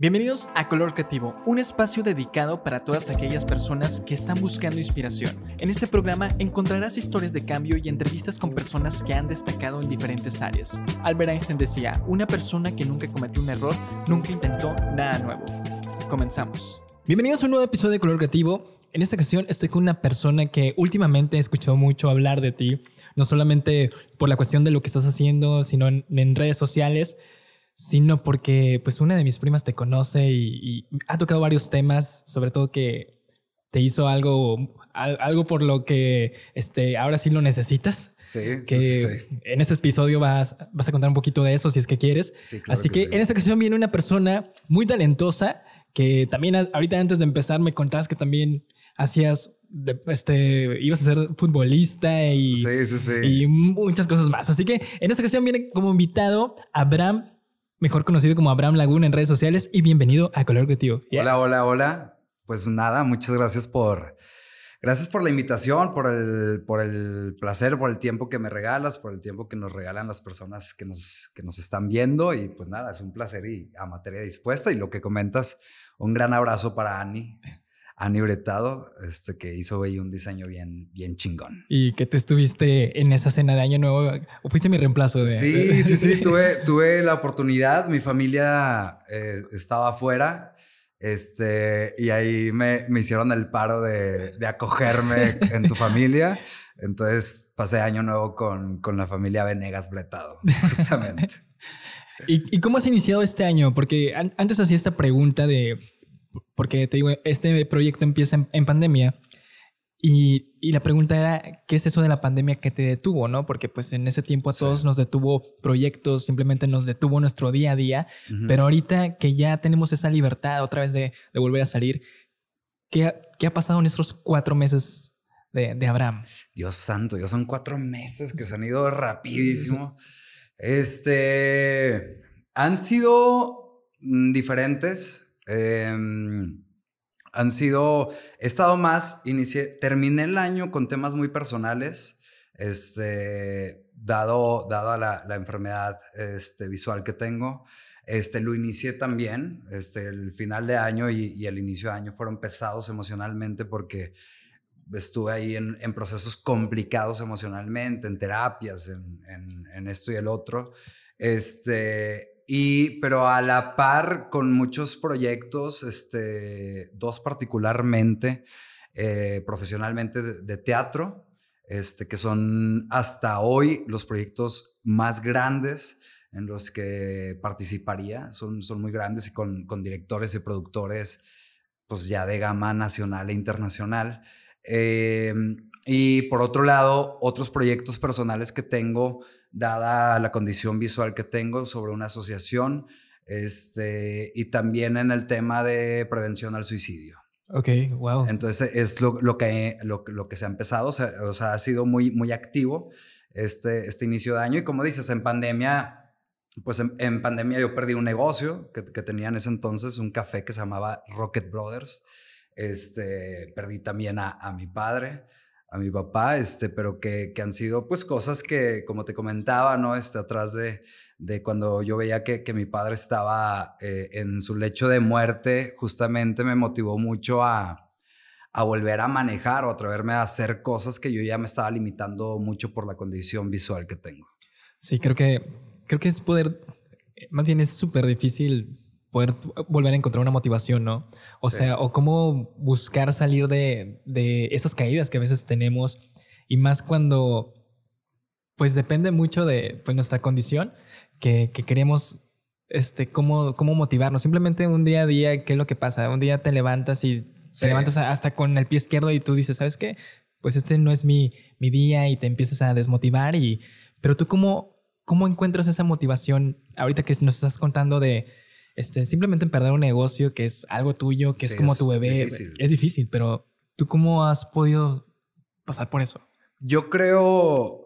Bienvenidos a Color Creativo, un espacio dedicado para todas aquellas personas que están buscando inspiración. En este programa encontrarás historias de cambio y entrevistas con personas que han destacado en diferentes áreas. Albert Einstein decía, una persona que nunca cometió un error, nunca intentó nada nuevo. Comenzamos. Bienvenidos a un nuevo episodio de Color Creativo. En esta ocasión estoy con una persona que últimamente he escuchado mucho hablar de ti, no solamente por la cuestión de lo que estás haciendo, sino en, en redes sociales sino porque pues una de mis primas te conoce y, ha tocado varios temas, sobre todo que te hizo algo, algo por lo que este, ahora sí lo necesitas. Sí, que en este episodio vas, vas a contar un poquito de eso si es que quieres. Así que, en esta ocasión viene una persona muy talentosa que también ahorita antes de empezar me contabas que también hacías este, ibas a ser futbolista y, y muchas cosas más. Así que en esta ocasión viene como invitado Abraham mejor conocido como Abraham Laguna en redes sociales y bienvenido a Color Creativo. Hola, hola, hola. Pues nada, muchas gracias por, gracias por la invitación, por el, por el placer, por el tiempo que me regalas, por el tiempo que nos regalan las personas que nos, que nos están viendo y pues nada, es un placer y a materia dispuesta y lo que comentas, un gran abrazo para Ani. Ani Bretado, este, que hizo ahí un diseño bien, bien chingón. Y que tú estuviste en esa cena de Año Nuevo, o fuiste mi reemplazo de... Sí, sí, sí, tuve, tuve la oportunidad, mi familia eh, estaba afuera, este, y ahí me, me hicieron el paro de, de, acogerme en tu familia. Entonces pasé Año Nuevo con, con la familia Venegas Bretado, justamente. ¿Y, ¿Y cómo has iniciado este año? Porque antes hacía esta pregunta de porque te digo, este proyecto empieza en, pandemia y, y, la pregunta era, ¿qué es eso de la pandemia que te detuvo? ¿no? Porque pues en ese tiempo a todos nos detuvo proyectos, simplemente nos detuvo nuestro día a día, pero ahorita que ya tenemos esa libertad otra vez de, de volver a salir, ¿qué, ¿qué, ha pasado en estos cuatro meses de, de, Abraham? Dios santo, ya son cuatro meses que se han ido rapidísimo. Este, han sido mm, diferentes Em, han sido, he estado más, inicié, terminé el año con temas muy personales, este, dado, dado a la, la enfermedad este, visual que tengo. Este, lo inicié también, este, el final de año y, y el inicio de año fueron pesados emocionalmente porque estuve ahí en, en procesos complicados emocionalmente, en terapias, en, en, en, esto y el otro. Este, y, pero a la par con muchos proyectos, este, dos particularmente, eh, profesionalmente de, teatro, este, que son hasta hoy los proyectos más grandes en los que participaría. Son, son muy grandes y con, con directores y productores, pues ya de gama nacional e internacional. Eh, y por otro lado, otros proyectos personales que tengo dada la condición visual que tengo sobre una asociación este, y también en el tema de prevención al suicidio. Ok, wow. Entonces es lo, lo que, lo, lo, que se ha empezado, o sea, o sea, ha sido muy, muy activo este, este inicio de año y como dices, en pandemia, pues en, en pandemia yo perdí un negocio que, que, tenía en ese entonces, un café que se llamaba Rocket Brothers, este, perdí también a, a mi padre, a mi papá, este, pero que, que, han sido pues cosas que, como te comentaba, ¿no? Este, atrás de, de cuando yo veía que, que mi padre estaba eh, en su lecho de muerte, justamente me motivó mucho a, a volver a manejar o atreverme a hacer cosas que yo ya me estaba limitando mucho por la condición visual que tengo. Sí, creo que, creo que es poder, más bien es súper difícil poder volver a encontrar una motivación, ¿no? O sea, o cómo buscar salir de, de, esas caídas que a veces tenemos y más cuando, pues depende mucho de pues, nuestra condición, que, que queremos, este, cómo, cómo motivarnos. Simplemente un día a día, ¿qué es lo que pasa? Un día te levantas y te levantas hasta con el pie izquierdo y tú dices, ¿sabes qué? Pues este no es mi, mi día y te empiezas a desmotivar y, pero tú cómo, cómo encuentras esa motivación ahorita que nos estás contando de este, simplemente perder un negocio que es algo tuyo, que es como tu bebé, es difícil, pero ¿tú cómo has podido pasar por eso? Yo creo,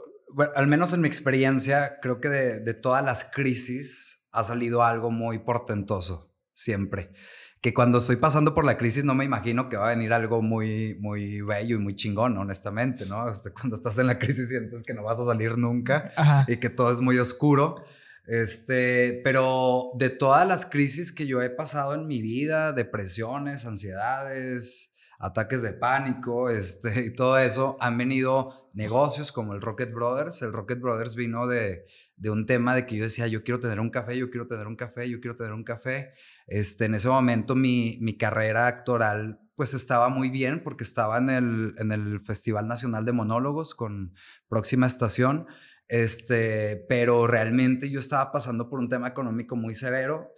al menos en mi experiencia, creo que de, de todas las crisis ha salido algo muy portentoso, siempre que cuando estoy pasando por la crisis no me imagino que va a venir algo muy, muy bello y muy chingón, honestamente, ¿no? Este, cuando estás en la crisis sientes que no vas a salir nunca y que todo es muy oscuro. Este, pero de todas las crisis que yo he pasado en mi vida, depresiones, ansiedades, ataques de pánico, este, y todo eso, han venido negocios como el Rocket Brothers. El Rocket Brothers vino de, de un tema de que yo decía, yo quiero tener un café, yo quiero tener un café, yo quiero tener un café. Este, en ese momento mi, mi carrera actoral pues estaba muy bien porque estaba en el, en el Festival Nacional de Monólogos con Próxima Estación, este, pero realmente yo estaba pasando por un tema económico muy severo,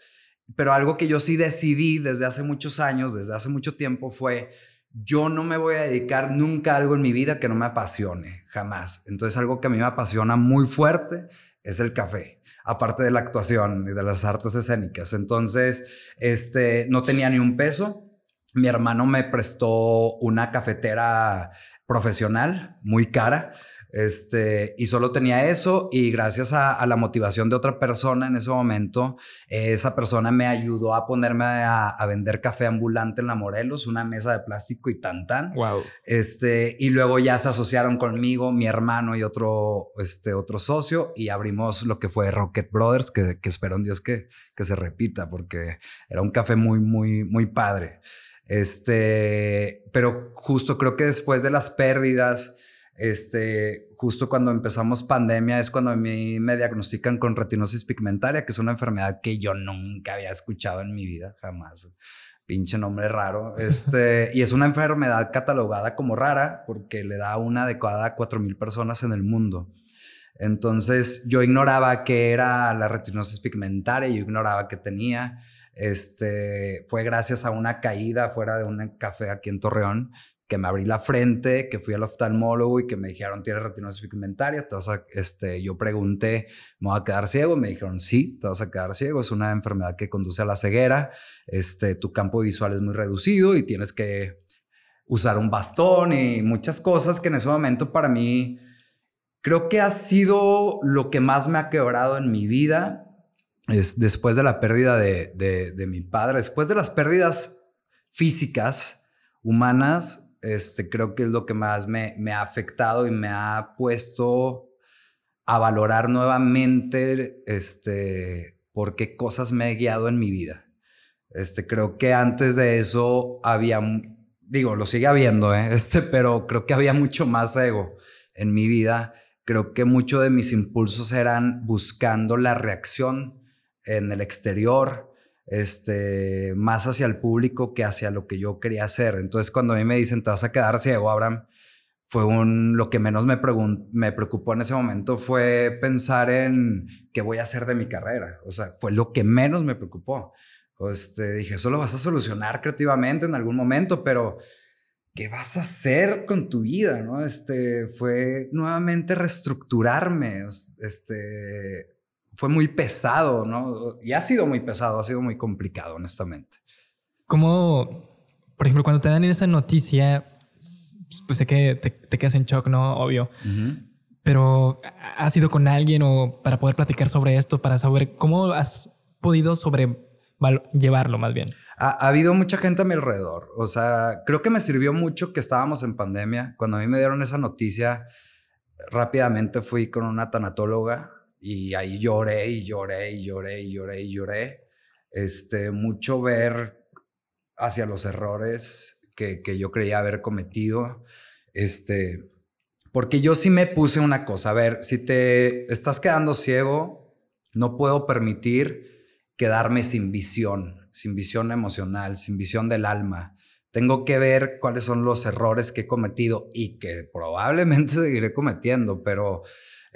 pero algo que yo sí decidí desde hace muchos años, desde hace mucho tiempo fue, yo no me voy a dedicar nunca a algo en mi vida que no me apasione, jamás. Entonces algo que a mí me apasiona muy fuerte es el café aparte de la actuación y de las artes escénicas. Entonces, este, no tenía ni un peso. Mi hermano me prestó una cafetera profesional muy cara este, y solo tenía eso y gracias a, la motivación de otra persona en ese momento, esa persona me ayudó a ponerme a, vender café ambulante en la Morelos, una mesa de plástico y tan tan. Wow. Este, y luego ya se asociaron conmigo, mi hermano y otro, este, otro socio y abrimos lo que fue Rocket Brothers, que, que espero en Dios que, que se repita porque era un café muy, muy, muy padre. Este, pero justo creo que después de las pérdidas, este, justo cuando empezamos pandemia es cuando a mí me diagnostican con retinosis pigmentaria, que es una enfermedad que yo nunca había escuchado en mi vida, jamás. Pinche nombre raro. Este, y es una enfermedad catalogada como rara porque le da una de cada 4.000 personas en el mundo. Entonces yo ignoraba que era la retinosis pigmentaria, yo ignoraba que tenía. Este, fue gracias a una caída fuera de un café aquí en Torreón que me abrí la frente, que fui al oftalmólogo y que me dijeron, ¿tienes retinosis pigmentaria? Te este, yo pregunté, ¿me voy a quedar ciego? Me dijeron, sí, te vas a quedar ciego. Es una enfermedad que conduce a la ceguera. Este, tu campo visual es muy reducido y tienes que usar un bastón y muchas cosas que en ese momento para mí creo que ha sido lo que más me ha quebrado en mi vida. Es después de la pérdida de, de, de mi padre, después de las pérdidas físicas, humanas, este, creo que es lo que más me, ha afectado y me ha puesto a valorar nuevamente este, por qué cosas me he guiado en mi vida. Este, creo que antes de eso había, digo, lo sigue habiendo, ¿eh? este, pero creo que había mucho más ego en mi vida. Creo que muchos de mis impulsos eran buscando la reacción en el exterior, este, más hacia el público que hacia lo que yo quería hacer. Entonces, cuando a mí me dicen, te vas a quedar ciego, Abraham, fue un, lo que menos me, me preocupó en ese momento fue pensar en qué voy a hacer de mi carrera. O sea, fue lo que menos me preocupó. Este, dije, eso lo vas a solucionar creativamente en algún momento, pero ¿qué vas a hacer con tu vida? ¿no? Este, fue nuevamente reestructurarme. Este, fue muy pesado, ¿no? Y ha sido muy pesado, ha sido muy complicado, honestamente. ¿Cómo, por ejemplo, cuando te dan esa noticia, pues sé que te, quedas en shock, ¿no? Obvio. Pero ¿has ido con alguien o para poder platicar sobre esto, para saber cómo has podido sobrellevarlo más bien? Ha, ha, habido mucha gente a mi alrededor. O sea, creo que me sirvió mucho que estábamos en pandemia. Cuando a mí me dieron esa noticia, rápidamente fui con una tanatóloga y ahí lloré y lloré y lloré y lloré y lloré. Este, mucho ver hacia los errores que, que yo creía haber cometido. Este, porque yo sí me puse una cosa, a ver, si te estás quedando ciego, no puedo permitir quedarme sin visión, sin visión emocional, sin visión del alma. Tengo que ver cuáles son los errores que he cometido y que probablemente seguiré cometiendo, pero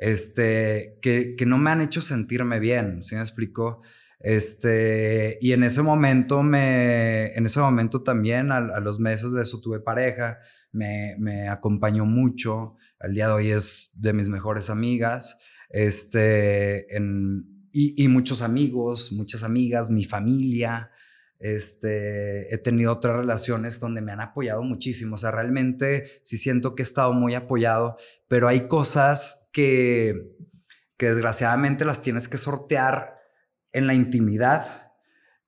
este, que, no me han hecho sentirme bien, ¿sí me explico? Este, y en ese momento me, en ese momento también, a, los meses de eso tuve pareja, me, acompañó mucho, al día de hoy es de mis mejores amigas, este, en, y muchos amigos, muchas amigas, mi familia, este, he tenido otras relaciones donde me han apoyado muchísimo. O sea, realmente sí siento que he estado muy apoyado, pero hay cosas que, que desgraciadamente las tienes que sortear en la intimidad,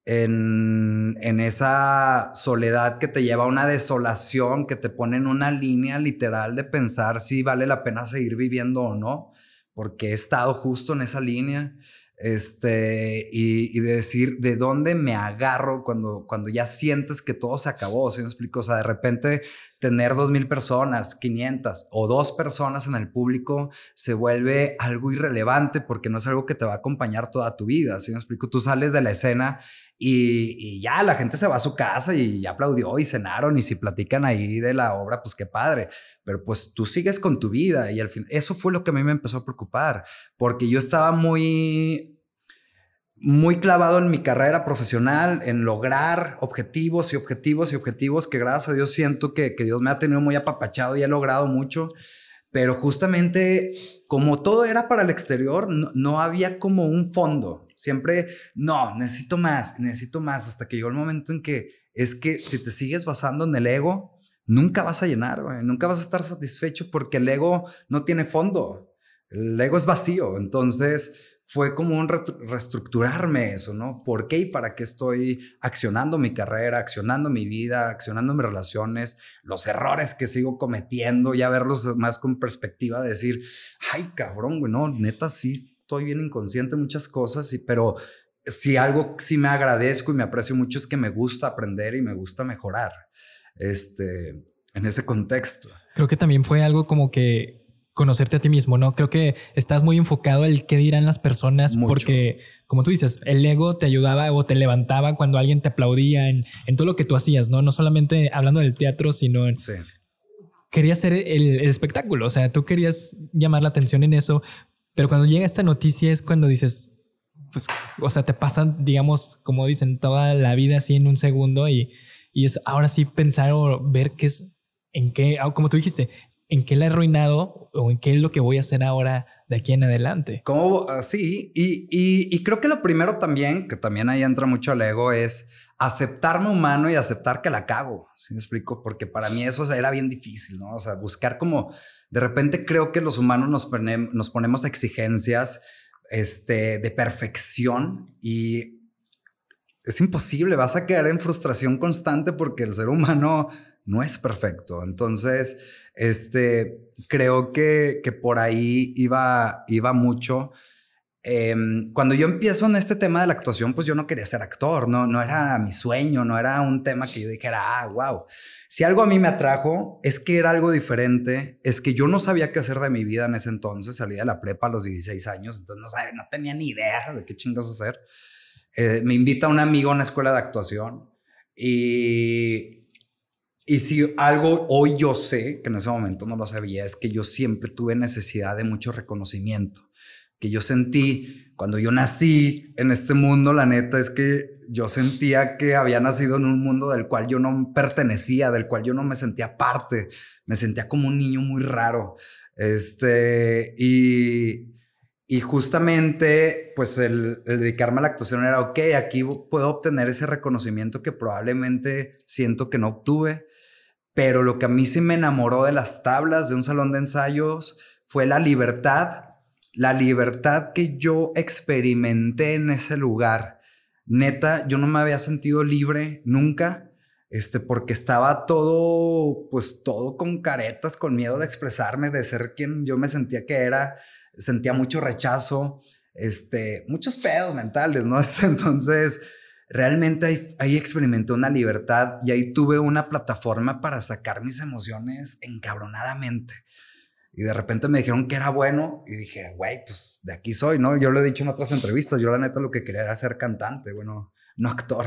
en, en esa soledad que te lleva a una desolación, que te pone en una línea literal de pensar si vale la pena seguir viviendo o no, porque he estado justo en esa línea. Este, y, de decir de dónde me agarro cuando, cuando ya sientes que todo se acabó, ¿sí me explico? O sea, de repente tener dos mil personas, 500 o dos personas en el público se vuelve algo irrelevante porque no es algo que te va a acompañar toda tu vida, ¿sí me explico? Tú sales de la escena y, ya la gente se va a su casa y ya aplaudió y cenaron y si platican ahí de la obra, pues qué padre. Pero pues tú sigues con tu vida y al fin, eso fue lo que a mí me empezó a preocupar, porque yo estaba muy muy clavado en mi carrera profesional, en lograr objetivos y objetivos y objetivos que gracias a Dios siento que, Dios me ha tenido muy apapachado y he logrado mucho. Pero justamente como todo era para el exterior, no, había como un fondo. Siempre, no, necesito más, necesito más, hasta que llegó el momento en que es que si te sigues basando en el ego, nunca vas a llenar, nunca vas a estar satisfecho porque el ego no tiene fondo. El ego es vacío. Entonces, fue como un reestructurarme eso, ¿no? ¿Por qué y para qué estoy accionando mi carrera, accionando mi vida, accionando mis relaciones, los errores que sigo cometiendo, ya verlos más con perspectiva de decir, ay, cabrón, güey, no, neta, sí, estoy bien inconsciente en muchas cosas, y, pero si algo sí me agradezco y me aprecio mucho es que me gusta aprender y me gusta mejorar, este, en ese contexto. Creo que también fue algo como que conocerte a ti mismo, ¿no? Creo que estás muy enfocado en qué dirán las personas porque, como tú dices, el ego te ayudaba o te levantaba cuando alguien te aplaudía en, todo lo que tú hacías, ¿no? No solamente hablando del teatro, sino en... Sí. Querías ser el, espectáculo, o sea, tú querías llamar la atención en eso, pero cuando llega esta noticia es cuando dices, pues, o sea, te pasan, digamos, como dicen, toda la vida así en un segundo y, y es ahora sí pensar o ver qué es, en qué, como tú dijiste, en qué la he arruinado o en qué es lo que voy a hacer ahora de aquí en adelante. Como así. Ah, y, y, creo que lo primero también, que también ahí entra mucho el ego, es aceptarme humano y aceptar que la cago. ¿Sí me explico? Porque para mí eso era bien difícil, ¿no? O sea, buscar como de repente creo que los humanos nos, nos ponemos exigencias este, de perfección y es imposible. Vas a quedar en frustración constante porque el ser humano no es perfecto. Entonces, este, creo que, que por ahí iba, iba mucho. Em, cuando yo empiezo en este tema de la actuación, pues yo no quería ser actor, no, no era mi sueño, no era un tema que yo dijera, ah, wow. Si algo a mí me atrajo es que era algo diferente, es que yo no sabía qué hacer de mi vida en ese entonces, salí de la prepa a los 16 años, entonces no, sabía, no tenía ni idea de qué chingos hacer. Eh, me invita un amigo a una escuela de actuación y y si algo hoy yo sé, que en ese momento no lo sabía, es que yo siempre tuve necesidad de mucho reconocimiento, que yo sentí cuando yo nací en este mundo, la neta es que yo sentía que había nacido en un mundo del cual yo no pertenecía, del cual yo no me sentía parte, me sentía como un niño muy raro. Este, y, y justamente, pues el, el, dedicarme a la actuación era, ok, aquí puedo obtener ese reconocimiento que probablemente siento que no obtuve pero lo que a mí sí me enamoró de las tablas de un salón de ensayos fue la libertad, la libertad que yo experimenté en ese lugar. Neta, yo no me había sentido libre nunca, este, porque estaba todo, pues todo con caretas, con miedo de expresarme, de ser quien yo me sentía que era, sentía mucho rechazo, este, muchos pedos mentales, ¿no? Entonces, realmente ahí, experimenté una libertad y ahí tuve una plataforma para sacar mis emociones encabronadamente. Y de repente me dijeron que era bueno y dije, güey, pues de aquí soy, ¿no? Yo lo he dicho en otras entrevistas, yo la neta lo que quería era ser cantante, bueno, no actor.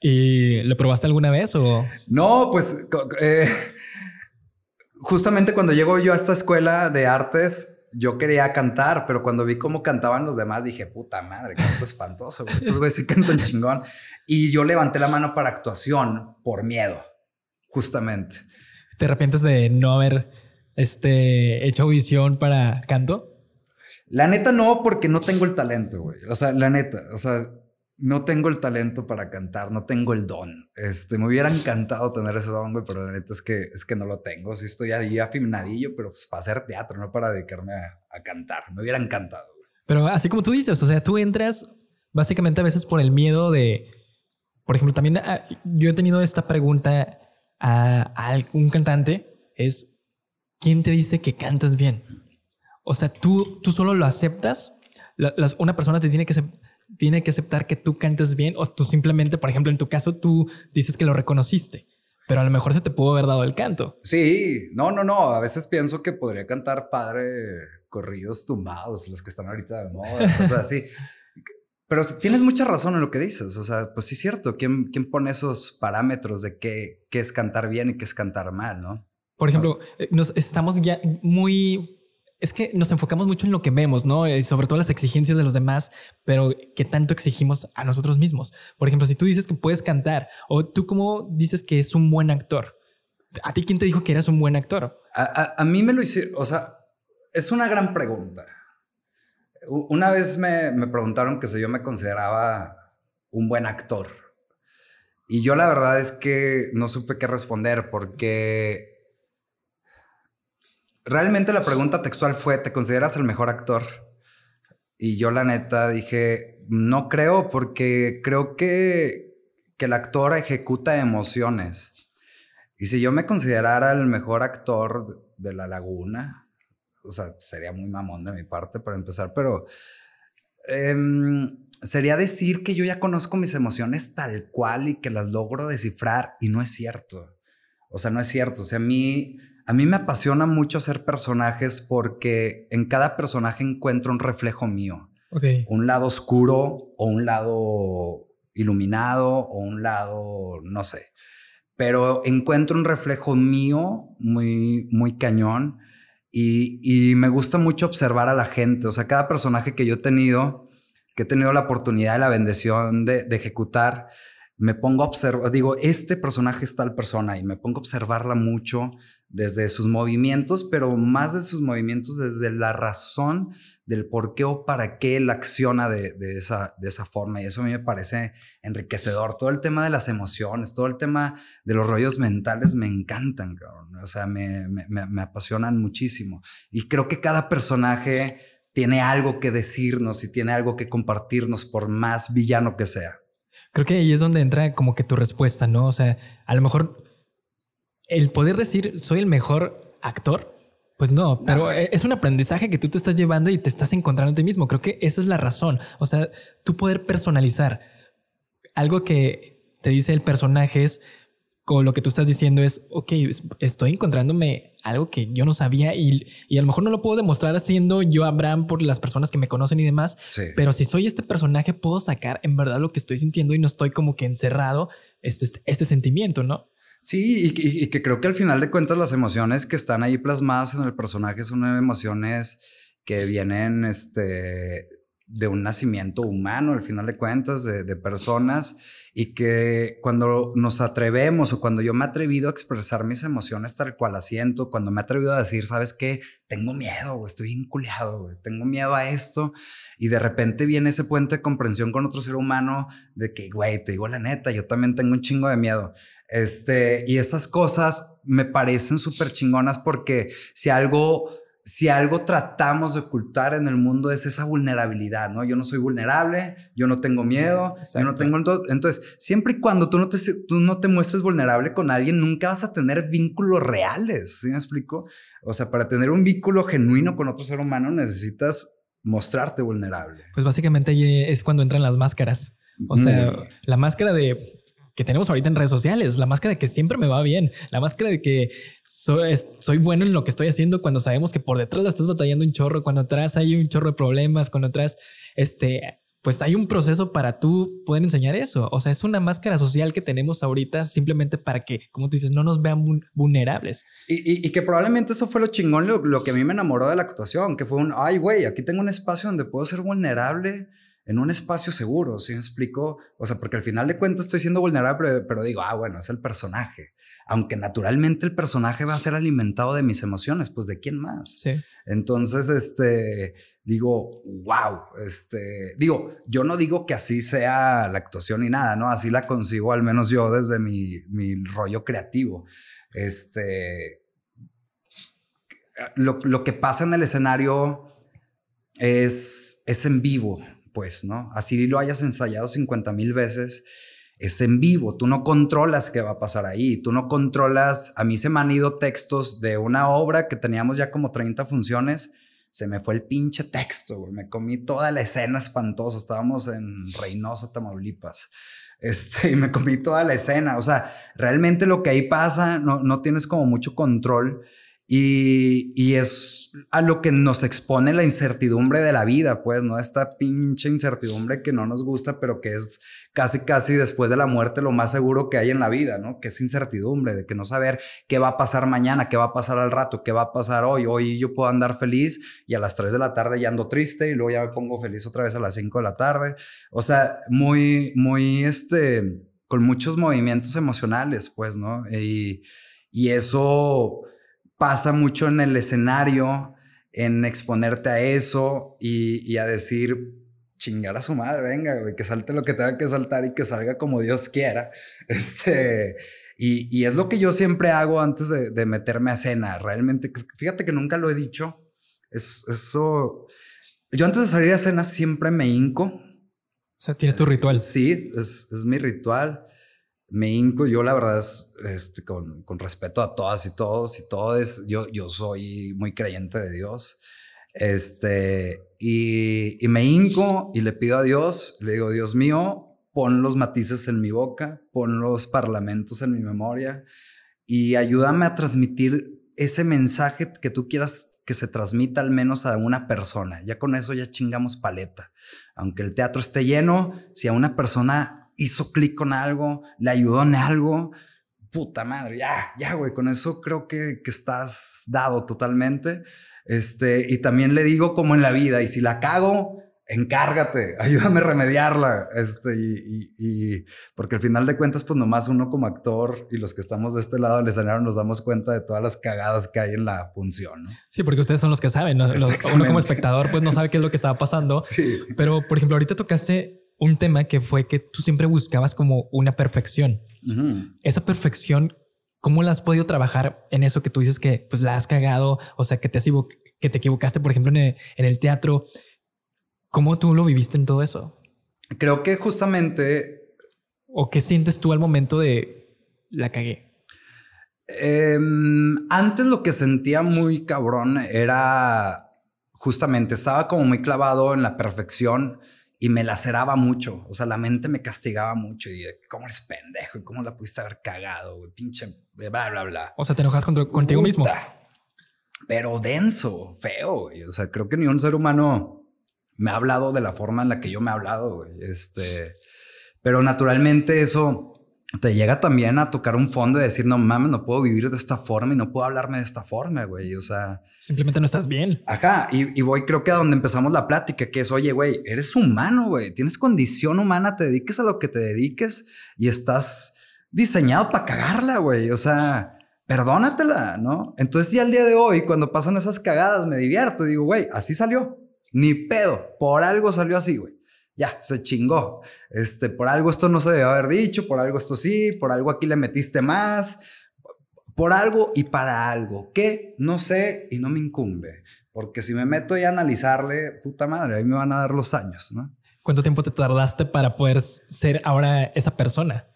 ¿Y lo probaste alguna vez o...? No, pues eh, justamente cuando llego yo a esta escuela de artes, yo quería cantar, pero cuando vi cómo cantaban los demás, dije, puta madre, espantoso. Estos güeyes se cantan chingón. Y yo levanté la mano para actuación por miedo, justamente. ¿Te arrepientes de no haber este, hecho audición para canto? La neta no, porque no tengo el talento, güey. O sea, la neta, o sea, no tengo el talento para cantar, no tengo el don. Este, me hubiera encantado tener ese don, güey, pero la neta es que, es que no lo tengo. Sí estoy ahí afinadillo, pero pues para hacer teatro, no para dedicarme a, cantar. Me hubiera encantado. Pero así como tú dices, o sea, tú entras básicamente a veces por el miedo de, por ejemplo, también ah, yo he tenido esta pregunta a, a algún cantante, es, ¿quién te dice que cantas bien? O sea, tú, tú solo lo aceptas una persona te tiene que, tiene que aceptar que tú cantes bien o tú simplemente, por ejemplo, en tu caso, tú dices que lo reconociste. Pero a lo mejor se te pudo haber dado el canto. Sí, no, no, no. A veces pienso que podría cantar padre corridos tumbados, los que están ahorita de moda, o sea, sí. Pero tienes mucha razón en lo que dices. O sea, pues sí es cierto. ¿Quién, quién pone esos parámetros de qué, qué es cantar bien y qué es cantar mal, no? Por ejemplo, eh, nos estamos ya muy es que nos enfocamos mucho en lo que vemos, ¿no? Y sobre todo las exigencias de los demás, pero ¿qué tanto exigimos a nosotros mismos? Por ejemplo, si tú dices que puedes cantar o tú cómo dices que es un buen actor, ¿a ti quién te dijo que eras un buen actor? A, mí me lo hicieron, o sea, es una gran pregunta. Una vez me, me preguntaron que si yo me consideraba un buen actor. Y yo la verdad es que no supe qué responder porque realmente la pregunta textual fue, ¿te consideras el mejor actor? Y yo la neta dije, no creo porque creo que, que el actor ejecuta emociones. Y si yo me considerara el mejor actor de La Laguna, o sea, sería muy mamón de mi parte para empezar, pero em, sería decir que yo ya conozco mis emociones tal cual y que las logro descifrar y no es cierto. O sea, no es cierto. O sea, a mí a mí me apasiona mucho hacer personajes porque en cada personaje encuentro un reflejo mío. Un lado oscuro o un lado iluminado o un lado, no sé. Pero encuentro un reflejo mío muy, muy cañón y, me gusta mucho observar a la gente. O sea, cada personaje que yo he tenido, que he tenido la oportunidad y la bendición de, de ejecutar, me pongo a observar, digo, este personaje es tal persona y me pongo a observarla mucho desde sus movimientos, pero más de sus movimientos desde la razón del por qué o para qué él acciona de, esa, de esa forma. Y eso a mí me parece enriquecedor. Todo el tema de las emociones, todo el tema de los rollos mentales me encantan, O sea, me, me apasionan muchísimo. Y creo que cada personaje tiene algo que decirnos y tiene algo que compartirnos, por más villano que sea. Creo que ahí es donde entra como que tu respuesta, ¿no? O sea, a lo mejor el poder decir soy el mejor actor, pues no, pero es un aprendizaje que tú te estás llevando y te estás encontrando a ti mismo. Creo que esa es la razón. O sea, tú poder personalizar algo que te dice el personaje es con lo que tú estás diciendo es, ok, estoy encontrándome algo que yo no sabía y, y, a lo mejor no lo puedo demostrar haciendo yo Abraham por las personas que me conocen y demás, pero si soy este personaje puedo sacar en verdad lo que estoy sintiendo y no estoy como que encerrado este, este sentimiento, ¿no? Sí, y, que creo que al final de cuentas las emociones que están ahí plasmadas en el personaje son emociones que vienen este, de un nacimiento humano, al final de cuentas, de, personas y que cuando nos atrevemos o cuando yo me he atrevido a expresar mis emociones tal cual las siento, cuando me he atrevido a decir, sabes qué, tengo miedo, estoy inculeado, tengo miedo a esto y de repente viene ese puente de comprensión con otro ser humano de que, güey, te digo la neta, yo también tengo un chingo de miedo. Este, y esas cosas me parecen súper chingonas porque si algo, si algo tratamos de ocultar en el mundo es esa vulnerabilidad, ¿no? Yo no soy vulnerable, yo no tengo miedo, yo no tengo... Entonces, siempre y cuando tú no, te, tú no te muestres vulnerable con alguien, nunca vas a tener vínculos reales, ¿sí me explico? O sea, para tener un vínculo genuino con otro ser humano necesitas mostrarte vulnerable. Pues básicamente ahí es cuando entran las máscaras. O sea, mm. la máscara de que tenemos ahorita en redes sociales, la máscara de que siempre me va bien, la máscara de que soy, soy bueno en lo que estoy haciendo cuando sabemos que por detrás la estás batallando un chorro, cuando atrás hay un chorro de problemas, cuando atrás, este, pues hay un proceso para tú poder enseñar eso. O sea, es una máscara social que tenemos ahorita simplemente para que, como tú dices, no nos vean vulnerables. Y, que probablemente eso fue lo chingón, lo, lo, que a mí me enamoró de la actuación, que fue un, ay, güey, aquí tengo un espacio donde puedo ser vulnerable en un espacio seguro, ¿sí me explico? O sea, porque al final de cuentas estoy siendo vulnerable, pero digo, ah, bueno, es el personaje. Aunque naturalmente el personaje va a ser alimentado de mis emociones, pues de quién más. Sí. Entonces, este, digo, wow, este, digo, yo no digo que así sea la actuación ni nada, ¿no? Así la consigo al menos yo desde mi, mi rollo creativo. Este, lo, lo que pasa en el escenario es, es en vivo pues, ¿no? Así lo hayas ensayado 50 mil veces, es en vivo, tú no controlas qué va a pasar ahí, tú no controlas, a mí se me han ido textos de una obra que teníamos ya como 30 funciones, se me fue el pinche texto. Me comí toda la escena espantosa. Estábamos en Reynosa, Tamaulipas. Este, y me comí toda la escena. O sea, realmente lo que ahí pasa, no, no tienes como mucho control. Y, y, es a lo que nos expone la incertidumbre de la vida, pues, ¿no? Esta pinche incertidumbre que no nos gusta, pero que es casi, casi después de la muerte lo más seguro que hay en la vida, ¿no? Que es incertidumbre, de que no saber qué va a pasar mañana, qué va a pasar al rato, qué va a pasar hoy. Hoy yo puedo andar feliz y a las 3 de la tarde ya ando triste y luego ya me pongo feliz otra vez a las 5 de la tarde. O sea, muy, muy, este, con muchos movimientos emocionales, pues, ¿no? Y, y eso pasa mucho en el escenario, en exponerte a eso y, a decir, chingar a su madre, venga, güey, que salte lo que tenga que saltar y que salga como Dios quiera. Este, y, es lo que yo siempre hago antes de, meterme a escena. Realmente, fíjate que nunca lo he dicho. Es, eso. Yo antes de salir a escena siempre me hinco. O sea, tienes tu ritual. Sí, es, es mi ritual me hinco, yo la verdad es, este, con, con, respeto a todas y todos y todos, yo, yo soy muy creyente de Dios. Este, y, me hinco y le pido a Dios, le digo, Dios mío, pon los matices en mi boca, pon los parlamentos en mi memoria y ayúdame a transmitir ese mensaje que tú quieras que se transmita al menos a una persona. Ya con eso ya chingamos paleta. Aunque el teatro esté lleno, si a una persona hizo clic con algo, le ayudó en algo. Puta madre, ya, ya, güey, con eso creo que, que estás dado totalmente. Este, y también le digo como en la vida, y si la cago, encárgate, ayúdame a remediarla. Este, y, y, porque al final de cuentas, pues nomás uno como actor y los que estamos de este lado del escenario nos damos cuenta de todas las cagadas que hay en la función. ¿no? Sí, porque ustedes son los que saben. ¿no? Uno como espectador, pues no sabe qué es lo que estaba pasando. Sí. Pero, por ejemplo, ahorita tocaste un tema que fue que tú siempre buscabas como una perfección. Esa perfección, ¿cómo la has podido trabajar en eso que tú dices que pues la has cagado? O sea, que te, has que te equivocaste, por ejemplo, en el, teatro. ¿Cómo tú lo viviste en todo eso? Creo que justamente... ¿O qué sientes tú al momento de la cagué? Em, antes lo que sentía muy cabrón era justamente, estaba como muy clavado en la perfección y me laceraba mucho. O sea, la mente me castigaba mucho y dije, ¿cómo eres pendejo? ¿Y cómo la pudiste haber cagado? Güey? Pinche bla, bla, bla. O sea, te enojas contigo mismo. Pero denso, feo. Güey. O sea, creo que ni un ser humano me ha hablado de la forma en la que yo me he hablado. Güey. Este, pero naturalmente eso te llega también a tocar un fondo de decir, no mames, no puedo vivir de esta forma y no puedo hablarme de esta forma, güey. O sea, simplemente no estás bien. Ajá. Y, voy, creo que a donde empezamos la plática, que es, oye, güey, eres humano, güey. Tienes condición humana, te dediques a lo que te dediques y estás diseñado para cagarla, güey. O sea, perdónatela, ¿no? Entonces, ya al día de hoy, cuando pasan esas cagadas, me divierto y digo, güey, así salió. Ni pedo. Por algo salió así, güey ya, se chingó. Este, por algo esto no se debe haber dicho, por algo esto sí, por algo aquí le metiste más, por algo y para algo que no sé y no me incumbe. Porque si me meto y a analizarle, puta madre, ahí me van a dar los años, ¿no? ¿Cuánto tiempo te tardaste para poder ser ahora esa persona?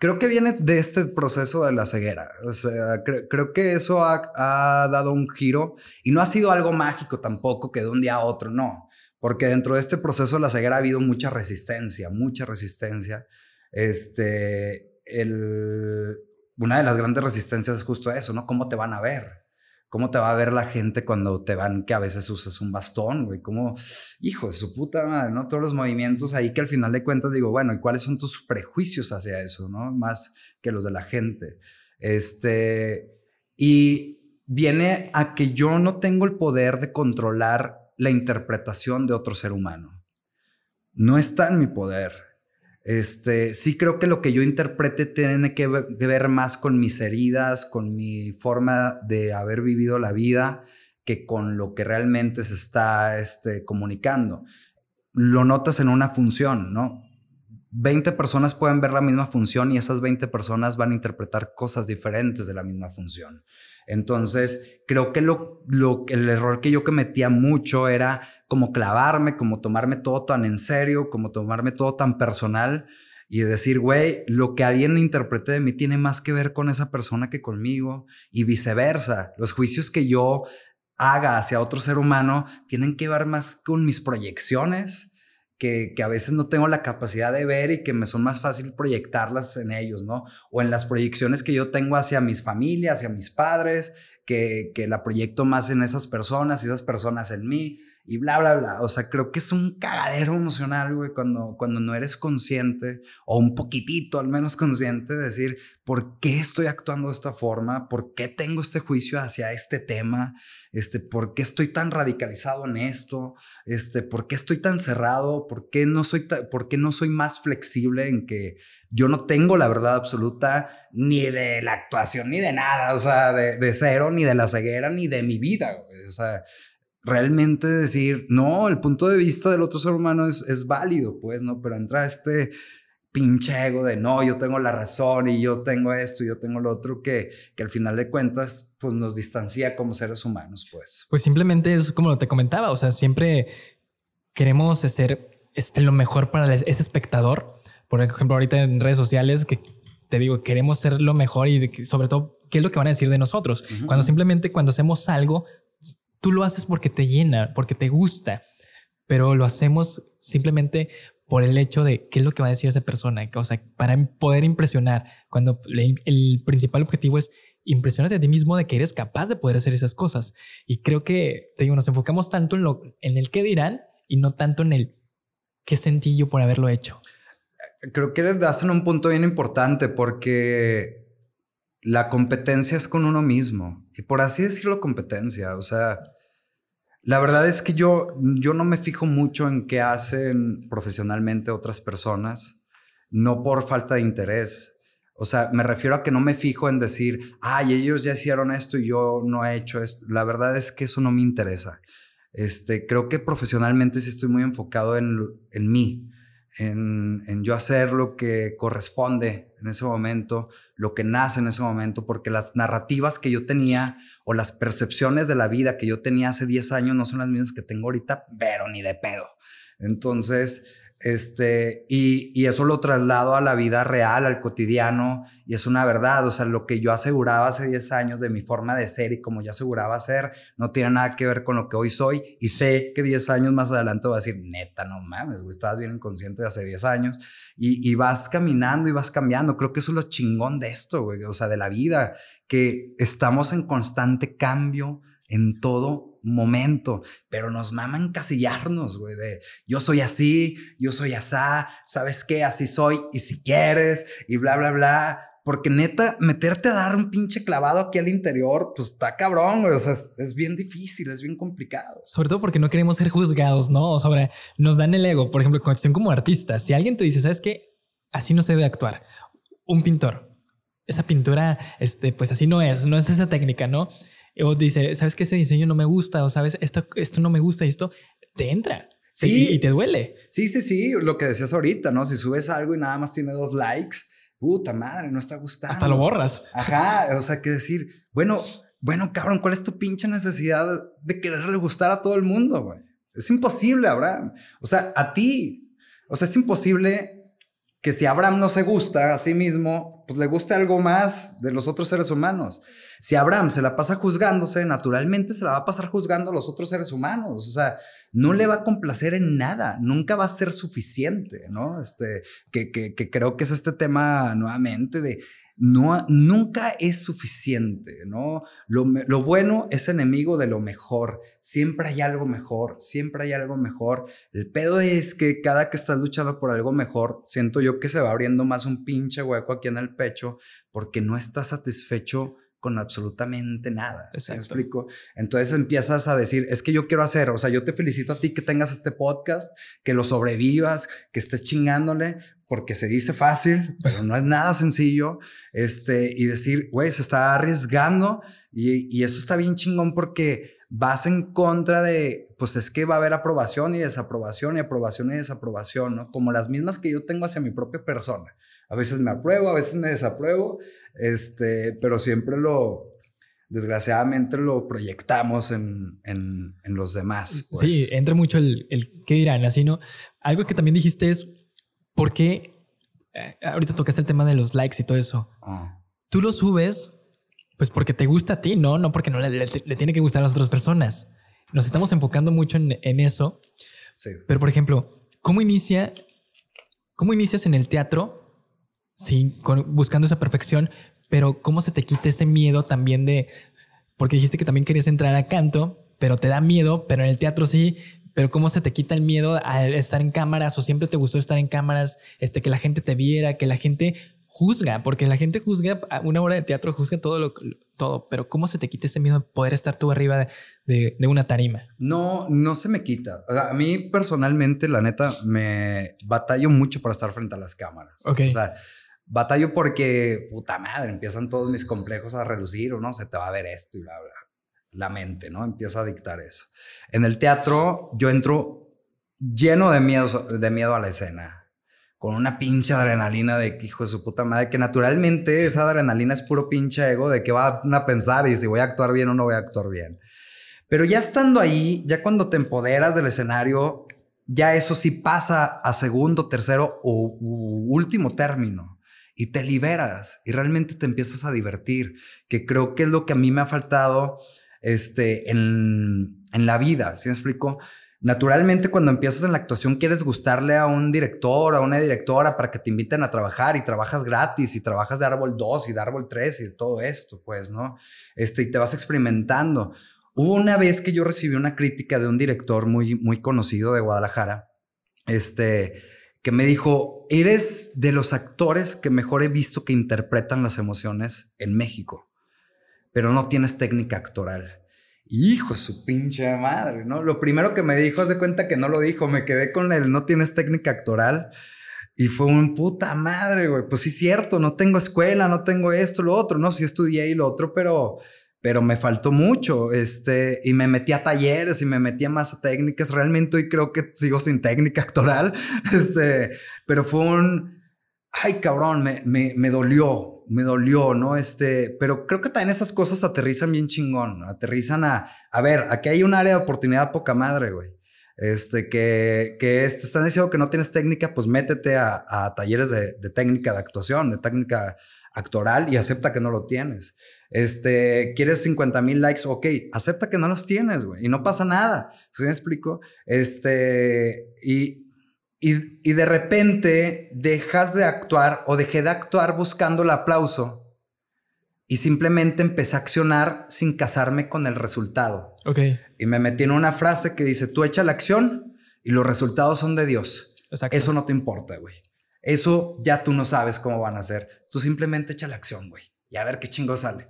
Creo que viene de este proceso de la ceguera. O sea, creo que eso ha, dado un giro y no ha sido algo mágico tampoco que de un día a otro, no. Porque dentro de este proceso de la ceguera ha habido mucha resistencia, mucha resistencia. Este, una de las grandes resistencias es justo eso, ¿no? ¿Cómo te van a ver? ¿Cómo te va a ver la gente cuando te van que a veces usas un bastón, güey? ¿Cómo, hijo de su puta madre, ¿no? Todos los movimientos ahí que al final de cuentas digo, bueno, ¿y cuáles son tus prejuicios hacia eso, ¿no? Más que los de la gente. Este, y viene a que yo no tengo el poder de controlar la interpretación de otro ser humano. No está en mi poder. Este, sí creo que lo que yo interprete tiene que ver más con mis heridas, con mi forma de haber vivido la vida, que con lo que realmente se está este, comunicando. Lo notas en una función, ¿no? 20 personas pueden ver la misma función y esas 20 personas van a interpretar cosas diferentes de la misma función. Entonces, creo que lo, lo, el error que yo cometía mucho era como clavarme, como tomarme todo tan en serio, como tomarme todo tan personal y decir, güey, lo que alguien interprete de mí tiene más que ver con esa persona que conmigo y viceversa. Los juicios que yo haga hacia otro ser humano tienen que ver más con mis proyecciones que, que, a veces no tengo la capacidad de ver y que me son más fácil proyectarlas en ellos, ¿no? O en las proyecciones que yo tengo hacia mis familias, hacia mis padres, que, que la proyecto más en esas personas y esas personas en mí y bla, bla, bla. O sea, creo que es un cagadero emocional, güey, cuando, cuando no eres consciente o un poquitito al menos consciente de decir, ¿por qué estoy actuando de esta forma? ¿Por qué tengo este juicio hacia este tema? Este, ¿Por qué estoy tan radicalizado en esto? Este, ¿Por qué estoy tan cerrado? ¿Por qué no soy, por qué no soy más flexible en que yo no tengo la verdad absoluta ni de la actuación ni de nada? O sea, de, de cero, ni de la ceguera, ni de mi vida. O sea, realmente decir, no, el punto de vista del otro ser humano es, es válido, pues, ¿no? Pero entra este pinche ego de no, yo tengo la razón y yo tengo esto y yo tengo lo otro que, que al final de cuentas pues nos distancia como seres humanos, pues. Pues simplemente es como te comentaba, o sea, siempre queremos ser este, lo mejor para ese espectador. Por ejemplo, ahorita en redes sociales que te digo, queremos ser lo mejor y sobre todo qué es lo que van a decir de nosotros. Cuando simplemente cuando hacemos algo tú lo haces porque te llena, porque te gusta, pero lo hacemos simplemente por el hecho de qué es lo que va a decir esa persona, o sea, para poder impresionar, cuando el principal objetivo es impresionarte a ti mismo de que eres capaz de poder hacer esas cosas. Y creo que, te digo, nos enfocamos tanto en, lo, en el qué dirán y no tanto en el qué sentí yo por haberlo hecho. Creo que das en un punto bien importante porque la competencia es con uno mismo. Y por así decirlo, competencia. O sea, la verdad es que yo, yo no me fijo mucho en qué hacen profesionalmente otras personas, no por falta de interés. O sea, me refiero a que no me fijo en decir, ay, ellos ya hicieron esto y yo no he hecho esto. La verdad es que eso no me interesa. Este, creo que profesionalmente sí estoy muy enfocado en, en mí, en, en yo hacer lo que corresponde en ese momento, lo que nace en ese momento, porque las narrativas que yo tenía o las percepciones de la vida que yo tenía hace 10 años no son las mismas que tengo ahorita, pero ni de pedo. Entonces, este, y, y, eso lo traslado a la vida real, al cotidiano, y es una verdad. O sea, lo que yo aseguraba hace 10 años de mi forma de ser y como yo aseguraba ser, no tiene nada que ver con lo que hoy soy. Y sé que 10 años más adelante voy a decir, neta, no mames, güey, estabas bien inconsciente de hace 10 años. Y, y vas caminando y vas cambiando. Creo que eso es lo chingón de esto, güey, o sea, de la vida, que estamos en constante cambio en todo momento, pero nos mama encasillarnos, güey, de yo soy así, yo soy asá, ¿sabes qué? Así soy, y si quieres, y bla, bla, bla. Porque neta, meterte a dar un pinche clavado aquí al interior, pues está cabrón. O sea, es, bien difícil, es bien complicado. Sobre todo porque no queremos ser juzgados, ¿no? Sobre, nos dan el ego. Por ejemplo, cuestión como artistas. Si alguien te dice, ¿sabes qué? Así no se debe actuar. Un pintor. Esa pintura, este, pues así no es, no es esa técnica, ¿no? O dice, ¿sabes que ese diseño no me gusta? O sabes, esto, esto no me gusta y esto te entra. Sí. Y, te duele. Sí, sí, sí. Lo que decías ahorita, ¿no? Si subes algo y nada más tiene dos likes, puta madre, no está gustando. Hasta lo borras. Ajá. O sea, que decir, bueno, bueno, cabrón, ¿cuál es tu pinche necesidad de quererle gustar a todo el mundo, güey? Es imposible, Abraham. O sea, a ti. O sea, es imposible que si Abraham no se gusta a sí mismo, pues le guste algo más de los otros seres humanos. Si Abraham se la pasa juzgándose, naturalmente se la va a pasar juzgando a los otros seres humanos. O sea, no le va a complacer en nada, nunca va a ser suficiente, ¿no? Este, que, que, que creo que es este tema nuevamente de no, nunca es suficiente, ¿no? Lo, lo, bueno es enemigo de lo mejor. Siempre hay algo mejor, siempre hay algo mejor. El pedo es que cada que estás luchando por algo mejor, siento yo que se va abriendo más un pinche hueco aquí en el pecho porque no estás satisfecho con absolutamente nada. ¿Me explico? Entonces empiezas a decir, es que yo quiero hacer, o sea, yo te felicito a ti que tengas este podcast, que lo sobrevivas, que estés chingándole, porque se dice fácil, pero no es nada sencillo, este, y decir, güey, se está arriesgando y, y eso está bien chingón porque vas en contra de, pues es que va a haber aprobación y desaprobación y aprobación y desaprobación, ¿no? Como las mismas que yo tengo hacia mi propia persona. A veces me apruebo, a veces me desapruebo, este, pero siempre lo, desgraciadamente lo proyectamos en, en, en los demás. Pues. Sí, entra mucho el, el qué dirán, así, ¿no? Algo que también dijiste es, ¿por qué? Eh, ahorita tocaste el tema de los likes y todo eso. Ah. Tú lo subes pues porque te gusta a ti, ¿no? No porque no le, tiene que gustar a las otras personas. Nos estamos enfocando mucho en, eso. Sí. Pero, por ejemplo, ¿cómo inicia? ¿Cómo inicias en el teatro? Sí, buscando esa perfección, pero ¿cómo se te quita ese miedo también de... Porque dijiste que también querías entrar a canto, pero te da miedo, pero en el teatro sí, pero cómo se te quita el miedo al estar en cámaras o siempre te gustó estar en cámaras, este, que la gente te viera, que la gente juzga, porque la gente juzga, una hora de teatro juzga todo lo todo, pero cómo se te quita ese miedo de poder estar tú arriba de, una tarima. No, no se me quita. a mí personalmente, la neta, me batallo mucho para estar frente a las cámaras. Ok. O sea, batallo porque, puta madre, empiezan todos mis complejos a relucir o no, se te va a ver esto y bla, bla la mente, ¿no? Empieza a dictar eso. En el teatro yo entro lleno de miedo, de miedo a la escena, con una pinche adrenalina de hijo de su puta madre, que naturalmente esa adrenalina es puro pinche ego de que van a pensar y si voy a actuar bien o no voy a actuar bien. Pero ya estando ahí, ya cuando te empoderas del escenario, ya eso sí pasa a segundo, tercero o último término y te liberas y realmente te empiezas a divertir, que creo que es lo que a mí me ha faltado este, en, en la vida, ¿sí me explico? Naturalmente, cuando empiezas en la actuación, quieres gustarle a un director, a una directora para que te inviten a trabajar y trabajas gratis y trabajas de árbol 2 y de árbol 3 y todo esto, pues, ¿no? Este, y te vas experimentando. Hubo una vez que yo recibí una crítica de un director muy, muy conocido de Guadalajara, este, que me dijo, eres de los actores que mejor he visto que interpretan las emociones en México pero no tienes técnica actoral. Hijo, su pinche madre, ¿no? Lo primero que me dijo, hace cuenta que no lo dijo, me quedé con él, no tienes técnica actoral. Y fue un puta madre, güey. Pues sí, cierto, no tengo escuela, no tengo esto, lo otro, no, sí estudié y lo otro, pero, pero me faltó mucho. Este, y me metí a talleres y me metí a más técnicas. Realmente hoy creo que sigo sin técnica actoral. Este, pero fue un, ay, cabrón, me, me, me dolió me dolió, ¿no? Este, pero creo que también esas cosas aterrizan bien chingón, aterrizan a, a ver, aquí hay un área de oportunidad poca madre, güey. Este, que, que te están diciendo que no tienes técnica, pues métete a, a talleres de, de, técnica de actuación, de técnica actoral y acepta que no lo tienes. Este, quieres 50 mil likes, ok, acepta que no los tienes, güey, y no pasa nada. ¿Sí me explico? Este, y, y, de repente dejas de actuar o dejé de actuar buscando el aplauso y simplemente empecé a accionar sin casarme con el resultado. Ok. Y me metí en una frase que dice, tú echa la acción y los resultados son de Dios. Exacto. Eso no te importa, güey. Eso ya tú no sabes cómo van a ser. Tú simplemente echa la acción, güey. Y a ver qué chingo sale.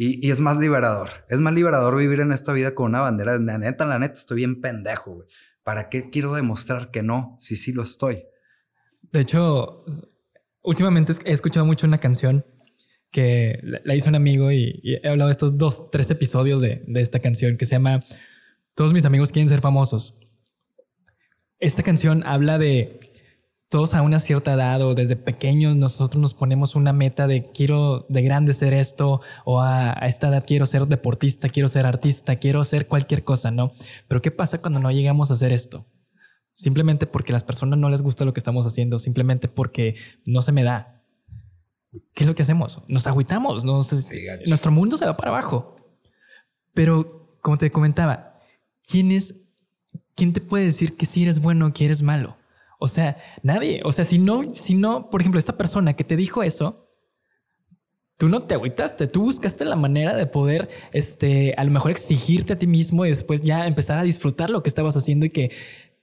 Y, es más liberador. Es más liberador vivir en esta vida con una bandera. La neta, la neta, estoy bien pendejo, güey. ¿Para qué quiero demostrar que no si sí lo estoy? De hecho, últimamente he escuchado mucho una canción que la hizo un amigo y, he hablado de estos dos, tres episodios de, de esta canción que se llama Todos mis amigos quieren ser famosos. Esta canción habla de todos a una cierta edad o desde pequeños nosotros nos ponemos una meta de quiero de grande ser esto o a, esta edad quiero ser deportista, quiero ser artista, quiero ser cualquier cosa, ¿no? Pero ¿qué pasa cuando no llegamos a hacer esto? Simplemente porque a las personas no les gusta lo que estamos haciendo, simplemente porque no se me da. ¿Qué es lo que hacemos? Nos agüitamos, nuestro mundo se va para abajo. Pero como te comentaba, ¿quién es, quién te puede decir que si eres bueno o que eres malo? O sea, nadie. O sea, si no, si no, por ejemplo, esta persona que te dijo eso, tú no te agüitaste, tú buscaste la manera de poder, este, a lo mejor exigirte a ti mismo y después ya empezar a disfrutar lo que estabas haciendo y que,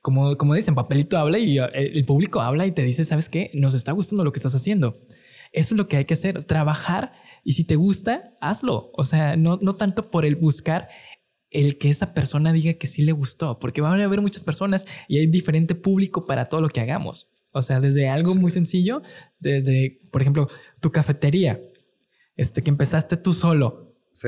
como, como dicen, papelito habla y eh, el público habla y te dice, ¿sabes qué? Nos está gustando lo que estás haciendo. Eso es lo que hay que hacer, trabajar y si te gusta, hazlo. O sea, no, no tanto por el buscar el que esa persona diga que sí le gustó, porque van a haber muchas personas y hay diferente público para todo lo que hagamos. O sea, desde algo muy sencillo, desde, por ejemplo, tu cafetería, este que empezaste tú solo. Sí.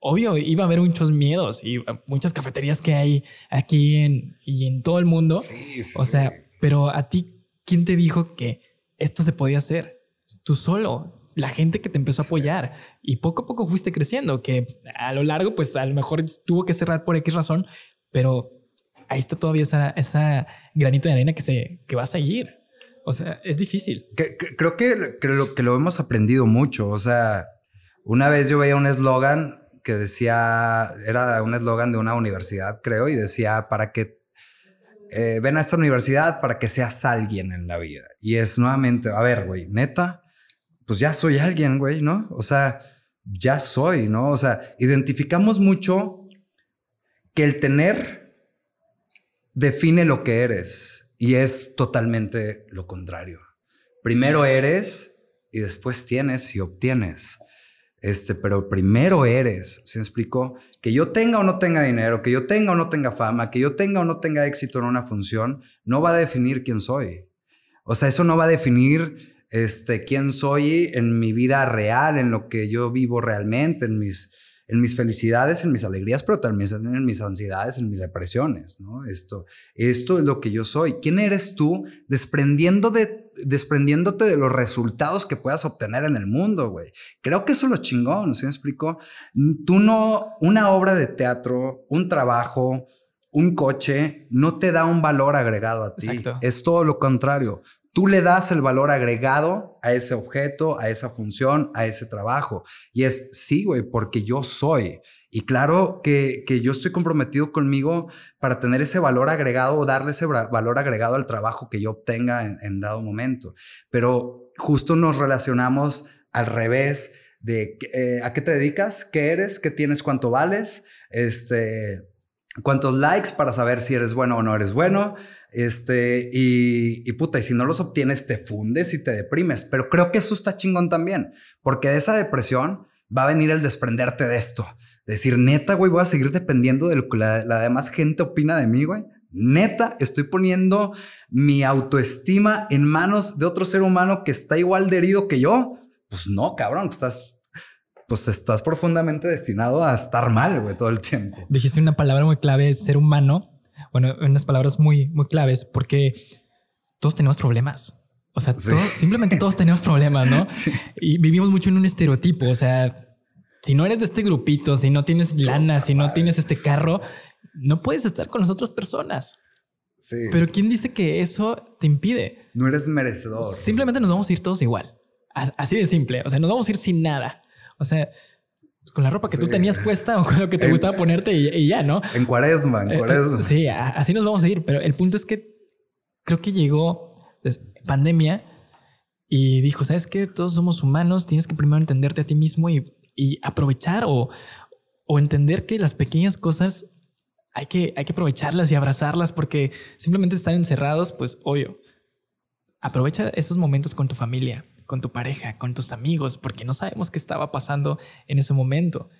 Obvio, iba a haber muchos miedos y muchas cafeterías que hay aquí en, y en todo el mundo. Sí, sí, o sea, pero a ti, ¿quién te dijo que esto se podía hacer? Tú solo la gente que te empezó a apoyar y poco a poco fuiste creciendo, que a lo largo, pues a lo mejor tuvo que cerrar por X razón, pero ahí está todavía esa, esa granito de arena que se que va a seguir. O sea, es difícil. creo que, que, lo, que lo hemos aprendido mucho. O sea, Una vez yo veía un eslogan que decía, era un eslogan de una universidad, creo, y decía, para que eh, ven a esta universidad para que seas alguien en la vida. Y es nuevamente, a ver, güey, neta, pues ya soy alguien, güey, ¿no? O sea, ya soy, ¿no? O sea, identificamos mucho que el tener define lo que eres y es totalmente lo contrario. Primero eres y después tienes y obtienes. Este, pero primero eres, ¿se explicó? Que yo tenga o no tenga dinero, que yo tenga o no tenga fama, que yo tenga o no tenga éxito en una función, no va a definir quién soy. O sea, eso no va a definir este, quién soy en mi vida real, en lo que yo vivo realmente, en mis, en mis felicidades, en mis alegrías, pero también en mis ansiedades, en mis depresiones, ¿no? Esto, esto es lo que yo soy. ¿Quién eres tú desprendiendo de, desprendiéndote de los resultados que puedas obtener en el mundo, güey? Creo que eso es lo chingón, ¿sí me explico? Tú no, una obra de teatro, un trabajo, un coche, no te da un valor agregado a ti. Exacto. Es todo lo contrario. Tú le das el valor agregado a ese objeto, a esa función, a ese trabajo. Y es, sí, güey, porque yo soy. Y claro que, que, yo estoy comprometido conmigo para tener ese valor agregado o darle ese valor agregado al trabajo que yo obtenga en, dado momento. Pero justo nos relacionamos al revés de eh, a qué te dedicas, qué eres, qué tienes, cuánto vales, este, cuántos likes para saber si eres bueno o no eres bueno, este, y, puta, y si no los obtienes, te fundes y te deprimes. Pero creo que eso está chingón también, porque de esa depresión va a venir el desprenderte de esto. Decir, neta, güey, voy a seguir dependiendo de lo que la, la demás gente opina de mí, güey. Neta, estoy poniendo mi autoestima en manos de otro ser humano que está igual de herido que yo. Pues no, cabrón, estás, pues estás profundamente destinado a estar mal, güey, todo el tiempo. Dijiste una palabra muy clave, ser humano bueno, unas palabras muy, muy claves, porque todos tenemos problemas. O sea, simplemente todos tenemos problemas, ¿no? Y vivimos mucho en un estereotipo. O sea, si no eres de este grupito, si no tienes lana, si no tienes este carro, no puedes estar con las otras personas. Sí. Pero ¿quién dice que eso te impide? No eres merecedor. Simplemente nos vamos a ir todos igual. Así de simple. O sea, nos vamos a ir sin nada. O sea, con la ropa que tú tenías puesta o con lo que te gustaba ponerte y, ya, ¿no? En cuaresma, en eh, cuaresma. sí, así nos vamos a ir. Pero el punto es que creo que llegó pandemia y dijo, ¿sabes qué? Todos somos humanos, tienes que primero entenderte a ti mismo y, aprovechar o, o entender que las pequeñas cosas hay que, hay que aprovecharlas y abrazarlas porque simplemente estar encerrados, pues obvio. Aprovecha esos momentos con tu familia con tu pareja, con tus amigos, porque no sabemos qué estaba pasando en ese momento.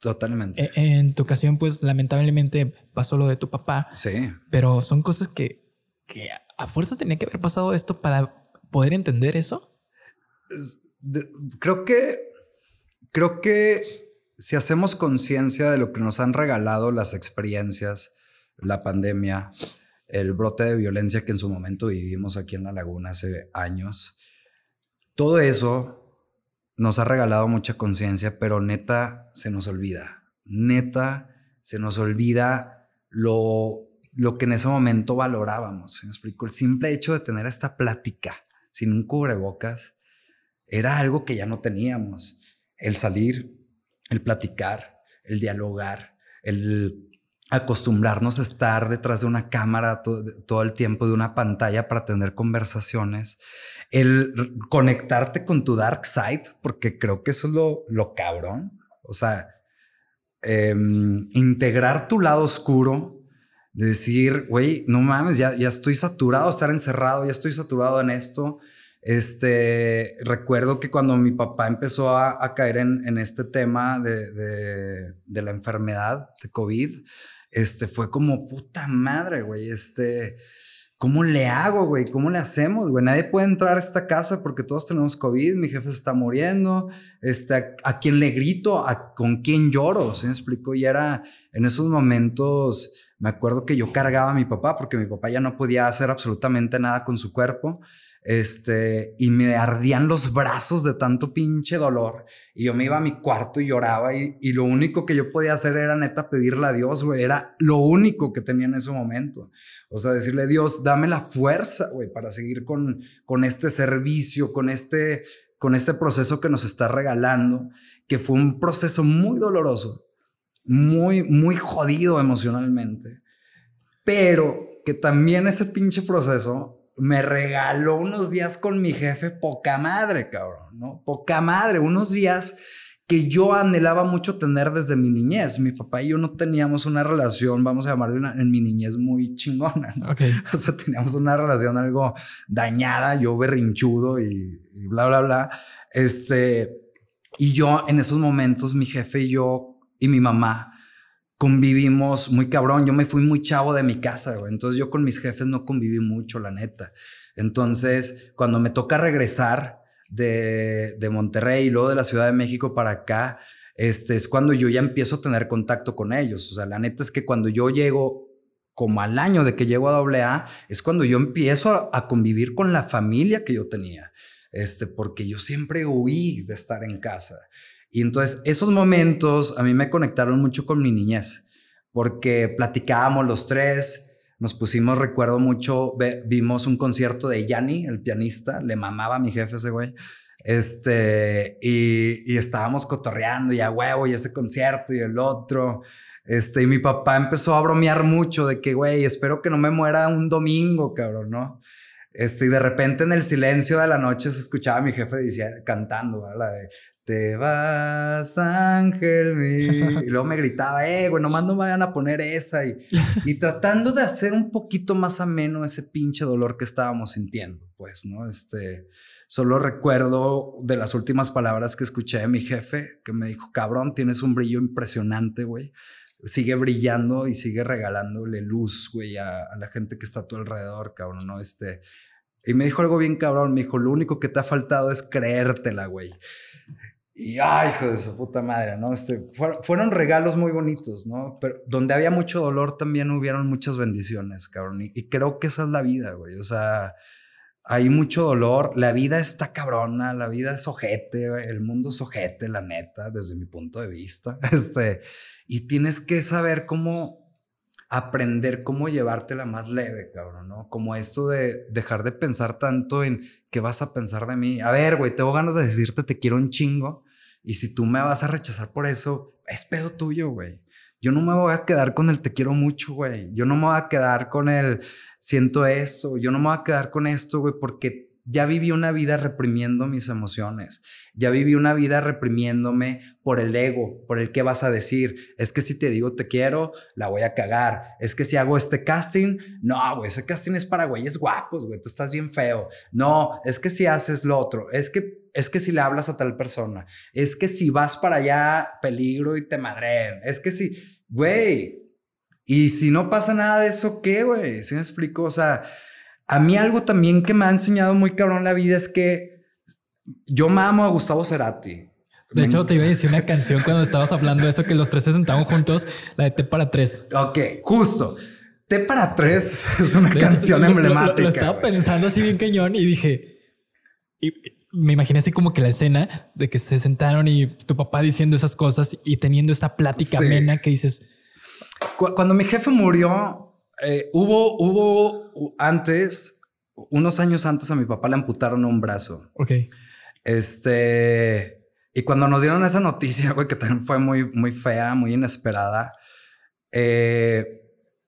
Totalmente. E, en, tu ocasión, pues lamentablemente pasó lo de tu papá. Sí. Pero son cosas que, que a fuerzas tenía que haber pasado esto para poder entender eso. creo que, creo que si hacemos conciencia de lo que nos han regalado las experiencias, la pandemia, el brote de violencia que en su momento vivimos aquí en la laguna hace años, todo eso nos ha regalado mucha conciencia, pero neta se nos olvida. Neta se nos olvida lo, lo que en ese momento valorábamos. ¿Me explico? El simple hecho de tener esta plática sin un cubrebocas era algo que ya no teníamos. El salir, el platicar, el dialogar, el acostumbrarnos a estar detrás de una cámara todo, el tiempo, de una pantalla para tener conversaciones, el conectarte con tu dark side, porque creo que eso es lo, lo cabrón. O sea, em, integrar tu lado oscuro, de decir, güey, no mames, ya, ya estoy saturado de estar encerrado, ya estoy saturado en esto. Este, recuerdo que cuando mi papá empezó a, caer en, en, este tema de, de, de la enfermedad de COVID, este, fue como puta madre, güey, este, ¿cómo le hago, güey? ¿Cómo le hacemos, güey? Nadie puede entrar a esta casa porque todos tenemos COVID, mi jefe se está muriendo, este, ¿a, quién le grito? ¿A con quién lloro? ¿Se me explicó? Y era en esos momentos, me acuerdo que yo cargaba a mi papá porque mi papá ya no podía hacer absolutamente nada con su cuerpo este, y me ardían los brazos de tanto pinche dolor. Y yo me iba a mi cuarto y lloraba y, y lo único que yo podía hacer era neta pedirle a Dios, güey. Era lo único que tenía en ese momento. O sea, decirle, Dios, dame la fuerza, güey, para seguir con, con este servicio, con este, con este proceso que nos está regalando, que fue un proceso muy doloroso, muy, muy jodido emocionalmente, pero que también ese pinche proceso me regaló unos días con mi jefe poca madre, cabrón, ¿no? Poca madre, unos días que yo anhelaba mucho tener desde mi niñez. Mi papá y yo no teníamos una relación, vamos a llamarle en mi niñez muy chingona. O sea, teníamos una relación algo dañada, yo berrinchudo y, y, bla, bla, bla. Este, y yo en esos momentos, mi jefe y yo y mi mamá convivimos muy cabrón. Yo me fui muy chavo de mi casa, güey. Entonces yo con mis jefes no conviví mucho, la neta. Entonces, cuando me toca regresar, de, de Monterrey y luego de la Ciudad de México para acá, este, es cuando yo ya empiezo a tener contacto con ellos. O sea, la neta es que cuando yo llego, como al año de que llego a AA, es cuando yo empiezo a, convivir con la familia que yo tenía. Este, porque yo siempre huí de estar en casa. Y entonces esos momentos a mí me conectaron mucho con mi niñez, porque platicábamos los tres, nos pusimos, recuerdo mucho, vimos un concierto de Yanni, el pianista, le mamaba a mi jefe ese güey. Este, y, y estábamos cotorreando y a huevo y ese concierto y el otro. Este, y mi papá empezó a bromear mucho de que, güey, espero que no me muera un domingo, cabrón, ¿no? Este, y de repente en el silencio de la noche se escuchaba a mi jefe decía, cantando, ¿verdad? de te vas, ángel. Y luego me gritaba, eh, güey, nomás no vayan a poner esa. Y, y tratando de hacer un poquito más ameno ese pinche dolor que estábamos sintiendo, pues, ¿no? Este, solo recuerdo de las últimas palabras que escuché de mi jefe, que me dijo, cabrón, tienes un brillo impresionante, güey. Sigue brillando y sigue regalándole luz, güey, a, a la gente que está a tu alrededor, cabrón, ¿no? Este, y me dijo algo bien cabrón, me dijo, lo único que te ha faltado es creértela, güey. Y ay, hijo de su puta madre, ¿no? Este, fueron, regalos muy bonitos, ¿no? Pero donde había mucho dolor también hubieron muchas bendiciones, cabrón. Y, creo que esa es la vida, güey. O sea, hay mucho dolor. La vida está cabrona, la vida es ojete, el mundo es ojete, la neta, desde mi punto de vista. Este, y tienes que saber cómo aprender cómo llevártela más leve, cabrón, ¿no? Como esto de dejar de pensar tanto en qué vas a pensar de mí. A ver, güey, tengo ganas de decirte te quiero un chingo y si tú me vas a rechazar por eso, es pedo tuyo, güey. Yo no me voy a quedar con el te quiero mucho, güey. Yo no me voy a quedar con el siento esto. Yo no me voy a quedar con esto, güey, porque ya viví una vida reprimiendo mis emociones. Ya viví una vida reprimiéndome por el ego, por el que vas a decir. Es que si te digo te quiero, la voy a cagar. Es que si hago este casting, no, ese casting es para güeyes guapos, güey, tú estás bien feo. No, es que si haces lo otro, es que es que si le hablas a tal persona, es que si vas para allá, peligro y te madreen. Es que si, güey, y si no pasa nada de eso, ¿qué, güey? ¿Sí me explico? O sea, a mí algo también que me ha enseñado muy cabrón la vida es que yo me amo a Gustavo Cerati. De hecho, te iba a decir una canción cuando estabas hablando de eso, que los tres se sentaban juntos, la de T para tres. Ok, justo. T para tres es una canción emblemática. Lo, estaba pensando así bien cañón y dije, y me imaginé así como que la escena de que se sentaron y tu papá diciendo esas cosas y teniendo esa plática amena que dices. Cuando mi jefe murió, eh, hubo, hubo antes, unos años antes a mi papá le amputaron un brazo. Ok. Este, y cuando nos dieron esa noticia, güey, que también fue muy, muy fea, muy inesperada, eh,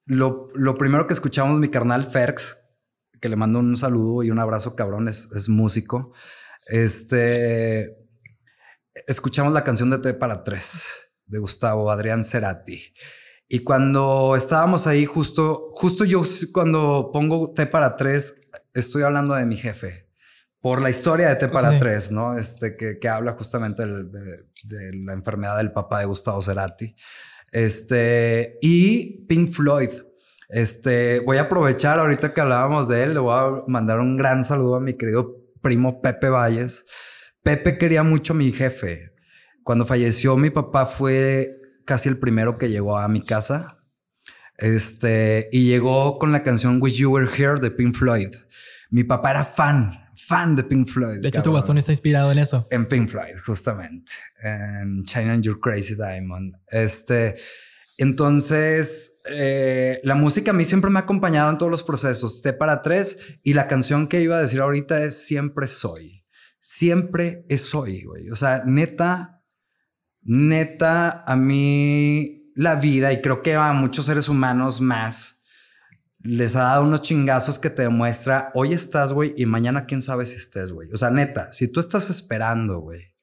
lo, lo, primero que escuchamos, mi carnal Ferx, que le mando un saludo y un abrazo cabrón, es, es músico. Este, escuchamos la canción de T para tres de Gustavo Adrián Cerati. Y cuando estábamos ahí, justo, justo yo cuando pongo T para tres, estoy hablando de mi jefe por la historia de T para tres, ¿no? Este que, que habla justamente de, de, la enfermedad del papá de Gustavo Cerati. Este y Pink Floyd. Este voy a aprovechar ahorita que hablábamos de él, le voy a mandar un gran saludo a mi querido primo Pepe Valles. Pepe quería mucho a mi jefe. Cuando falleció mi papá fue casi el primero que llegó a mi casa. Este, y llegó con la canción Wish You Were Here de Pink Floyd. Mi papá era fan, fan de Pink Floyd. De hecho, tu bastón está inspirado en eso. En Pink Floyd, justamente. En China and Your Crazy Diamond. Este, entonces, eh, la música a mí siempre me ha acompañado en todos los procesos. T para tres. Y la canción que iba a decir ahorita es Siempre Soy. Siempre es Soy, güey. O sea, neta, neta, a mí la vida, y creo que a muchos seres humanos más, les ha dado unos chingazos que te demuestra, hoy estás, güey, y mañana quién sabe si estés, güey. O sea, neta, si tú estás esperando, güey,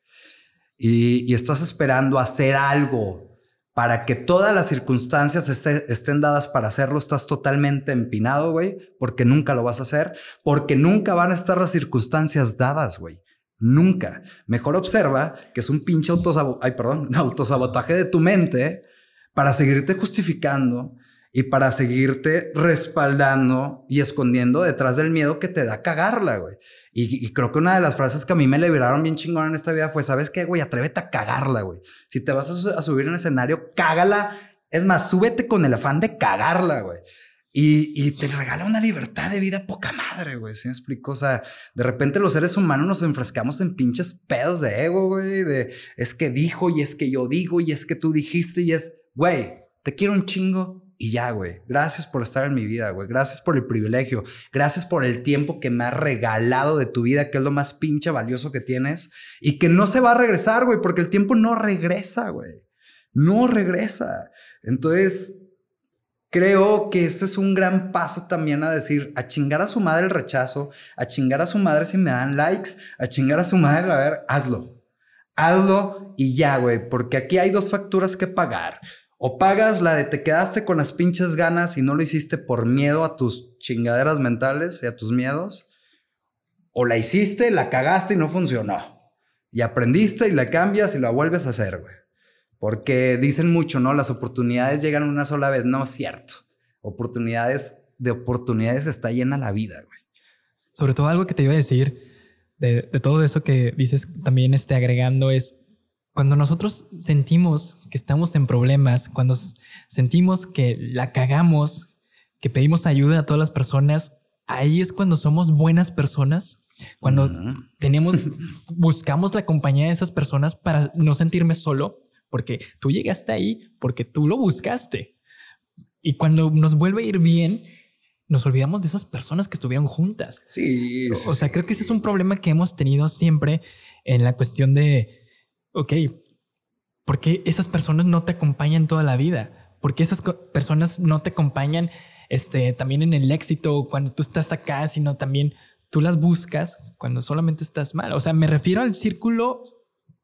y, estás esperando hacer algo para que todas las circunstancias estén dadas para hacerlo, estás totalmente empinado, güey, porque nunca lo vas a hacer, porque nunca van a estar las circunstancias dadas, güey. Nunca. Mejor observa que es un pinche autosabotaje, ay, perdón, autosabotaje de tu mente para seguirte justificando y para seguirte respaldando y escondiendo detrás del miedo que te da cagarla, güey. Y, creo que una de las frases que a mí me liberaron bien chingón en esta vida fue, ¿sabes qué, güey? Atrévete a cagarla, güey. Si te vas a, subir en escenario, cágala. Es más, súbete con el afán de cagarla, güey. Y, te regala una libertad de vida poca madre, güey. ¿Sí me explico? O sea, de repente los seres humanos nos enfrescamos en pinches pedos de ego, güey. De es que dijo y es que yo digo y es que tú dijiste y es, güey, te quiero un chingo y ya, güey. Gracias por estar en mi vida, güey. Gracias por el privilegio. Gracias por el tiempo que me has regalado de tu vida, que es lo más pinche valioso que tienes. Y que no se va a regresar, güey, porque el tiempo no regresa, güey. No regresa. Entonces, creo que ese es un gran paso también a decir, a chingar a su madre el rechazo, a chingar a su madre si me dan likes, a chingar a su madre, a ver, hazlo. Hazlo y ya, güey, porque aquí hay dos facturas que pagar. O pagas la de te quedaste con las pinches ganas y no lo hiciste por miedo a tus chingaderas mentales y a tus miedos. O la hiciste, la cagaste y no funcionó. Y aprendiste y la cambias y la vuelves a hacer, güey. Porque dicen mucho, ¿no? Las oportunidades llegan una sola vez. No es cierto. Oportunidades, de oportunidades está llena la vida. Sobre todo algo que te iba a decir de, todo eso que dices también este, agregando es cuando nosotros sentimos que estamos en problemas, cuando sentimos que la cagamos, que pedimos ayuda a todas las personas, ahí es cuando somos buenas personas, cuando tenemos, buscamos la compañía de esas personas para no sentirme solo, porque tú llegaste ahí, porque tú lo buscaste. Y cuando nos vuelve a ir bien, nos olvidamos de esas personas que estuvieron juntas. Sí. O sea, creo que ese es un problema que hemos tenido siempre en la cuestión de ok, ¿por qué esas personas no te acompañan toda la vida? ¿Por qué esas personas no te acompañan este, también en el éxito cuando tú estás acá, sino también tú las buscas cuando solamente estás mal? O sea, me refiero al círculo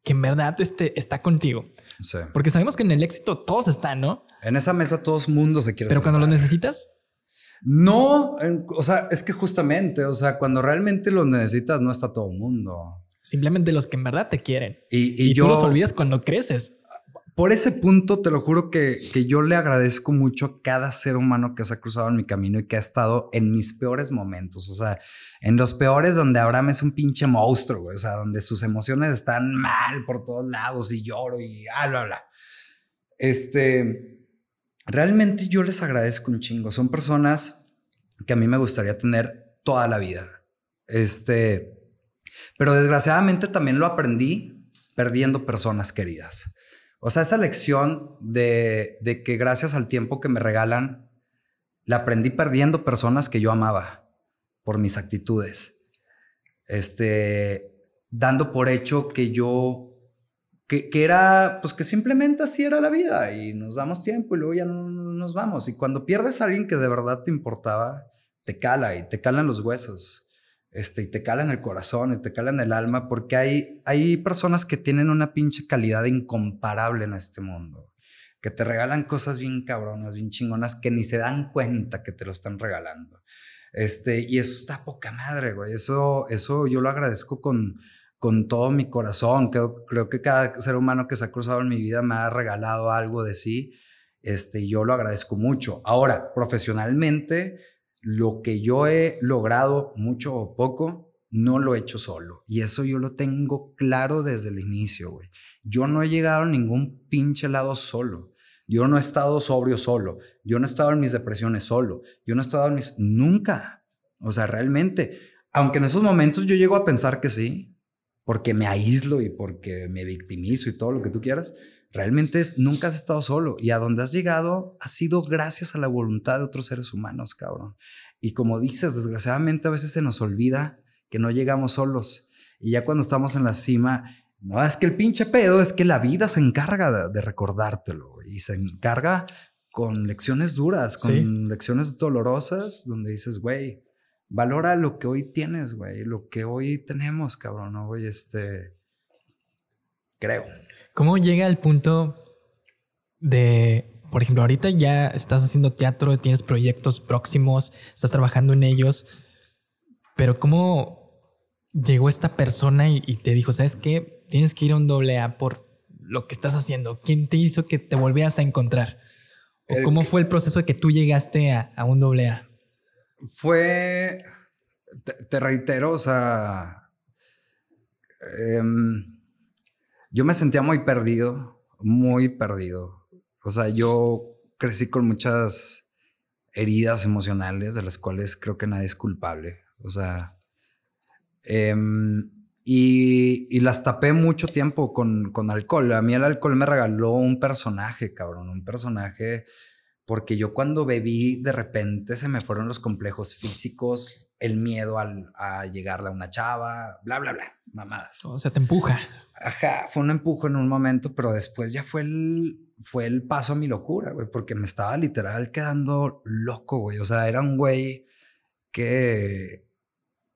que en verdad este, está contigo. Sí. Porque sabemos que en el éxito todos están, ¿no? En esa mesa todo el mundo se quiere Pero cuando los necesitas. No, o sea, es que justamente, o sea, cuando realmente los necesitas no está todo el mundo. Simplemente los que en verdad te quieren. Y, yo, tú los olvidas cuando creces. Por ese punto, te lo juro que, que yo le agradezco mucho a cada ser humano que se ha cruzado en mi camino y que ha estado en mis peores momentos. O sea, en los peores donde Abraham es un pinche monstruo, O sea, donde sus emociones están mal por todos lados y lloro y bla, bla, bla. Este, realmente yo les agradezco un chingo. Son personas que a mí me gustaría tener toda la vida. Este, pero desgraciadamente también lo aprendí perdiendo personas queridas. O sea, esa lección de, de que gracias al tiempo que me regalan, la aprendí perdiendo personas que yo amaba por mis actitudes. Este, dando por hecho que yo, que, era, pues que simplemente así era la vida y nos damos tiempo y luego ya no, nos vamos. Y cuando pierdes a alguien que de verdad te importaba, te cala y te calan los huesos este, y te cala en el corazón y te cala en el alma, porque hay, hay personas que tienen una pinche calidad incomparable en este mundo, que te regalan cosas bien cabronas, bien chingonas, que ni se dan cuenta que te lo están regalando. Este, y eso está poca madre, güey. Eso, eso yo lo agradezco con, con todo mi corazón. Creo, creo que cada ser humano que se ha cruzado en mi vida me ha regalado algo de sí. Este, yo lo agradezco mucho. Ahora, profesionalmente, lo que yo he logrado, mucho o poco, no lo he hecho solo. Y eso yo lo tengo claro desde el inicio, güey. Yo no he llegado a ningún pinche lado solo. Yo no he estado sobrio solo. Yo no he estado en mis depresiones solo. Yo no he estado en mis... Nunca. O sea, realmente. Aunque en esos momentos yo llego a pensar que sí, porque me aíslo y porque me victimizo y todo lo que tú quieras, realmente es, nunca has estado solo y a donde has llegado ha sido gracias a la voluntad de otros seres humanos, cabrón. Y como dices, desgraciadamente a veces se nos olvida que no llegamos solos. Y ya cuando estamos en la cima, No, es que el pinche pedo es que la vida se encarga de, recordártelo y se encarga con lecciones duras, con lecciones dolorosas, donde dices, güey, valora lo que hoy tienes, güey, lo que hoy tenemos, cabrón, ¿no, güey? Este, creo. ¿Cómo llega el punto de, por ejemplo, ahorita ya estás haciendo teatro, tienes proyectos próximos, estás trabajando en ellos, pero cómo llegó esta persona y, y te dijo, ¿sabes qué? tienes que ir a un doble A por lo que estás haciendo. ¿Quién te hizo que te volvieras a encontrar? ¿O cómo fue el proceso de que tú llegaste a, un doble A? Fue, te, reitero, o sea, em, yo me sentía muy perdido, muy perdido. O sea, yo crecí con muchas heridas emocionales de las cuales creo que nadie es culpable. O sea, eh, y, las tapé mucho tiempo con, con alcohol. A mí el alcohol me regaló un personaje, cabrón, un personaje, porque yo cuando bebí, de repente se me fueron los complejos físicos, el miedo al, a llegarle a una chava, bla, bla, bla, mamadas. O sea, te empuja. Ajá, fue un empujo en un momento, pero después ya fue el, fue el paso a mi locura, güey, porque me estaba literal quedando loco, güey. O sea, era un güey que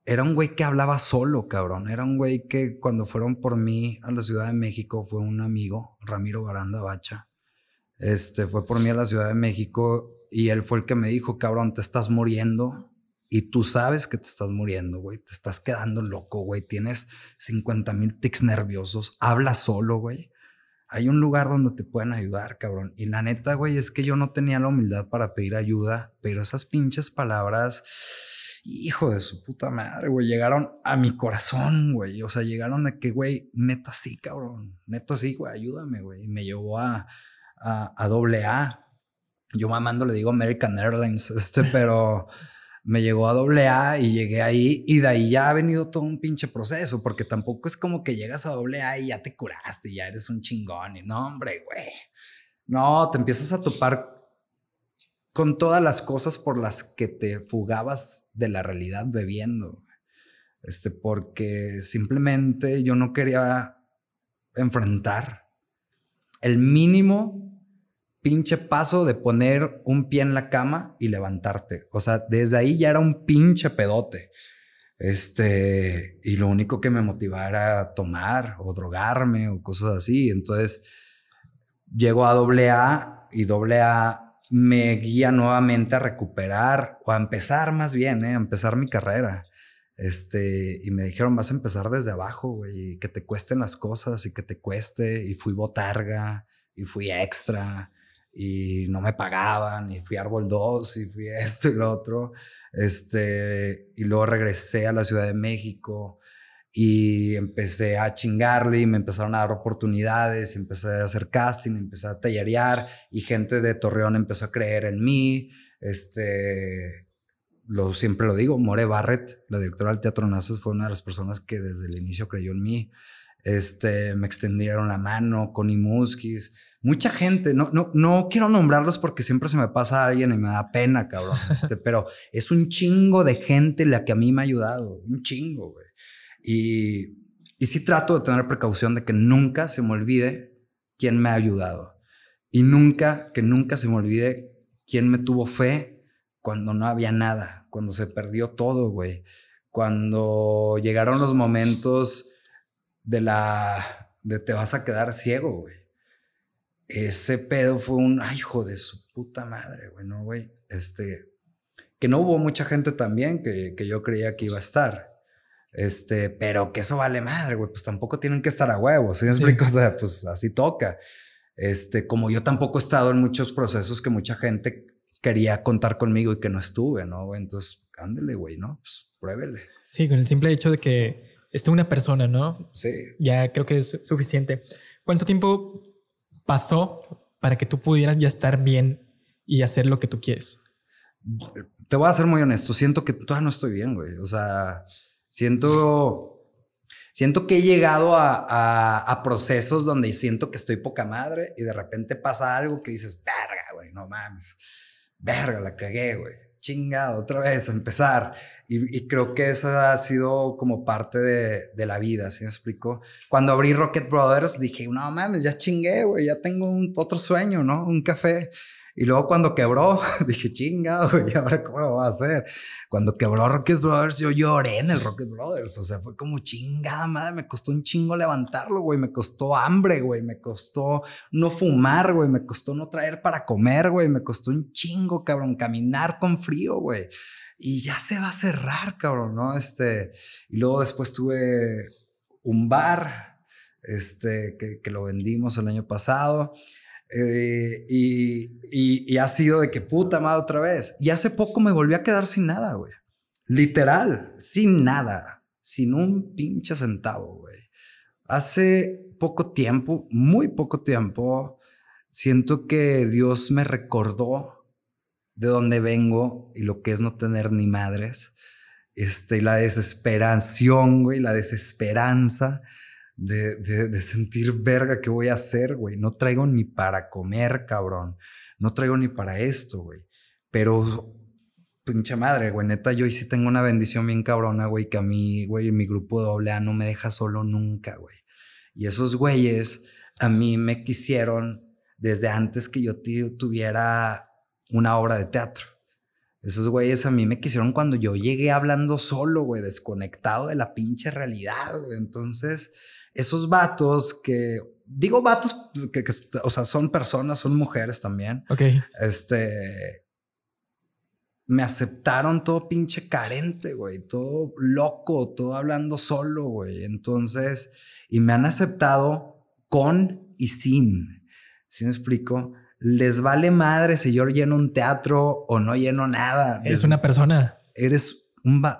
era un güey que hablaba solo, cabrón. Era un güey que cuando fueron por mí a la Ciudad de México fue un amigo, Ramiro Baranda Bacha. Este fue por mí a la Ciudad de México y él fue el que me dijo, cabrón, te estás muriendo y tú sabes que te estás muriendo, güey. Te estás quedando loco, güey. Tienes 50 mil tics nerviosos. Habla solo, güey. Hay un lugar donde te pueden ayudar, cabrón. Y la neta, güey, es que yo no tenía la humildad para pedir ayuda, pero esas pinches palabras hijo de su puta madre, güey, llegaron a mi corazón, güey. O sea, llegaron a que, güey, neta sí, cabrón. Neta sí, güey, ayúdame, güey. Y me llevó a, a, doble A. Yo mamando le digo American Airlines, este, pero me llegó a doble A y llegué ahí y de ahí ya ha venido todo un pinche proceso, porque tampoco es como que llegas a doble A y ya te curaste, ya eres un chingón y no, hombre, güey. No, te empiezas a topar con todas las cosas por las que te fugabas de la realidad bebiendo. Este, porque simplemente yo no quería enfrentar el mínimo pinche paso de poner un pie en la cama y levantarte. O sea, desde ahí ya era un pinche pedote. Este, y lo único que me motivaba era tomar o drogarme o cosas así. Entonces, llego a doble A y doble A me guía nuevamente a recuperar o a empezar más bien, ¿eh? a empezar mi carrera. Este, y me dijeron, vas a empezar desde abajo, güey, que te cuesten las cosas y que te cueste. Y fui botarga y fui extra y no me pagaban y fui árbol 2 y fui esto y lo otro. Este, y luego regresé a la Ciudad de México y empecé a chingarle y me empezaron a dar oportunidades, y empecé a hacer casting, empecé a tallerear y gente de Torreón empezó a creer en mí. Este, lo siempre lo digo, More Barrett, la directora del Teatro Nazas, fue una de las personas que desde el inicio creyó en mí. Este, me extendieron la mano, Connie Muskis, mucha gente, no, no, no quiero nombrarlos porque siempre se me pasa a alguien y me da pena, cabrón, este, pero es un chingo de gente la que a mí me ha ayudado, un chingo, güey. Y, y sí trato de tener precaución de que nunca se me olvide quién me ha ayudado. Y nunca, que nunca se me olvide quién me tuvo fe cuando no había nada, cuando se perdió todo, güey. Cuando llegaron los momentos de la, de te vas a quedar ciego, güey. Ese pedo fue un, ay, hijo de su puta madre, güey, ¿no, güey? Este, que no hubo mucha gente también que, que yo creía que iba a estar. Este, pero que eso vale madre, güey, pues tampoco tienen que estar a huevos, ¿sí me explico? O sea, pues así toca. Este, como yo tampoco he estado en muchos procesos que mucha gente quería contar conmigo y que no estuve, ¿no? Entonces, ándele, güey, ¿no? Pues pruébele. Sí, con el simple hecho de que esté una persona, ¿no? Sí. Ya creo que es suficiente. ¿Cuánto tiempo pasó para que tú pudieras ya estar bien y hacer lo que tú quieres? Te voy a ser muy honesto, siento que todavía no estoy bien, güey. O sea, Siento, siento que he llegado a, a, procesos donde siento que estoy poca madre y de repente pasa algo que dices, verga, güey, no mames, verga, la cagué, güey. Chingado, otra vez, empezar. Y, creo que esa ha sido como parte de, de la vida, ¿sí me explico? Cuando abrí Rocket Brothers dije, no mames, ya chingué, güey, ya tengo un, otro sueño, ¿no? Un café. Y luego cuando quebró, dije, chinga, güey, ¿ahora cómo lo voy a hacer? Cuando quebró Rocket Brothers, yo lloré en el Rocket Brothers. O sea, fue como chingada madre, me costó un chingo levantarlo, güey. Me costó hambre, güey. Me costó no fumar, güey. Me costó no traer para comer, güey. Me costó un chingo, cabrón, caminar con frío, güey. Y ya se va a cerrar, cabrón, ¿no? Este, y luego después tuve un bar, este, que, que lo vendimos el año pasado. Eh, y, ha sido de que puta madre otra vez. Y hace poco me volví a quedar sin nada, güey. Literal, sin nada. Sin un pinche centavo, güey. Hace poco tiempo, muy poco tiempo, siento que Dios me recordó de dónde vengo y lo que es no tener ni madres. Este, la desesperación, güey, la desesperanza de, de, sentir verga que voy a hacer, güey. No traigo ni para comer, cabrón. No traigo ni para esto, güey. Pero, pinche madre, güey. Neta, yo sí tengo una bendición bien cabrona, güey, que a mí, güey, mi grupo doble A no me deja solo nunca, güey. Y esos güeyes a mí me quisieron desde antes que yo tuviera una obra de teatro. Esos güeyes a mí me quisieron cuando yo llegué hablando solo, güey, desconectado de la pinche realidad, güey. Entonces, esos vatos que, digo vatos que, o sea, son personas, son mujeres también. Ok. Este, me aceptaron todo pinche carente, güey, todo loco, todo hablando solo, güey. Entonces, y me han aceptado con y sin. ¿Sí me explico? Les vale madre si yo lleno un teatro o no lleno nada. Eres una persona. Eres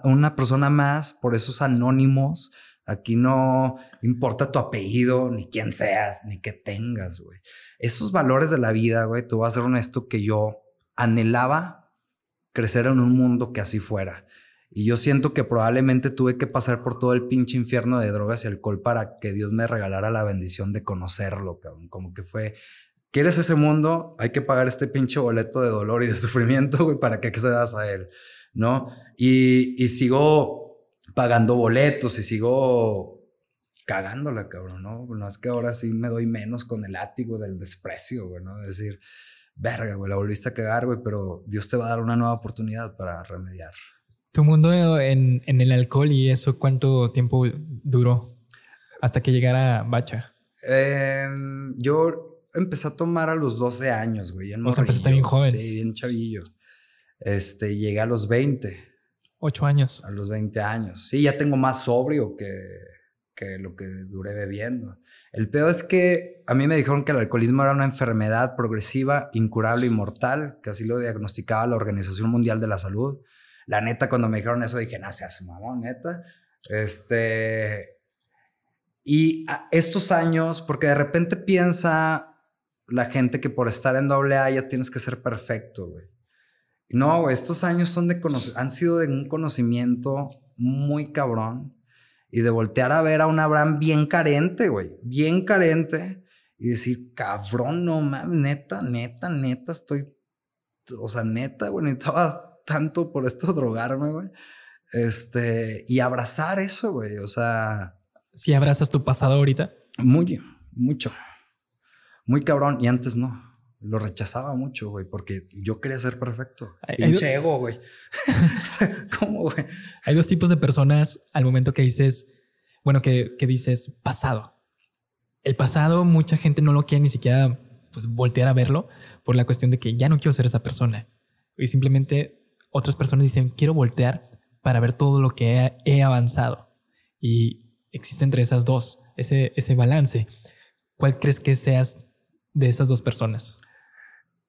una persona más, por esos anónimos Aquí no importa tu apellido, ni quién seas, ni qué tengas, güey. Esos valores de la vida, güey, te voy a ser honesto que yo anhelaba crecer en un mundo que así fuera. Y yo siento que probablemente tuve que pasar por todo el pinche infierno de drogas y alcohol para que Dios me regalara la bendición de conocerlo. Como que fue, ¿quieres ese mundo? Hay que pagar este pinche boleto de dolor y de sufrimiento, güey, para que accedas a él, ¿no? Y, y sigo pagando boletos y sigo cagándola, cabrón, ¿no? No es que ahora sí me doy menos con el látigo del desprecio, güey, ¿no? decir, verga, güey, la volviste a cagar, güey, pero Dios te va a dar una nueva oportunidad para remediar. ¿Tu mundo en, en el alcohol y eso cuánto tiempo duró hasta que llegara Bacha? Em, yo empecé a tomar a los 12 años, güey. O sea, empezaste bien joven. Sí, bien chavillo. Este, llegué a los 20. Ocho años. A los 20 años. Sí, ya tengo más sobrio que, que lo que duré bebiendo. El peor es que a mí me dijeron que el alcoholismo era una enfermedad progresiva, incurable y mortal, que así lo diagnosticaba la Organización Mundial de la Salud. La neta, cuando me dijeron eso, dije, no seas mamón, neta. Este. Y estos años, porque de repente piensa la gente que por estar en doble A ya tienes que ser perfecto, güey. No, estos años son de han sido de un conocimiento muy cabrón y de voltear a ver a un Abraham bien carente, güey, bien carente y decir, cabrón, no mames, neta, neta, neta, estoy, o sea, neta, güey, necesitaba tanto por esto drogarme, güey. Este, y abrazar eso, güey, o sea. Si abrazas tu pasado ahorita. Muy, mucho. Muy cabrón, y antes no lo rechazaba mucho, güey, porque yo quería ser perfecto. Hay, Pinche ego, güey. ¿Cómo, güey? Hay dos tipos de personas al momento que dices, bueno, que, que, dices pasado. El pasado, mucha gente no lo quiere ni siquiera pues, voltear a verlo por la cuestión de que ya no quiero ser esa persona. Y simplemente otras personas dicen, quiero voltear para ver todo lo que he, he avanzado. Y existe entre esas dos, ese, ese balance. ¿Cuál crees que seas de esas dos personas?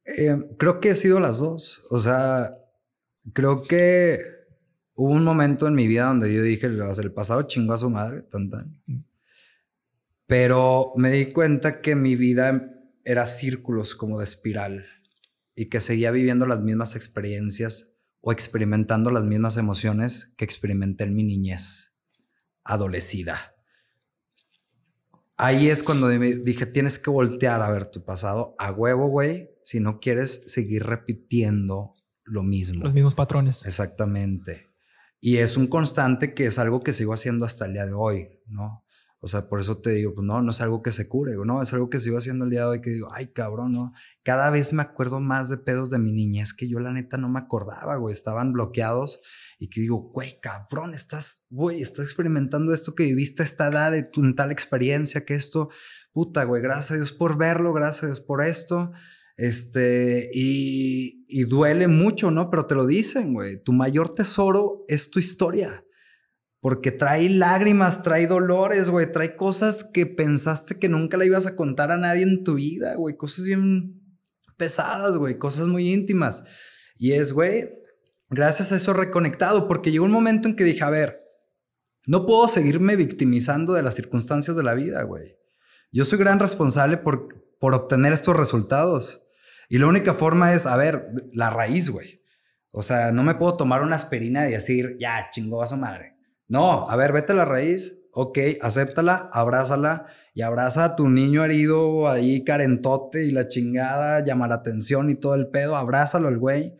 Eh, creo que he sido las dos. O sea, creo que hubo un momento en mi vida donde yo dije, el pasado chingó a su madre, tan tan. Pero me di cuenta que mi vida era círculos como de espiral y que seguía viviendo las mismas experiencias o experimentando las mismas emociones que experimenté en mi niñez adolecida. Ahí es cuando dije, tienes que voltear a ver tu pasado a huevo, güey, si no quieres seguir repitiendo lo mismo. Los mismos patrones. Exactamente. Y es un constante que es algo que sigo haciendo hasta el día de hoy, ¿no? O sea, por eso te digo, pues no, no es algo que se cure, no, es algo que sigo haciendo el día de hoy que digo, ay, cabrón, ¿no? Cada vez me acuerdo más de pedos de mi niñez que yo la neta no me acordaba, güey, estaban bloqueados y que digo, güey, cabrón, estás, güey, estás experimentando esto que viviste a esta edad de tu tal experiencia, que esto, puta, güey, gracias a Dios por verlo, gracias a Dios por esto. Este, y, y duele mucho, ¿no? Pero te lo dicen, güey, tu mayor tesoro es tu historia. Porque trae lágrimas, trae dolores, güey, trae cosas que pensaste que nunca le ibas a contar a nadie en tu vida, güey, cosas bien pesadas, güey, cosas muy íntimas. Y es, güey, gracias a eso reconectado, porque llegó un momento en que dije, a ver, no puedo seguirme victimizando de las circunstancias de la vida, güey. Yo soy gran responsable por, por obtener estos resultados. Y la única forma es, a ver, la raíz, güey. O sea, no me puedo tomar una aspirina y decir, ya, chingo a su madre. No, a ver, vete a la raíz, ok, acéptala, abrázala y abraza a tu niño herido ahí carentote y la chingada, llama la atención y todo el pedo, abrázalo el güey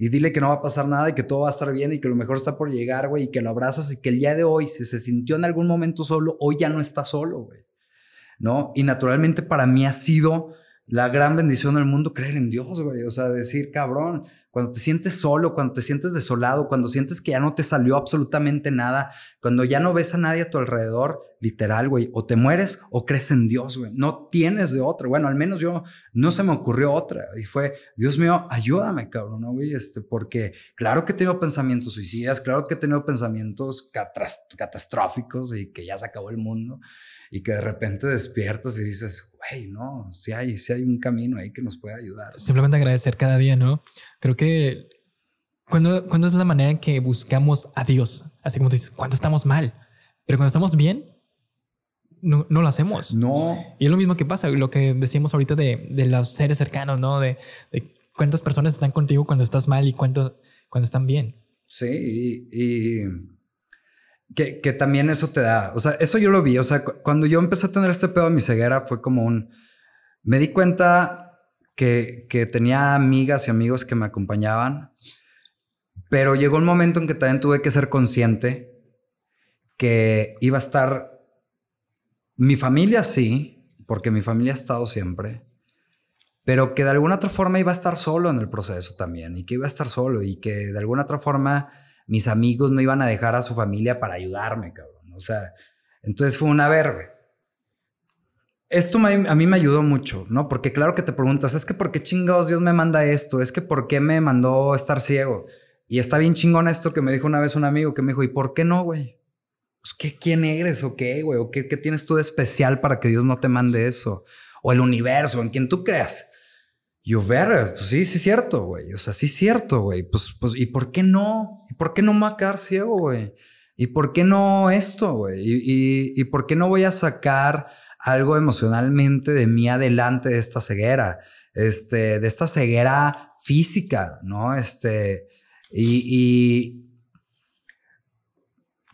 y dile que no va a pasar nada y que todo va a estar bien y que lo mejor está por llegar, güey, y que lo abrazas y que el día de hoy, si se sintió en algún momento solo, hoy ya no está solo, güey. ¿No? Y naturalmente para mí ha sido la gran bendición del mundo creer en Dios, güey. O sea, decir, cabrón, cuando te sientes solo, cuando te sientes desolado, cuando sientes que ya no te salió absolutamente nada, cuando ya no ves a nadie a tu alrededor, literal, güey, o te mueres o crees en Dios, güey. No tienes de otra. Bueno, al menos yo no se me ocurrió otra. Y fue, Dios mío, ayúdame, cabrón, ¿no, güey? Este, porque claro que he tenido pensamientos suicidas, claro que he tenido pensamientos catastróficos y que ya se acabó el mundo y que de repente despiertas y dices, güey, no, si hay, si hay un camino ahí que nos puede ayudar. Simplemente agradecer cada día, ¿no? Creo que cuando, cuando es la manera en que buscamos a Dios, así como tú dices, cuando estamos mal, pero cuando estamos bien, no, no lo hacemos. No. Y es lo mismo que pasa, lo que decíamos ahorita de, de los seres cercanos, ¿no? De, de, cuántas personas están contigo cuando estás mal y cuánto, cuando están bien. Sí, y que, que, también eso te da, o sea, eso yo lo vi, o sea, cuando yo empecé a tener este pedo de mi ceguera fue como un, me di cuenta que, que tenía amigas y amigos que me acompañaban, pero llegó un momento en que también tuve que ser consciente que iba a estar mi familia sí, porque mi familia ha estado siempre, pero que de alguna otra forma iba a estar solo en el proceso también y que iba a estar solo y que de alguna otra forma mis amigos no iban a dejar a su familia para ayudarme, cabrón. O sea, entonces fue una verga. Esto a mí me ayudó mucho, ¿no? Porque claro que te preguntas, es que ¿por qué chingados Dios me manda esto? Es que ¿por qué me mandó estar ciego? Y está bien chingón esto que me dijo una vez un amigo que me dijo, ¿y por qué no, güey? Pues, ¿qué, ¿quién eres o qué, güey? ¿O qué, qué tienes tú de especial para que Dios no te mande eso? O el universo, en quien tú creas. Yo, ver, pues sí, sí es cierto, güey. O sea, sí es cierto, güey. Pues, pues, ¿y por qué no? ¿Y por qué no me va a quedar ciego, güey? ¿Y por qué no esto, güey? ¿Y, y, y por qué no voy a sacar algo emocionalmente de mí adelante de esta ceguera? Este, de esta ceguera física, ¿no? Este, y, y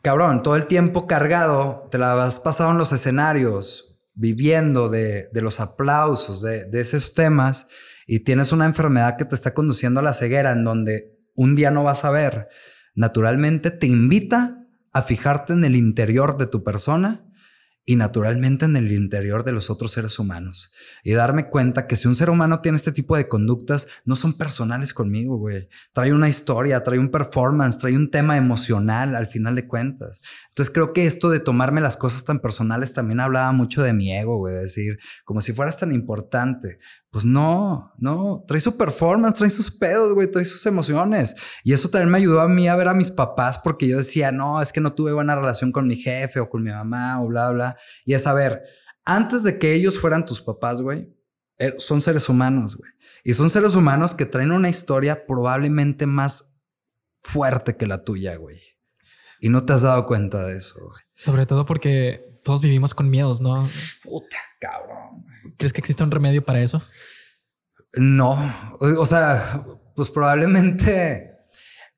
cabrón, todo el tiempo cargado, te la has pasado en los escenarios, viviendo de, de los aplausos, de, de esos temas y tienes una enfermedad que te está conduciendo a la ceguera en donde un día no vas a ver, naturalmente te invita a fijarte en el interior de tu persona y naturalmente en el interior de los otros seres humanos. Y darme cuenta que si un ser humano tiene este tipo de conductas, no son personales conmigo, güey. Trae una historia, trae un performance, trae un tema emocional al final de cuentas. Entonces creo que esto de tomarme las cosas tan personales también hablaba mucho de mi ego, güey. Decir, como si fueras tan importante. Pues no, no, trae su performance, trae sus pedos, güey, trae sus emociones. Y eso también me ayudó a mí a ver a mis papás porque yo decía, no, es que no tuve buena relación con mi jefe o con mi mamá o bla, bla. Y es a ver, antes de que ellos fueran tus papás, güey, er, son seres humanos, güey. Y son seres humanos que traen una historia probablemente más fuerte que la tuya, güey. Y no te has dado cuenta de eso. Sobre todo porque todos vivimos con miedos, ¿no? Puta, cabrón. ¿Crees que existe un remedio para eso? No, o sea, pues probablemente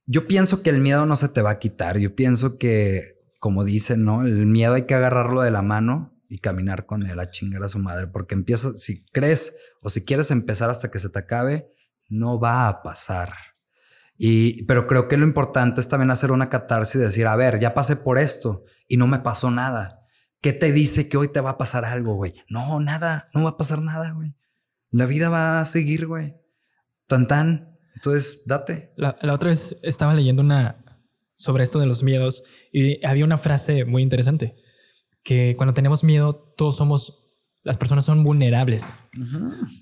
yo pienso que el miedo no se te va a quitar. Yo pienso que, como dicen, ¿no? El miedo hay que agarrarlo de la mano y caminar con él a chingar a su madre, porque empieza, si crees o si quieres empezar hasta que se te acabe, no va a pasar. Y, pero creo que lo importante es también hacer una catarsis y decir, a ver, ya pasé por esto y no me pasó nada. ¿Qué te dice que hoy te va a pasar algo, güey? No, nada, no va a pasar nada, güey. La vida va a seguir, güey. Tan tan. Entonces, date. La, la otra vez estaba leyendo una sobre esto de los miedos y había una frase muy interesante que cuando tenemos miedo todos somos las personas son vulnerables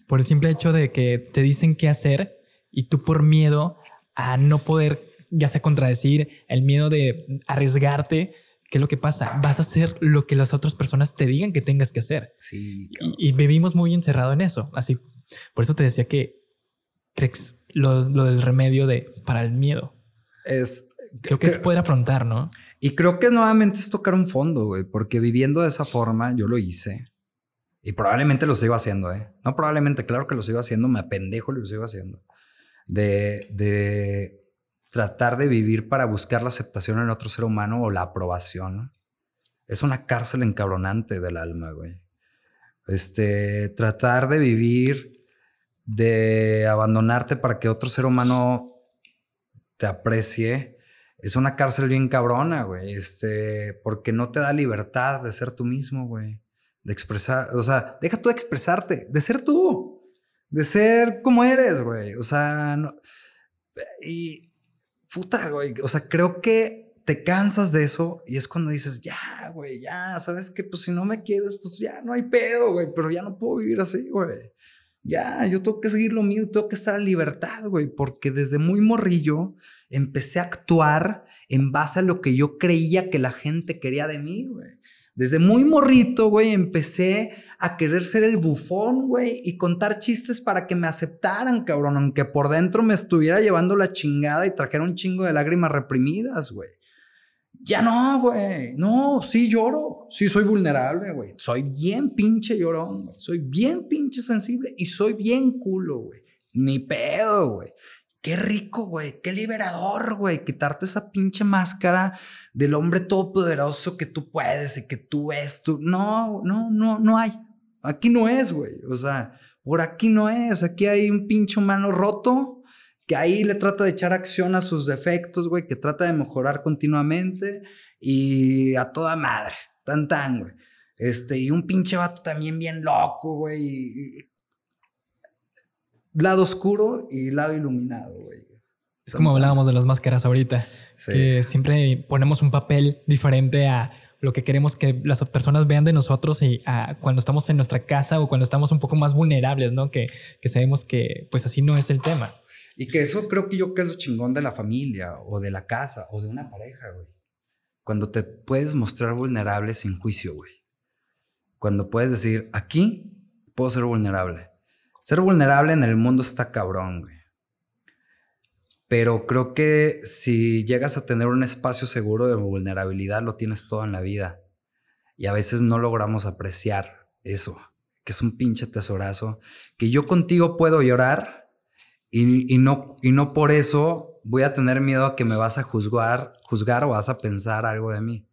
por el simple hecho de que te dicen qué hacer y tú por miedo a no poder ya sea contradecir el miedo de arriesgarte ¿Qué es lo que pasa? Vas a hacer lo que las otras personas te digan que tengas que hacer. Sí. Y, vivimos muy encerrado en eso. Así, por eso te decía que crees lo, del remedio de para el miedo. Es creo que, es poder afrontar, ¿no? Y creo que nuevamente es tocar un fondo, güey, porque viviendo de esa forma yo lo hice y probablemente lo sigo haciendo, ¿eh? No probablemente, claro que lo sigo haciendo, me apendejo y lo sigo haciendo. De, de tratar de vivir para buscar la aceptación en otro ser humano o la aprobación. Es una cárcel encabronante del alma, güey. Este, tratar de vivir, de abandonarte para que otro ser humano te aprecie, es una cárcel bien cabrona, güey. Este, porque no te da libertad de ser tú mismo, güey. De expresar, o sea, deja tú de expresarte, de ser tú, de ser como eres, güey. O sea, no, y puta, güey, o sea, creo que te cansas de eso y es cuando dices, ya, güey, ya, sabes que pues si no me quieres, pues ya no hay pedo, güey, pero ya no puedo vivir así, güey. Ya, yo tengo que seguir lo mío, tengo que estar en libertad, güey, porque desde muy morrillo empecé a actuar en base a lo que yo creía que la gente quería de mí, güey. Desde muy morrito, güey, empecé a querer ser el bufón, güey, y contar chistes para que me aceptaran, cabrón, aunque por dentro me estuviera llevando la chingada y trajera un chingo de lágrimas reprimidas, güey. Ya no, güey. No, sí lloro. Sí soy vulnerable, güey. Soy bien pinche llorón, güey. Soy bien pinche sensible y soy bien culo, güey. Ni pedo, güey. Qué rico, güey. Qué liberador, güey. Quitarte esa pinche máscara del hombre todopoderoso que tú puedes y que tú es tú. No, no, no, no hay. Aquí no es, güey. O sea, por aquí no es. Aquí hay un pinche humano roto que ahí le trata de echar acción a sus defectos, güey. Que trata de mejorar continuamente y a toda madre. Tan, tan, güey. Este, y un pinche vato también bien loco, güey lado oscuro y lado iluminado, güey. Es como hablábamos de las máscaras ahorita, que siempre ponemos un papel diferente a lo que queremos que las personas vean de nosotros y a cuando estamos en nuestra casa o cuando estamos un poco más vulnerables, ¿no? Que, que sabemos que pues así no es el tema. Y que eso creo que yo que es lo chingón de la familia o de la casa o de una pareja, güey. Cuando te puedes mostrar vulnerable sin juicio, güey. Cuando puedes decir, aquí puedo ser vulnerable ser vulnerable en el mundo está cabrón, güey. Pero creo que si llegas a tener un espacio seguro de vulnerabilidad, lo tienes todo en la vida. Y a veces no logramos apreciar eso, que es un pinche tesorazo, que yo contigo puedo llorar y, no, y no por eso voy a tener miedo a que me vas a juzgar, juzgar o vas a pensar algo de mí.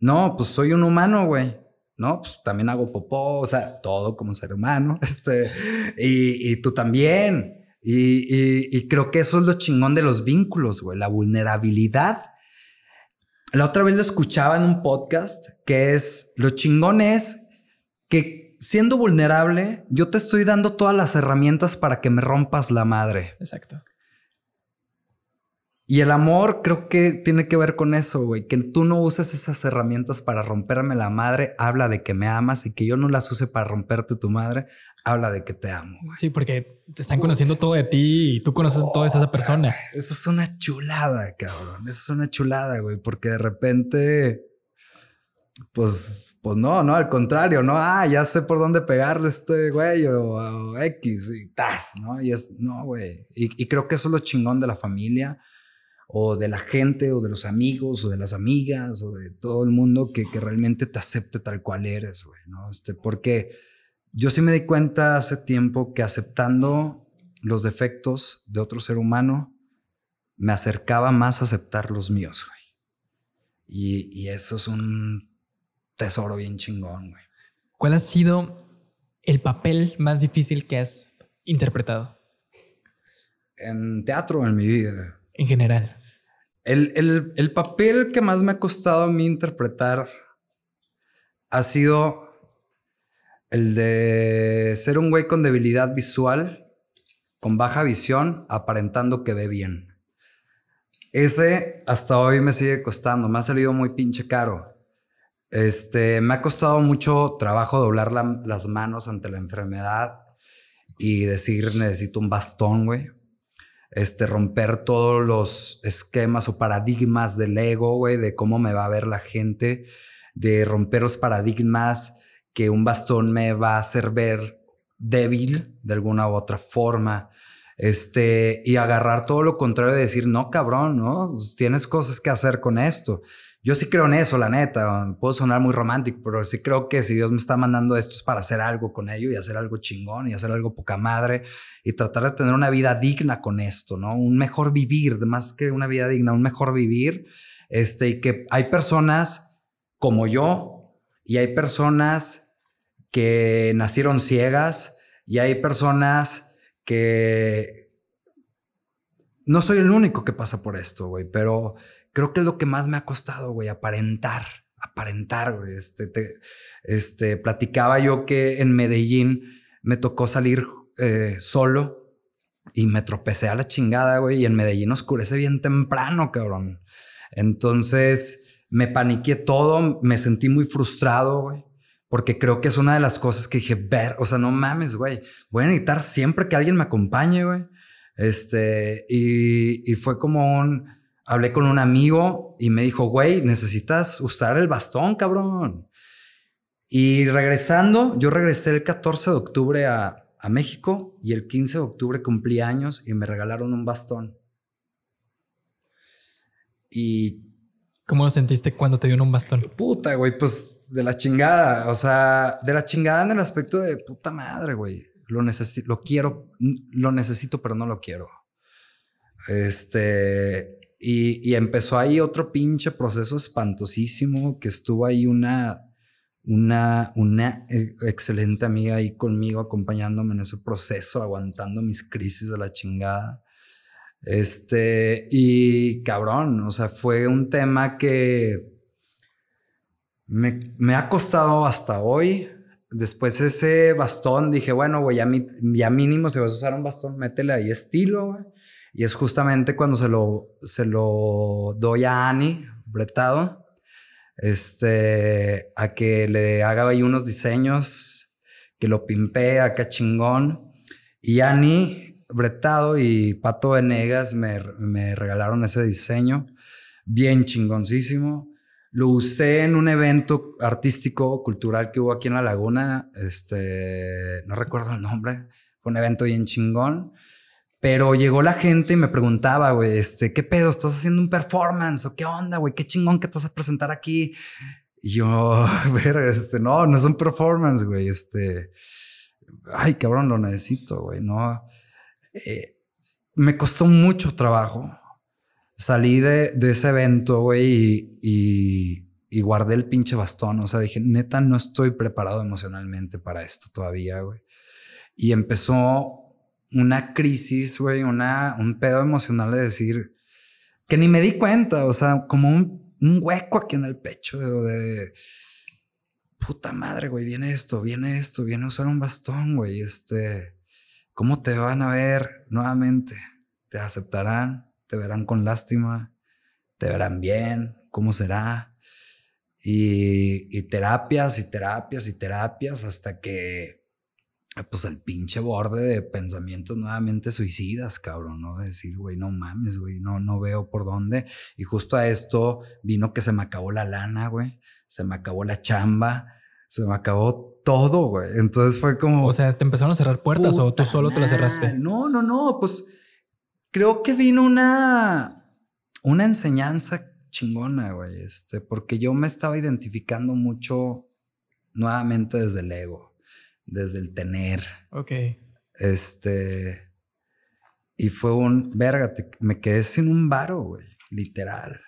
No, pues soy un humano, güey. ¿no? Pues también hago popó, o sea, todo como ser humano, este, y, tú también. Y, y, creo que eso es lo chingón de los vínculos, güey, la vulnerabilidad. La otra vez lo escuchaba en un podcast que es, lo chingón es que siendo vulnerable, yo te estoy dando todas las herramientas para que me rompas la madre. Exacto. Y el amor creo que tiene que ver con eso, güey. Que tú no uses esas herramientas para romperme la madre, habla de que me amas y que yo no las use para romperte tu madre, habla de que te amo. Sí, porque te están conociendo todo de ti y tú conoces todo de esa persona. Eso es una chulada, cabrón. Eso es una chulada, güey, porque de repente, pues, pues no, no, al contrario, no, ah, ya sé por dónde pegarle este güey o, X y tas, ¿no? Y es, no, güey. Y, y creo que eso es lo chingón de la familia o de la gente o de los amigos o de las amigas o de todo el mundo que, que realmente te acepte tal cual eres, güey, ¿no? Este, porque yo sí me di cuenta hace tiempo que aceptando los defectos de otro ser humano me acercaba más a aceptar los míos, güey. Y, y eso es un tesoro bien chingón, güey. ¿Cuál ha sido el papel más difícil que has interpretado? En teatro en mi vida En general. El, el papel que más me ha costado a mí interpretar ha sido el de ser un güey con debilidad visual, con baja visión, aparentando que ve bien. Ese hasta hoy me sigue costando, me ha salido muy pinche caro. Este, me ha costado mucho trabajo doblar las manos ante la enfermedad y decir necesito un bastón, güey. Este, romper todos los esquemas o paradigmas del ego, güey, de cómo me va a ver la gente, de romper los paradigmas que un bastón me va a hacer ver débil de alguna u otra forma. Este, y agarrar todo lo contrario de decir, no, cabrón, no, tienes cosas que hacer con esto. Yo sí creo en eso, la neta. Puedo sonar muy romántico, pero sí creo que si Dios me está mandando esto es para hacer algo con ello y hacer algo chingón y hacer algo poca madre y tratar de tener una vida digna con esto, ¿no? Un mejor vivir, más que una vida digna, un mejor vivir. Este, y que hay personas como yo y hay personas que nacieron ciegas y hay personas que no soy el único que pasa por esto, güey, pero creo que es lo que más me ha costado, güey, aparentar, aparentar, güey. Este, este, platicaba yo que en Medellín me tocó salir eh, solo y me tropecé a la chingada, güey, y en Medellín oscurece bien temprano, cabrón. Entonces me paniqué todo, me sentí muy frustrado, güey. Porque creo que es una de las cosas que dije, ver, o sea, no mames, güey. Voy a necesitar siempre que alguien me acompañe, güey. Este, y, fue como un, hablé con un amigo y me dijo, güey, necesitas usar el bastón, cabrón. Y regresando, yo regresé el 14 de octubre a, México y el 15 de octubre cumplí años y me regalaron un bastón. Y... ¿Cómo lo sentiste cuando te dieron un bastón? Puta, güey, pues de la chingada. O sea, de la chingada en el aspecto de puta madre, güey. Lo necesito, lo quiero, lo necesito, pero no lo quiero. Este, y, empezó ahí otro pinche proceso espantosísimo que estuvo ahí una, una, una eh, excelente amiga ahí conmigo acompañándome en ese proceso, aguantando mis crisis de la chingada. Este, y cabrón, o sea, fue un tema que me, me ha costado hasta hoy. Después ese bastón, dije, bueno, güey, ya, mínimo si vas a usar un bastón, métele ahí estilo, y es justamente cuando se lo, se lo doy a Annie, Bretado, este, a que le haga ahí unos diseños, que lo pimpee acá chingón. Y Annie, Bretado y Pato Venegas me, me regalaron ese diseño, bien chingoncísimo. Lo usé en un evento artístico, cultural que hubo aquí en La Laguna. Este, no recuerdo el nombre. Fue un evento bien chingón. Pero llegó la gente y me preguntaba, güey, este, ¿qué pedo? ¿Estás haciendo un performance? ¿O qué onda, güey? ¿Qué chingón que te vas a presentar aquí? Y yo, ver, este, no, no es un performance, güey, este, ay, cabrón, lo necesito, güey, no. Eh, me costó mucho trabajo. Salí de, ese evento, güey, y, guardé el pinche bastón. O sea, dije, neta, no estoy preparado emocionalmente para esto todavía, güey. Y empezó una crisis, güey, un pedo emocional de decir que ni me di cuenta, o sea, como un, hueco aquí en el pecho de, puta madre, güey, viene esto, viene esto, viene a usar un bastón, güey, este, ¿cómo te van a ver nuevamente? ¿Te aceptarán? ¿Te verán con lástima? ¿Te verán bien? ¿Cómo será? Y, y terapias y terapias y terapias hasta que pues el pinche borde de pensamientos nuevamente suicidas, cabrón, ¿no? De decir, güey, no mames, güey, no, no veo por dónde. Y justo a esto vino que se me acabó la lana, güey, se me acabó la chamba, se me acabó todo, güey. Entonces fue como... O sea, ¿te empezaron a cerrar puertas o tú solo te las cerraste? No, no, no, pues creo que vino una, una enseñanza chingona, güey, este, porque yo me estaba identificando mucho nuevamente desde el ego desde el tener. Ok. Este. Y fue un. Verga, me quedé sin un varo, güey. Literal.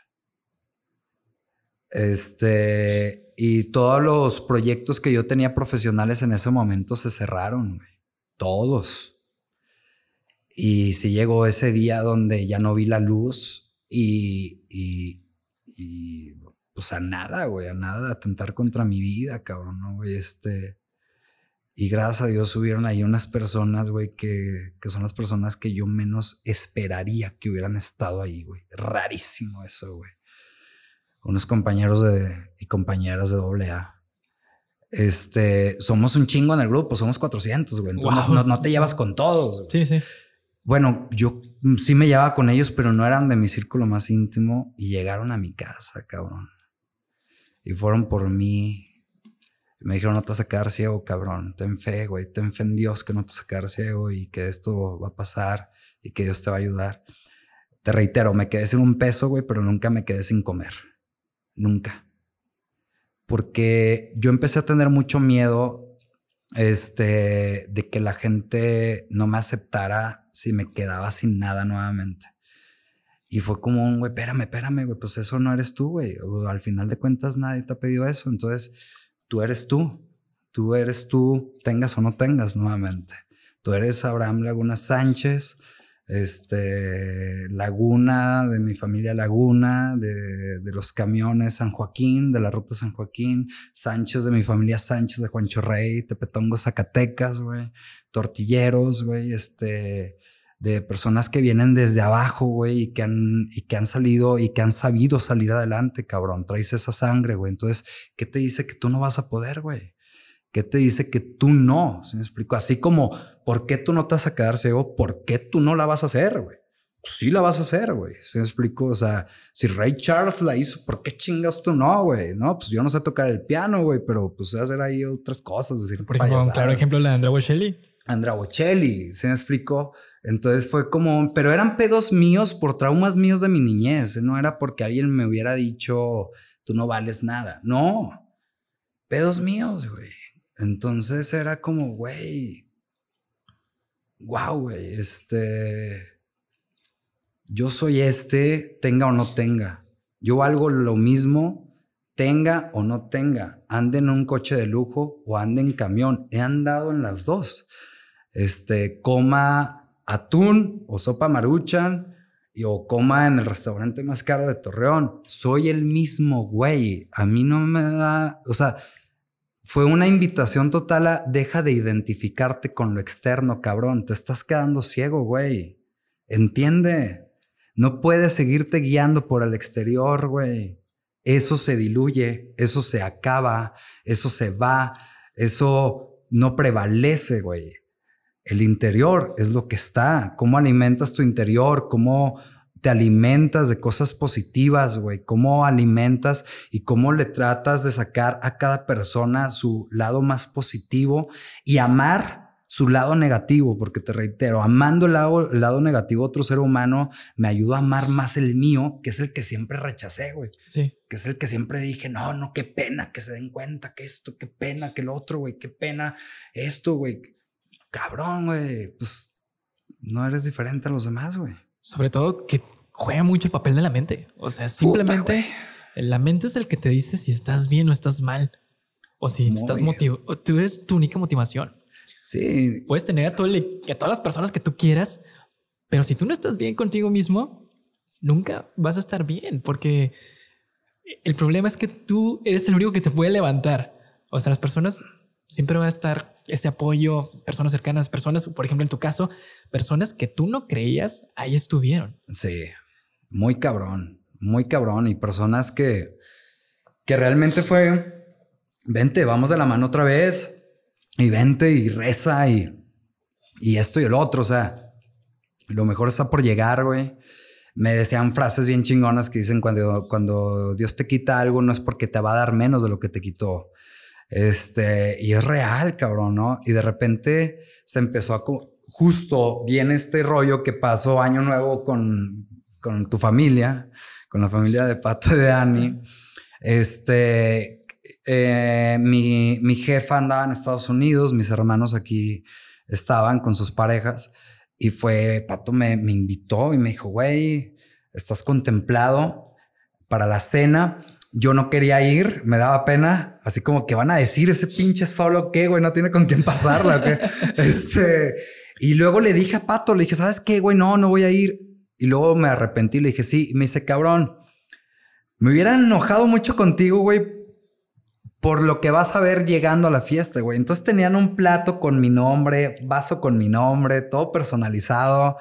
Este. Y todos los proyectos que yo tenía profesionales en ese momento se cerraron, güey. Todos. Y sí llegó ese día donde ya no vi la luz y, y, y pues a nada, güey, a nada, atentar contra mi vida, cabrón, ¿no, güey? Este, y gracias a Dios hubieron ahí unas personas, güey, que, que son las personas que yo menos esperaría que hubieran estado ahí, güey. Rarísimo eso, güey. Unos compañeros de, y compañeras de doble A. Este, somos un chingo en el grupo, somos 400, güey. Entonces no, no, te llevas con todos. Sí, sí. Bueno, yo sí me llevaba con ellos, pero no eran de mi círculo más íntimo y llegaron a mi casa, cabrón. Y fueron por mí, me dijeron, no te vas a quedar ciego, cabrón. Ten fe, güey. Ten fe en Dios que no te vas a quedar ciego y que esto va a pasar y que Dios te va a ayudar. Te reitero, me quedé sin un peso, güey, pero nunca me quedé sin comer. Nunca. Porque yo empecé a tener mucho miedo este, de que la gente no me aceptara si me quedaba sin nada nuevamente. Y fue como un, güey, espérame, espérame, güey, pues eso no eres tú, güey. Al final de cuentas nadie te ha pedido eso. Entonces, tú eres tú, tú eres tú, tengas o no tengas nuevamente. Tú eres Abraham Laguna Sánchez, este, Laguna, de mi familia Laguna, de, de, los camiones San Joaquín, de la ruta San Joaquín, Sánchez, de mi familia Sánchez, de Juancho Rey, Tepetongo, Zacatecas, güey, tortilleros, güey, este, de personas que vienen desde abajo, güey, y que han, y que han salido y que han sabido salir adelante, cabrón. Traes esa sangre, güey. Entonces, ¿qué te dice que tú no vas a poder, güey? ¿Qué te dice que tú no? ¿Se me explico? Así como, ¿por qué tú no te vas a quedar ciego? ¿Por qué tú no la vas a hacer, güey? Pues sí la vas a hacer, güey. ¿Se me explico? O sea, si Ray Charles la hizo, ¿por qué chingas tú no, güey? No, pues yo no sé tocar el piano, güey, pero pues sé hacer ahí otras cosas. Decir, Por ejemplo, un claro ejemplo la de Andrea Bocelli. Andrea Bocelli, ¿se me explico? Entonces fue como, pero eran pedos míos por traumas míos de mi niñez, no era porque alguien me hubiera dicho, tú no vales nada, no, pedos míos, güey. Entonces era como, güey, wow, güey, este, yo soy este, tenga o no tenga, yo valgo lo mismo, tenga o no tenga, ande en un coche de lujo o ande en camión, he andado en las dos, este, coma atún o sopa maruchan y o coma en el restaurante más caro de Torreón. Soy el mismo güey. A mí no me da, o sea, fue una invitación total a deja de identificarte con lo externo, cabrón. Te estás quedando ciego, güey. Entiende. No puedes seguirte guiando por el exterior, güey. Eso se diluye, eso se acaba, eso se va, eso no prevalece, güey. El interior es lo que está. ¿Cómo alimentas tu interior? ¿Cómo te alimentas de cosas positivas, güey? ¿Cómo alimentas y cómo le tratas de sacar a cada persona su lado más positivo y amar su lado negativo? Porque te reitero, amando el lado, el lado negativo de otro ser humano me ayuda a amar más el mío, que es el que siempre rechacé, güey. Sí. Que es el que siempre dije, no, no, qué pena que se den cuenta que esto, qué pena que lo otro, güey, qué pena esto, güey cabrón, güey, pues no eres diferente a los demás, güey. Sobre todo que juega mucho el papel de la mente. O sea, simplemente la mente es el que te dice si estás bien o estás mal. O si estás motivado. Tú eres tu única motivación. Sí. Puedes tener a, todo a todas las personas que tú quieras, pero si tú no estás bien contigo mismo, nunca vas a estar bien porque el problema es que tú eres el único que te puede levantar. O sea, las personas siempre va a estar ese apoyo, personas cercanas, personas, por ejemplo, en tu caso, personas que tú no creías, ahí estuvieron. Sí, muy cabrón, muy cabrón. Y personas que, que realmente fue, vente, vamos de la mano otra vez, y vente y reza y, y esto y el otro, o sea, lo mejor está por llegar, güey. Me decían frases bien chingonas que dicen cuando, cuando Dios te quita algo no es porque te va a dar menos de lo que te quitó este, y es real, cabrón, ¿no? Y de repente se empezó a... Justo viene este rollo que pasó año nuevo con, con tu familia, con la familia de Pato y de Ani. Este, eh, mi, mi jefa andaba en Estados Unidos, mis hermanos aquí estaban con sus parejas y fue, Pato me, me invitó y me dijo, güey, estás contemplado para la cena yo no quería ir, me daba pena, así como que van a decir ese pinche solo que, güey, no tiene con quién pasarla. este, Y luego le dije a Pato, le dije, ¿sabes qué, güey? No, no voy a ir. Y luego me arrepentí, le dije, sí. Y me dice, cabrón, me hubiera enojado mucho contigo, güey, por lo que vas a ver llegando a la fiesta, güey. Entonces tenían un plato con mi nombre, vaso con mi nombre, todo personalizado.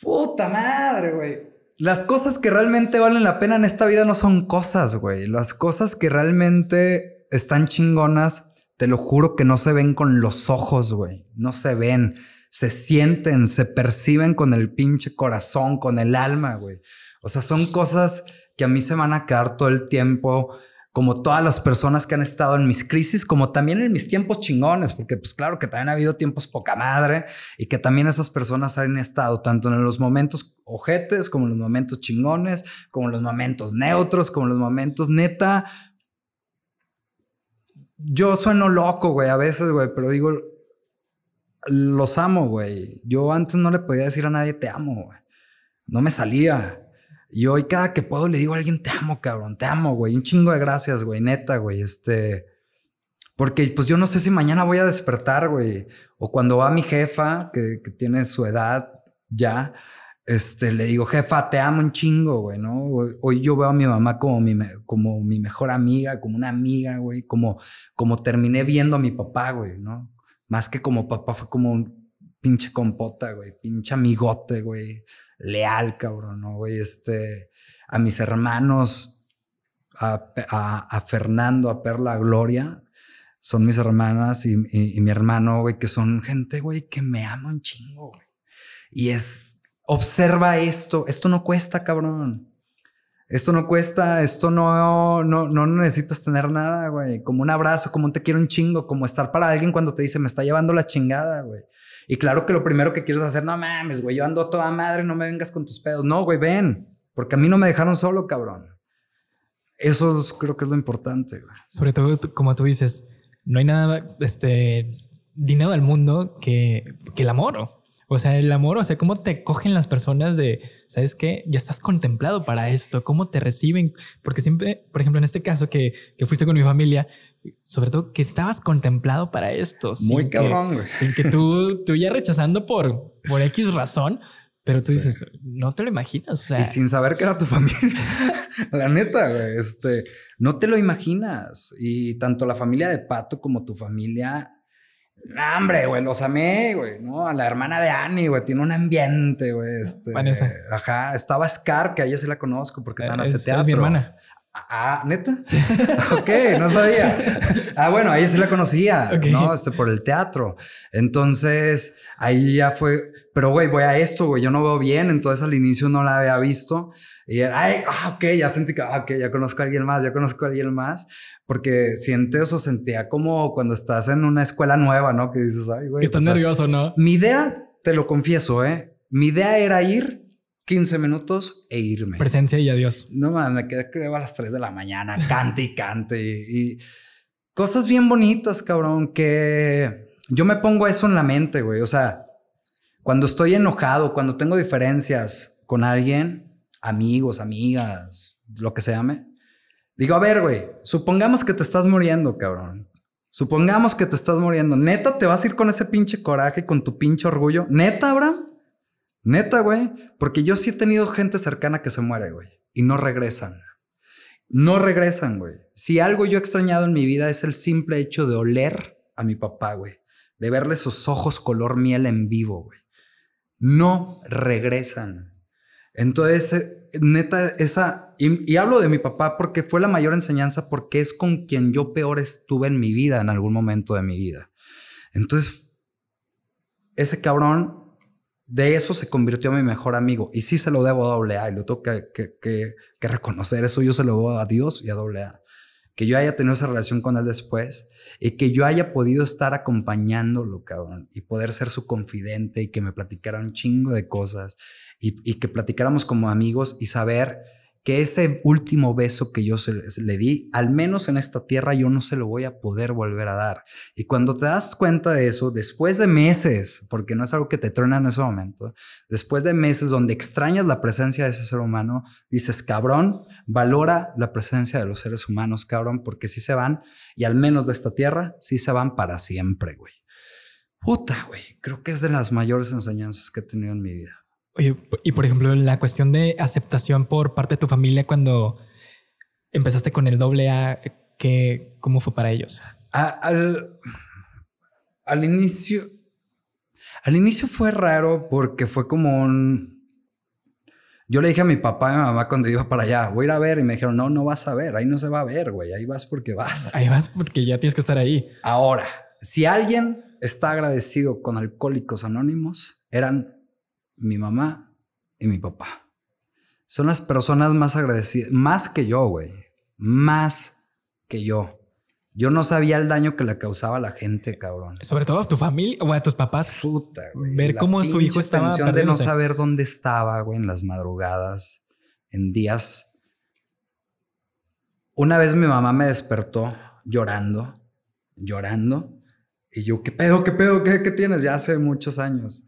Puta madre, güey. Las cosas que realmente valen la pena en esta vida no son cosas, güey. Las cosas que realmente están chingonas, te lo juro que no se ven con los ojos, güey. No se ven. Se sienten, se perciben con el pinche corazón, con el alma, güey. O sea, son cosas que a mí se van a quedar todo el tiempo como todas las personas que han estado en mis crisis, como también en mis tiempos chingones, porque pues claro que también ha habido tiempos poca madre y que también esas personas han estado tanto en los momentos ojetes, como en los momentos chingones, como en los momentos neutros, como en los momentos neta. Yo sueno loco, güey, a veces, güey, pero digo, los amo, güey. Yo antes no le podía decir a nadie te amo, güey. No me salía. Y hoy cada que puedo le digo a alguien, te amo, cabrón, te amo, güey. Un chingo de gracias, güey, neta, güey. Este... Porque pues yo no sé si mañana voy a despertar, güey. O cuando va mi jefa, que, tiene su edad ya, este, le digo, jefa, te amo un chingo, güey, ¿no? Hoy, yo veo a mi mamá como mi, como mi mejor amiga, como una amiga, güey. Como, como terminé viendo a mi papá, güey, ¿no? Más que como papá, fue como un pinche compota, güey. Pinche amigote, güey leal, cabrón, ¿no, güey? Este, a mis hermanos, a, a, Fernando, a Perla, a Gloria, son mis hermanas y, mi hermano, güey, que son gente, güey, que me ama un chingo, güey. Y es, observa esto, esto no cuesta, cabrón. Esto no cuesta, esto no, no, no necesitas tener nada, güey. Como un abrazo, como un te quiero un chingo, como estar para alguien cuando te dice me está llevando la chingada, güey. Y claro que lo primero que quieres hacer, no mames, güey, yo ando toda madre, no me vengas con tus pedos. No, güey, ven, porque a mí no me dejaron solo, cabrón. Eso creo que es lo importante. Sobre todo, como tú dices, no hay nada, este, dinero del mundo que, que el amor. O sea, el amor, o sea, cómo te cogen las personas de, ¿sabes qué? Ya estás contemplado para esto, cómo te reciben. Porque siempre, por ejemplo, en este caso que, que fuiste con mi familia, sobre todo que estabas contemplado para esto. Muy cabrón, güey. Sin que tú, tú ya rechazando por, por X razón, pero tú dices, no te lo imaginas. O sea, y sin saber que era tu familia. la neta, güey. Este, no te lo imaginas. Y tanto la familia de Pato como tu familia. Hombre, güey, los amé, güey, ¿no? A la hermana de Annie, güey, tiene un ambiente, güey. Este, Vanessa. Ajá, estaba Scar, que a ella sí la conozco porque están hace teatro. Es mi hermana. Ah, neta. ok, no sabía. Ah, bueno, ahí sí la conocía, ¿no? Este, por el teatro. Entonces, ahí ya fue. Pero, güey, voy a esto, güey. Yo no veo bien. Entonces, al inicio no la había visto. Y era, ay, ah, ok, ya sentí que, ah, ok, ya conozco a alguien más, ya conozco a alguien más. Porque sientes o sentía como cuando estás en una escuela nueva, ¿no? Que dices, ay, güey. Estás nervioso, ¿no? Mi idea, te lo confieso, ¿eh? Mi idea era ir 15 minutos e irme. Presencia y adiós. No, man, me quedé creo a las 3 de la mañana, cante y cante. Y, cosas bien bonitas, cabrón, que yo me pongo eso en la mente, güey. O sea, cuando estoy enojado, cuando tengo diferencias con alguien, amigos, amigas, lo que se llame, digo, a ver, güey, supongamos que te estás muriendo, cabrón. Supongamos que te estás muriendo. Neta, te vas a ir con ese pinche coraje, con tu pinche orgullo. Neta, Abraham. Neta, güey. Porque yo sí he tenido gente cercana que se muere, güey. Y no regresan. No regresan, güey. Si algo yo he extrañado en mi vida es el simple hecho de oler a mi papá, güey. De verle sus ojos color miel en vivo, güey. No regresan. Entonces, eh, neta, esa... Y, y, hablo de mi papá porque fue la mayor enseñanza porque es con quien yo peor estuve en mi vida, en algún momento de mi vida. Entonces, ese cabrón de eso se convirtió mi mejor amigo. Y sí se lo debo a doble A y lo tengo que, que, reconocer. Eso yo se lo debo a Dios y a doble A. Que yo haya tenido esa relación con él después y que yo haya podido estar acompañándolo, cabrón, y poder ser su confidente y que me platicara un chingo de cosas y que platicáramos como amigos y saber que ese último beso que yo le di, al menos en esta tierra, yo no se lo voy a poder volver a dar. Y cuando te das cuenta de eso, después de meses, porque no es algo que te truena en ese momento, después de meses donde extrañas la presencia de ese ser humano, dices, cabrón, valora la presencia de los seres humanos, cabrón, porque si se van, y al menos de esta tierra, sí se van para siempre, güey. Puta, güey. Creo que es de las mayores enseñanzas que he tenido en mi vida. Oye, y por ejemplo, la cuestión de aceptación por parte de tu familia cuando empezaste con el doble A, que, ¿cómo fue para ellos? al, al inicio, al inicio fue raro porque fue como un... Yo le dije a mi papá y a mi mamá cuando iba para allá, voy a ir a ver, y me dijeron, no, no vas a ver, ahí no se va a ver, güey, ahí vas porque vas. Ahí vas porque ya tienes que estar ahí. Ahora, si alguien está agradecido con Alcohólicos Anónimos, eran mi mamá y mi papá. Son las personas más agradecidas, más que yo, güey, más que yo. Yo no sabía el daño que le causaba a la gente, cabrón. Sobre todo a tu familia o a tus papás. Puta, güey. Ver cómo su hijo estaba de no saber dónde estaba, güey, en las madrugadas, en días. Una vez mi mamá me despertó llorando, llorando. Y yo, ¿qué pedo, qué pedo, qué, qué tienes? Ya hace muchos años.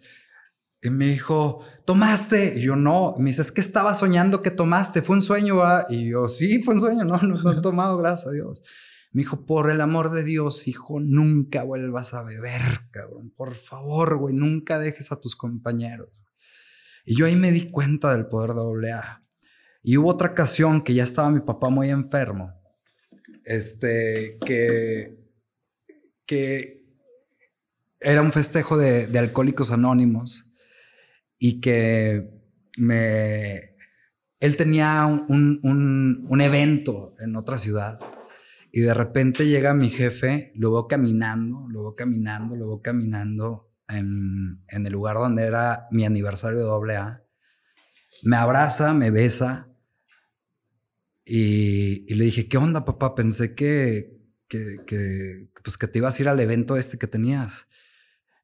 Y me dijo, ¿tomaste? Y yo, no. me dice, es que estaba soñando que tomaste. Fue un sueño, ¿verdad? Y yo, sí, fue un sueño. No, no, no he tomado, gracias a Dios. Me dijo, por el amor de Dios, hijo, nunca vuelvas a beber, cabrón. Por favor, güey, nunca dejes a tus compañeros. Y yo ahí me di cuenta del poder de AA. Y hubo otra ocasión que ya estaba mi papá muy enfermo. Este, que, que era un festejo de, de alcohólicos anónimos y que me, él tenía un, un, un evento en otra ciudad y de repente llega mi jefe, lo veo caminando, lo veo caminando, lo veo caminando en, en el lugar donde era mi aniversario de doble A. Me abraza, me besa y, y, le dije, ¿qué onda, papá? Pensé que, que, que, pues que te ibas a ir al evento este que tenías.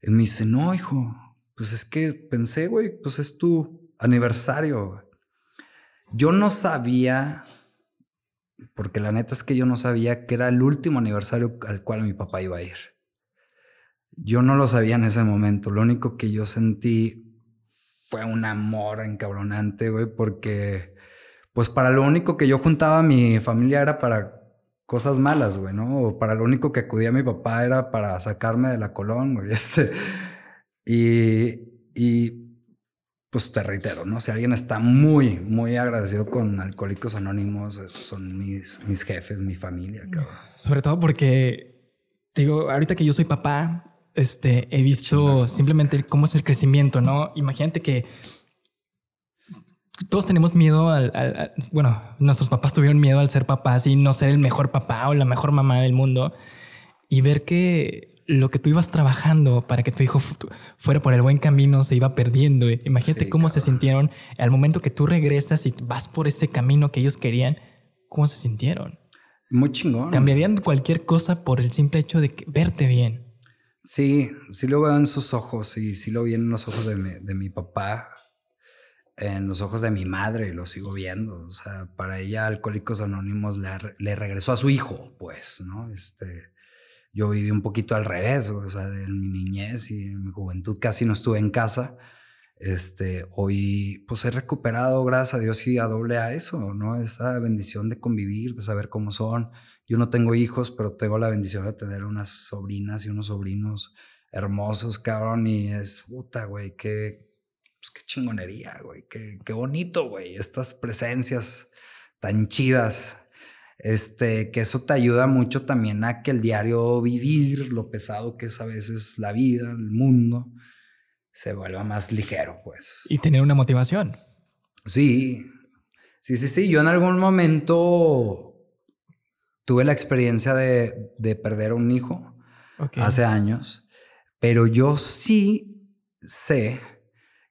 Y me dice, no, hijo, pues es que pensé, güey, pues es tu aniversario. Yo no sabía porque la neta es que yo no sabía que era el último aniversario al cual mi papá iba a ir. Yo no lo sabía en ese momento. Lo único que yo sentí fue un amor encabronante, güey, porque pues para lo único que yo juntaba a mi familia era para cosas malas, güey, ¿no? O para lo único que acudía a mi papá era para sacarme de la colón, güey. Este. Y, y pues te reitero, ¿no? Si alguien está muy, muy agradecido con Alcohólicos Anónimos, son mis, mis jefes, mi familia, cabrón. Sobre todo porque, digo, ahorita que yo soy papá, este, he visto simplemente cómo es el crecimiento, ¿no? Imagínate que todos tenemos miedo al, al, bueno, nuestros papás tuvieron miedo al ser papás y no ser el mejor papá o la mejor mamá del mundo y ver que lo que tú ibas trabajando para que tu hijo fuera por el buen camino se iba perdiendo. Imagínate cómo se sintieron al momento que tú regresas y vas por ese camino que ellos querían. ¿Cómo se sintieron? Muy chingón. Cambiarían cualquier cosa por el simple hecho de verte bien. Sí, sí lo veo en sus ojos y sí lo vi en los ojos de mi, de mi papá, en los ojos de mi madre, y lo sigo viendo. O sea, para ella Alcohólicos Anónimos le, le regresó a su hijo, pues, ¿no? Este yo viví un poquito al revés, o sea, en mi niñez y en mi juventud casi no estuve en casa. Este, hoy pues he recuperado, gracias a Dios y a doble a eso, ¿no? Esa bendición de convivir, de saber cómo son. Yo no tengo hijos, pero tengo la bendición de tener unas sobrinas y unos sobrinos hermosos, cabrón, y es puta, güey, qué, pues qué chingonería, güey, qué, qué bonito, güey, estas presencias tan chidas este, que eso te ayuda mucho también a que el diario vivir, lo pesado que es a veces la vida, el mundo, se vuelva más ligero, pues. Y tener una motivación. Sí, sí, sí, sí. Yo en algún momento tuve la experiencia de, de perder a un hijo hace años, pero yo sí sé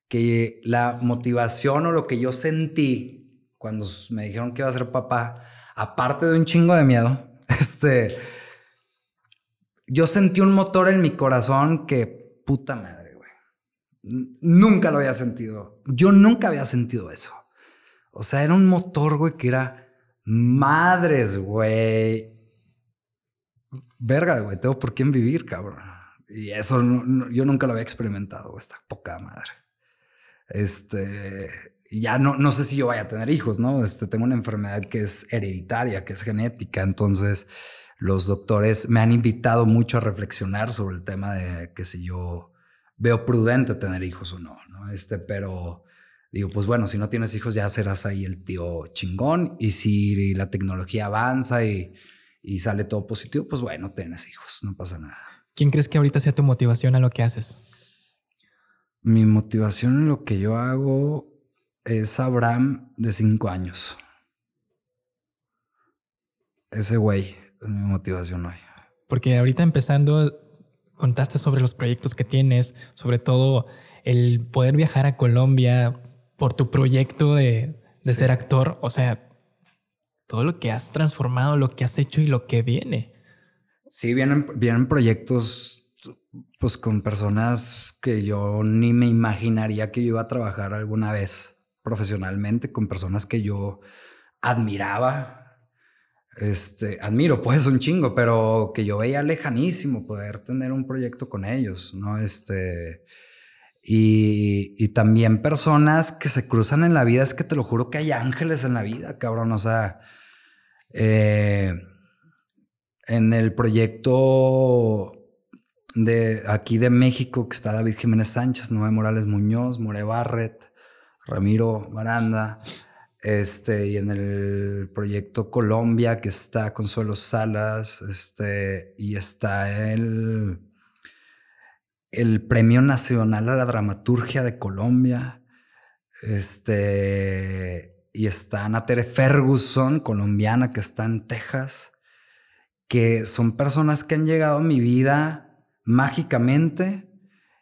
que la motivación o lo que yo sentí cuando me dijeron que iba a ser papá, aparte de un chingo de miedo, este, yo sentí un motor en mi corazón que puta madre, güey. Nunca lo había sentido. Yo nunca había sentido eso. O sea, era un motor, güey, que era madres, güey. Verga, güey, tengo por quién vivir, cabrón. Y eso yo nunca lo había experimentado, esta poca madre. Este, ya no, no sé si yo vaya a tener hijos, ¿no? Este, tengo una enfermedad que es hereditaria, que es genética, entonces los doctores me han invitado mucho a reflexionar sobre el tema de que si yo veo prudente tener hijos o no, ¿no? Este, pero digo, pues bueno, si no tienes hijos ya serás ahí el tío chingón y si la tecnología avanza y, y sale todo positivo, pues bueno, tienes hijos, no pasa nada. ¿Quién crees que ahorita sea tu motivación a lo que haces? Mi motivación en lo que yo hago es Abraham de cinco años. Ese güey es mi motivación hoy. Porque ahorita empezando, contaste sobre los proyectos que tienes, sobre todo el poder viajar a Colombia por tu proyecto de, ser actor. O sea, todo lo que has transformado, lo que has hecho y lo que viene. Sí, vienen, vienen proyectos pues con personas que yo ni me imaginaría que yo iba a trabajar alguna vez profesionalmente, con personas que yo admiraba, este, admiro pues un chingo, pero que yo veía lejanísimo poder tener un proyecto con ellos, ¿no? Este, y, y, también personas que se cruzan en la vida, es que te lo juro que hay ángeles en la vida, cabrón, o sea, eh, en el proyecto de aquí de México que está David Jiménez Sánchez, Noé Morales Muñoz, More Barret, Ramiro Baranda, este, y en el proyecto Colombia, que está Consuelo Salas, este, y está el, el Premio Nacional a la Dramaturgia de Colombia, este, y está Ana Tere Ferguson, colombiana, que está en Texas, que son personas que han llegado a mi vida mágicamente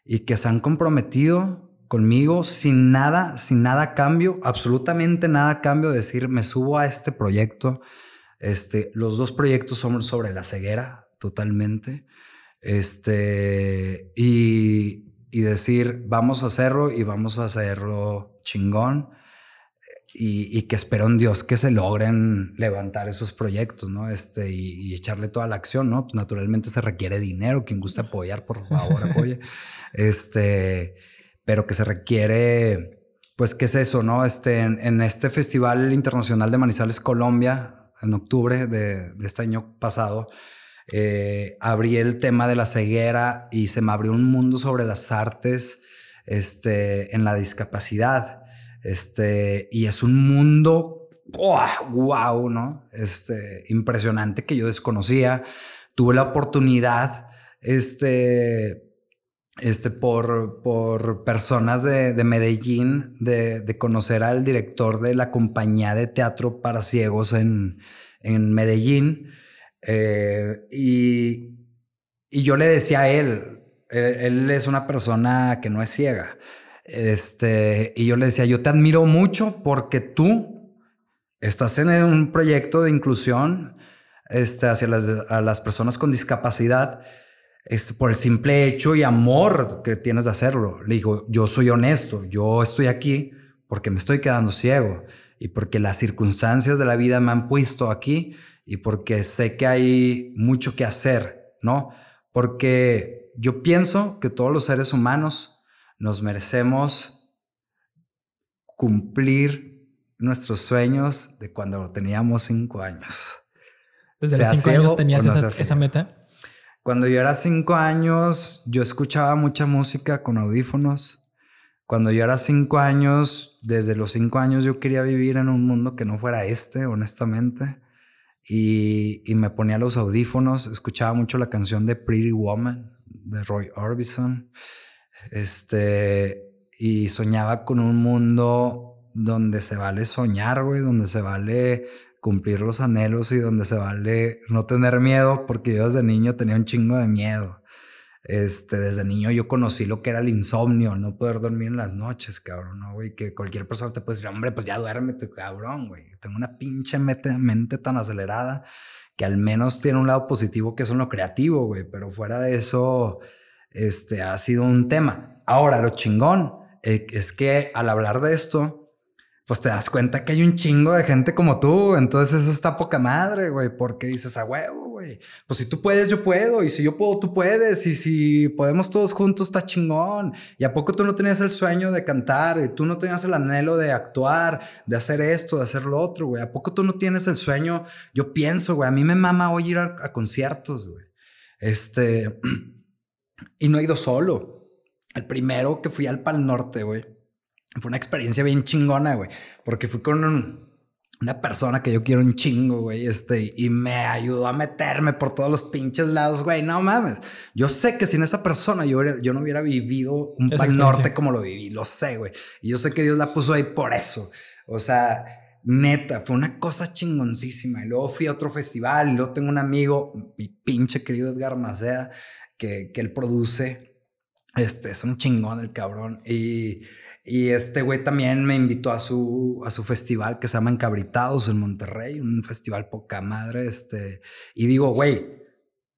y que se han comprometido conmigo sin nada, sin nada cambio, absolutamente nada cambio, decir, me subo a este proyecto. Este, los dos proyectos son sobre la ceguera, totalmente. Este, y, y decir, vamos a hacerlo y vamos a hacerlo chingón. Y, y, que espero en Dios que se logren levantar esos proyectos, ¿no? Este, y, y echarle toda la acción, ¿no? Pues naturalmente se requiere dinero, quien guste apoyar, por favor, apoye. este, pero que se requiere, pues, ¿qué es eso, no? Este, en, este Festival Internacional de Manizales, Colombia, en octubre de, este año pasado, eh, abrí el tema de la ceguera y se me abrió un mundo sobre las artes este, en la discapacidad. Este, y es un mundo, wow, ¿no? Este, impresionante que yo desconocía. Tuve la oportunidad, este, este, por, por personas de, de Medellín, de, de, conocer al director de la compañía de teatro para ciegos en, en Medellín. Eh, y, y, yo le decía a él, él, es una persona que no es ciega. Este, y yo le decía, yo te admiro mucho porque tú estás en un proyecto de inclusión este, hacia las, a las personas con discapacidad es por el simple hecho y amor que tienes de hacerlo. Le dijo, yo soy honesto, yo estoy aquí porque me estoy quedando ciego y porque las circunstancias de la vida me han puesto aquí y porque sé que hay mucho que hacer, ¿no? Porque yo pienso que todos los seres humanos nos merecemos cumplir nuestros sueños de cuando teníamos cinco años. ¿Desde los cinco años tenías esa, esa meta? Cuando yo era cinco años, yo escuchaba mucha música con audífonos. Cuando yo era cinco años, desde los cinco años yo quería vivir en un mundo que no fuera este, honestamente. Y, y me ponía los audífonos, escuchaba mucho la canción de Pretty Woman de Roy Orbison. Este, y soñaba con un mundo donde se vale soñar, güey, donde se vale cumplir los anhelos y donde se vale no tener miedo, porque yo desde niño tenía un chingo de miedo. Este, desde niño yo conocí lo que era el insomnio, no poder dormir en las noches, cabrón, ¿no, güey? Que cualquier persona te puede decir, hombre, pues ya duérmete, cabrón, güey. Tengo una pinche mente, tan acelerada que al menos tiene un lado positivo que es en lo creativo, güey. Pero fuera de eso, este, ha sido un tema. Ahora, lo chingón eh, es que al hablar de esto, pues te das cuenta que hay un chingo de gente como tú. Entonces eso está poca madre, güey, porque dices a huevo, güey. Pues si tú puedes, yo puedo. Y si yo puedo, tú puedes. Y si podemos todos juntos, está chingón. ¿Y a poco tú no tenías el sueño de cantar? ¿Y tú no tenías el anhelo de actuar, de hacer esto, de hacer lo otro, güey? ¿A poco tú no tienes el sueño? Yo pienso, güey, a mí me mama hoy ir a, a conciertos, güey. Este... y no he ido solo. El primero que fui al Pal Norte, güey fue una experiencia bien chingona, güey, porque fui con una persona que yo quiero un chingo, güey, este, y me ayudó a meterme por todos los pinches lados, güey, no mames. Yo sé que sin esa persona yo, yo no hubiera vivido un Pal Norte como lo viví, lo sé, güey. Y yo sé que Dios la puso ahí por eso. O sea, neta, fue una cosa chingoncísima. Y luego fui a otro festival y luego tengo un amigo, mi pinche querido Edgar Macea, que, que él produce. Este, es un chingón el cabrón. Y y este güey también me invitó a su, a su festival que se llama Encabritados en Monterrey, un festival poca madre. Este, y digo, güey,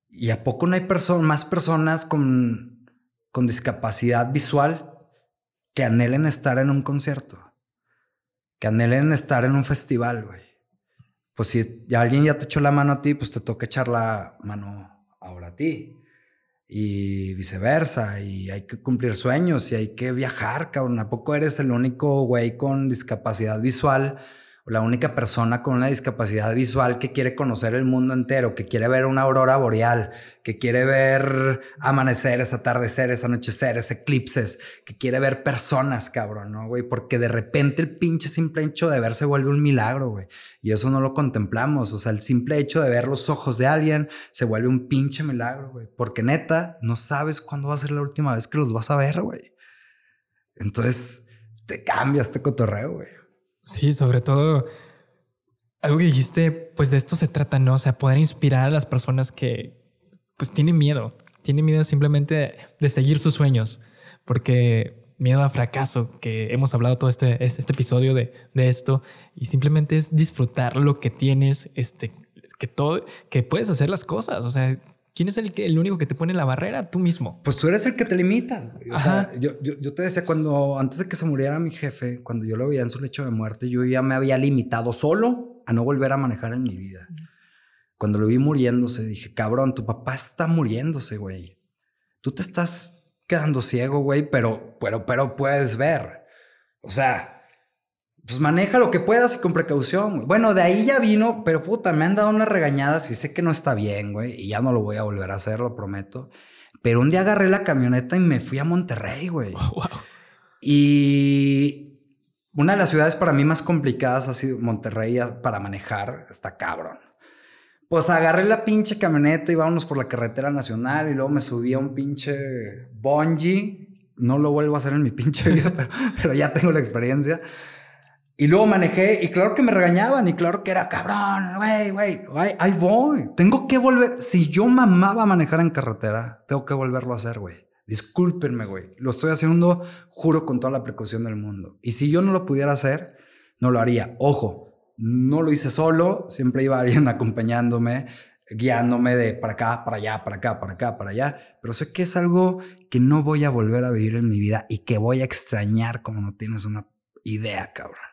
¿y a poco no hay más personas con, con discapacidad visual que anhelen estar en un concierto? Que anhelen estar en un festival, güey. Pues si alguien ya te echó la mano a ti, pues te toca echar la mano ahora a ti y viceversa, y hay que cumplir sueños y hay que viajar, cabrón. ¿A poco eres el único güey con discapacidad visual la única persona con una discapacidad visual que quiere conocer el mundo entero, que quiere ver una aurora boreal, que quiere ver amaneceres, atardeceres, anocheceres, eclipses, que quiere ver personas, cabrón, ¿no, güey? Porque de repente el pinche simple hecho de ver se vuelve un milagro, güey. Y eso no lo contemplamos. O sea, el simple hecho de ver los ojos de alguien se vuelve un pinche milagro, güey. Porque neta, no sabes cuándo va a ser la última vez que los vas a ver, güey. Entonces, te cambia este cotorreo, güey. Sí, sobre todo algo que dijiste, pues de esto se trata, ¿no? O sea, poder inspirar a las personas que pues tienen miedo, tienen miedo simplemente de seguir sus sueños, porque miedo a fracaso, que hemos hablado todo este, este episodio de, de esto, y simplemente es disfrutar lo que tienes, este, que todo, que puedes hacer las cosas, o sea, ¿Quién es el, que, el único que te pone la barrera? Tú mismo. Pues tú eres el que te limitas. O sea, yo, yo, te decía cuando antes de que se muriera mi jefe, cuando yo lo veía en su lecho de muerte, yo ya me había limitado solo a no volver a manejar en mi vida. Cuando lo vi muriéndose, dije, cabrón, tu papá está muriéndose, güey. Tú te estás quedando ciego, güey, pero, pero, pero puedes ver. O sea, pues maneja lo que puedas y con precaución. Bueno, de ahí ya vino, pero puta, me han dado unas regañadas y sé que no está bien, güey, y ya no lo voy a volver a hacer, lo prometo. Pero un día agarré la camioneta y me fui a Monterrey, güey. Y una de las ciudades para mí más complicadas ha sido Monterrey para manejar, está cabrón. Pues agarré la pinche camioneta y vámonos por la carretera nacional y luego me subí a un pinche bungee. No lo vuelvo a hacer en mi pinche vida, pero, pero ya tengo la experiencia. Y luego manejé y claro que me regañaban y claro que era cabrón, güey, güey, ahí voy. Tengo que volver. Si yo mamaba manejar en carretera, tengo que volverlo a hacer, güey. Discúlpenme, güey. Lo estoy haciendo, juro, con toda la precaución del mundo. Y si yo no lo pudiera hacer, no lo haría. Ojo, no lo hice solo, siempre iba alguien acompañándome, guiándome de para acá, para allá, para acá, para acá, para allá. Pero sé que es algo que no voy a volver a vivir en mi vida y que voy a extrañar como no tienes una idea, cabrón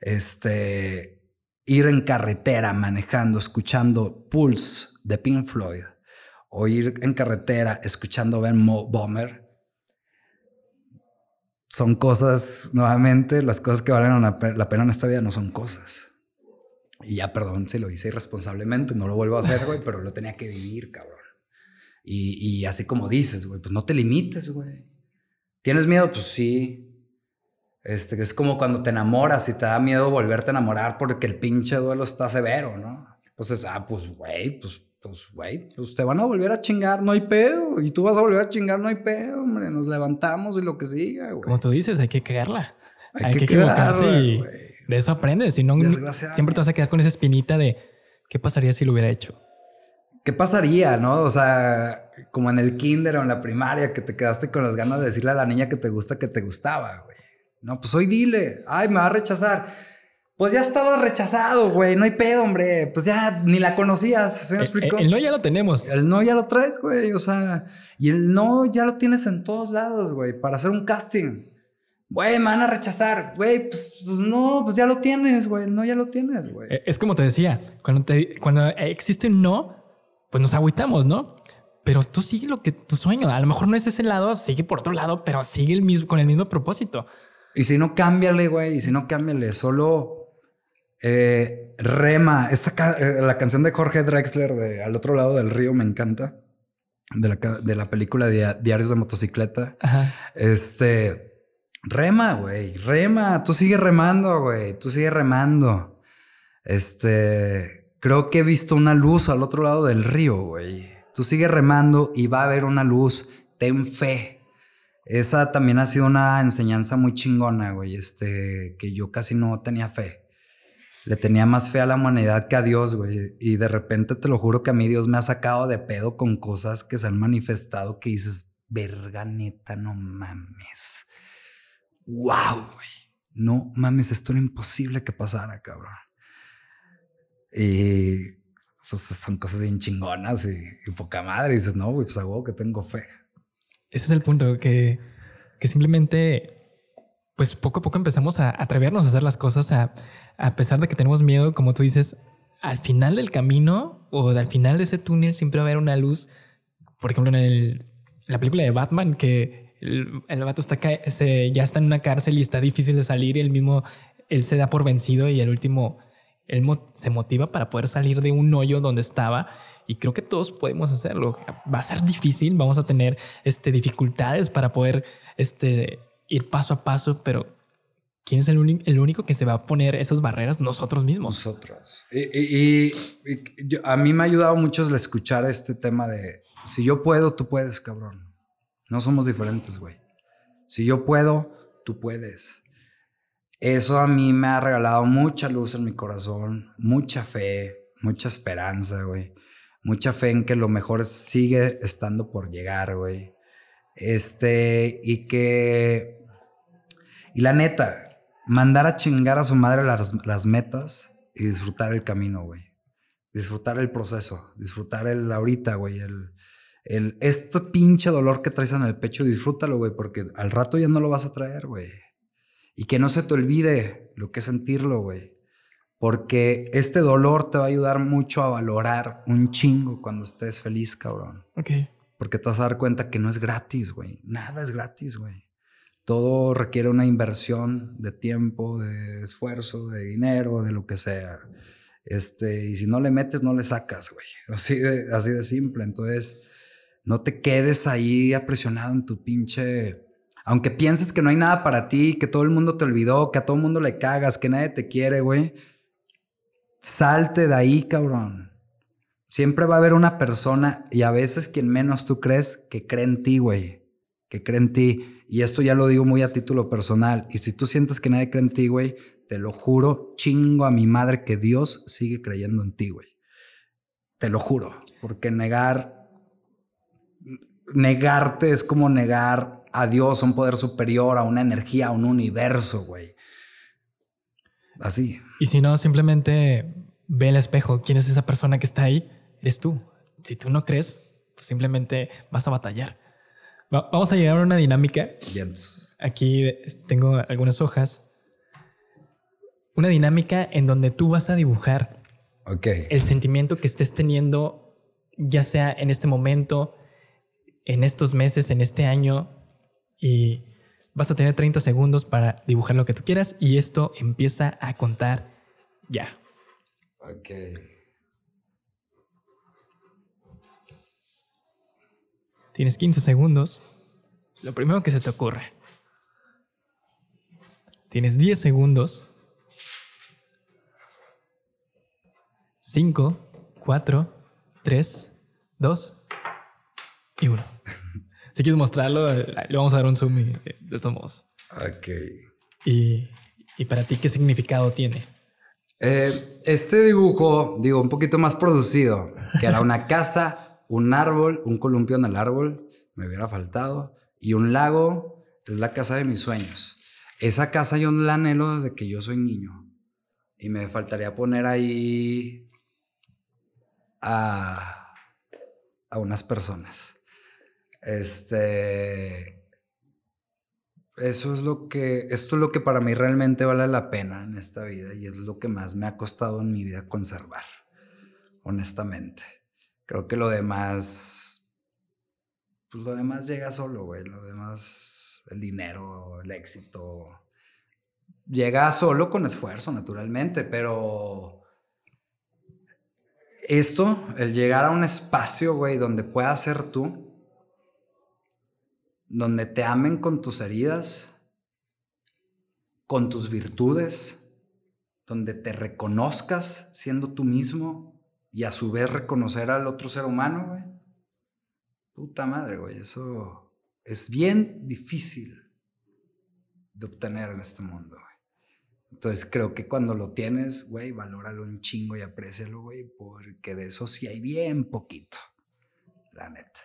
este, ir en carretera manejando, escuchando Pulse de Pink Floyd, o ir en carretera escuchando Ben Bomber, son cosas, nuevamente, las cosas que valen la pena en esta vida no son cosas. Y ya, perdón, se lo hice irresponsablemente, no lo vuelvo a hacer, güey, pero lo tenía que vivir, cabrón. Y, y así como dices, güey, pues no te limites, güey. ¿Tienes miedo? Pues sí. Este, es como cuando te enamoras y te da miedo volverte a enamorar porque el pinche duelo está severo, ¿no? Pues ah, pues, güey, pues, pues, güey, pues te van a volver a chingar, no hay pedo. Y tú vas a volver a chingar, no hay pedo, hombre. Nos levantamos y lo que siga, güey. Como tú dices, hay que cagarla. Hay, que, equivocarse y de eso aprendes. Si no, siempre te vas a quedar con esa espinita de qué pasaría si lo hubiera hecho. ¿Qué pasaría, no? O sea, como en el kinder o en la primaria que te quedaste con las ganas de decirle a la niña que te gusta que te gustaba, güey. No, pues hoy dile. Ay, me va a rechazar. Pues ya estabas rechazado, güey. No hay pedo, hombre. Pues ya ni la conocías. ¿Se me eh, explicó? El, no ya lo tenemos. El no ya lo traes, güey. O sea, y el no ya lo tienes en todos lados, güey. Para hacer un casting. güey, me van a rechazar, güey, pues, pues, no, pues ya lo tienes, güey, no, ya lo tienes, güey. Eh, Es como te decía, cuando, te, cuando existe un no, pues nos agüitamos, ¿no? Pero tú sigue lo que tu sueño, a lo mejor no es ese lado, sigue por otro lado, pero sigue el mismo, con el mismo propósito. Y si no, cámbiale, güey, y si no, cámbiale, solo eh, rema. Esta ca- eh, la canción de Jorge Drexler de Al otro lado del río me encanta, de la, de la película Dia- Diarios de Motocicleta. Ajá. Este, rema, güey, rema, tú sigue remando, güey, tú sigue remando. Este, creo que he visto una luz al otro lado del río, güey. Tú sigue remando y va a haber una luz, ten fe. Esa también ha sido una enseñanza muy chingona, güey, este, que yo casi no tenía fe. Le tenía más fe a la humanidad que a Dios, güey. Y de repente te lo juro que a mí Dios me ha sacado de pedo con cosas que se han manifestado que dices, verga neta, no mames. Wow, güey. No mames, esto era imposible que pasara, cabrón. Y pues son cosas bien chingonas y, y poca madre. Y dices, no, güey, pues a huevo que tengo fe. Ese es el punto, que, que simplemente, pues poco a poco empezamos a atrevernos a hacer las cosas, a, a pesar de que tenemos miedo, como tú dices, al final del camino o al final de ese túnel siempre va a haber una luz. Por ejemplo, en, el, la película de Batman, que el, el vato está se, ya está en una cárcel y está difícil de salir y él mismo, él se da por vencido y el último, él se motiva para poder salir de un hoyo donde estaba. Y creo que todos podemos hacerlo. Va a ser difícil, vamos a tener este, dificultades para poder este, ir paso a paso, pero ¿quién es el, el único que se va a poner esas barreras? Nosotros mismos. Nosotros. Y, a mí me ha ayudado mucho el escuchar este tema de si yo puedo, tú puedes, cabrón. No somos diferentes, güey. Si yo puedo, tú puedes. Eso a mí me ha regalado mucha luz en mi corazón, mucha fe, mucha esperanza, güey. Mucha fe en que lo mejor sigue estando por llegar, güey. Este, y que. Y la neta, mandar a chingar a su madre las, las metas y disfrutar el camino, güey. Disfrutar el proceso, disfrutar el ahorita, güey. El, el, este pinche dolor que traes en el pecho, disfrútalo, güey, porque al rato ya no lo vas a traer, güey. Y que no se te olvide lo que es sentirlo, güey. Porque este dolor te va a ayudar mucho a valorar un chingo cuando estés feliz, cabrón. Ok. Porque te vas a dar cuenta que no es gratis, güey. Nada es gratis, güey. Todo requiere una inversión de tiempo, de esfuerzo, de dinero, de lo que sea. Este, y si no le metes, no le sacas, güey. Así de, así de simple. Entonces, no te quedes ahí apresionado en tu pinche. Aunque pienses que no hay nada para ti, que todo el mundo te olvidó, que a todo el mundo le cagas, que nadie te quiere, güey. Salte de ahí, cabrón. Siempre va a haber una persona y a veces quien menos tú crees que cree en ti, güey. Que cree en ti. Y esto ya lo digo muy a título personal. Y si tú sientes que nadie cree en ti, güey, te lo juro, chingo a mi madre que Dios sigue creyendo en ti, güey. Te lo juro. Porque negar, negarte es como negar a Dios, a un poder superior, a una energía, a un universo, güey. Así. Y si no, simplemente ve el espejo. ¿Quién es esa persona que está ahí? Eres tú. Si tú no crees, pues simplemente vas a batallar. Va- vamos a llegar a una dinámica. Bien. Aquí tengo algunas hojas. Una dinámica en donde tú vas a dibujar Ok. el sentimiento que estés teniendo, ya sea en este momento, en estos meses, en este año, y vas a tener 30 segundos para dibujar lo que tú quieras y esto empieza a contar ya. Ok. Tienes 15 segundos. Lo primero que se te ocurre. Tienes 10 segundos. 5, 4, 3, 2 y 1. Si quieres mostrarlo, le vamos a dar un zoom y, de todos modos. Ok. Y, y para ti, ¿qué significado tiene? Eh, este dibujo, digo, un poquito más producido, que era una casa, un árbol, un columpio en el árbol, me hubiera faltado, y un lago, es la casa de mis sueños. Esa casa yo la anhelo desde que yo soy niño. Y me faltaría poner ahí a, a unas personas. Este. Eso es lo que, esto es lo que para mí realmente vale la pena en esta vida y es lo que más me ha costado en mi vida conservar, honestamente. Creo que lo demás, pues lo demás llega solo, güey. Lo demás, el dinero, el éxito, llega solo con esfuerzo, naturalmente, pero esto, el llegar a un espacio, güey, donde puedas ser tú, donde te amen con tus heridas, con tus virtudes, donde te reconozcas siendo tú mismo y a su vez reconocer al otro ser humano, güey. Puta madre, güey, eso es bien difícil de obtener en este mundo. Entonces creo que cuando lo tienes, güey, valóralo un chingo y aprécialo, güey, porque de eso sí hay bien poquito, la neta.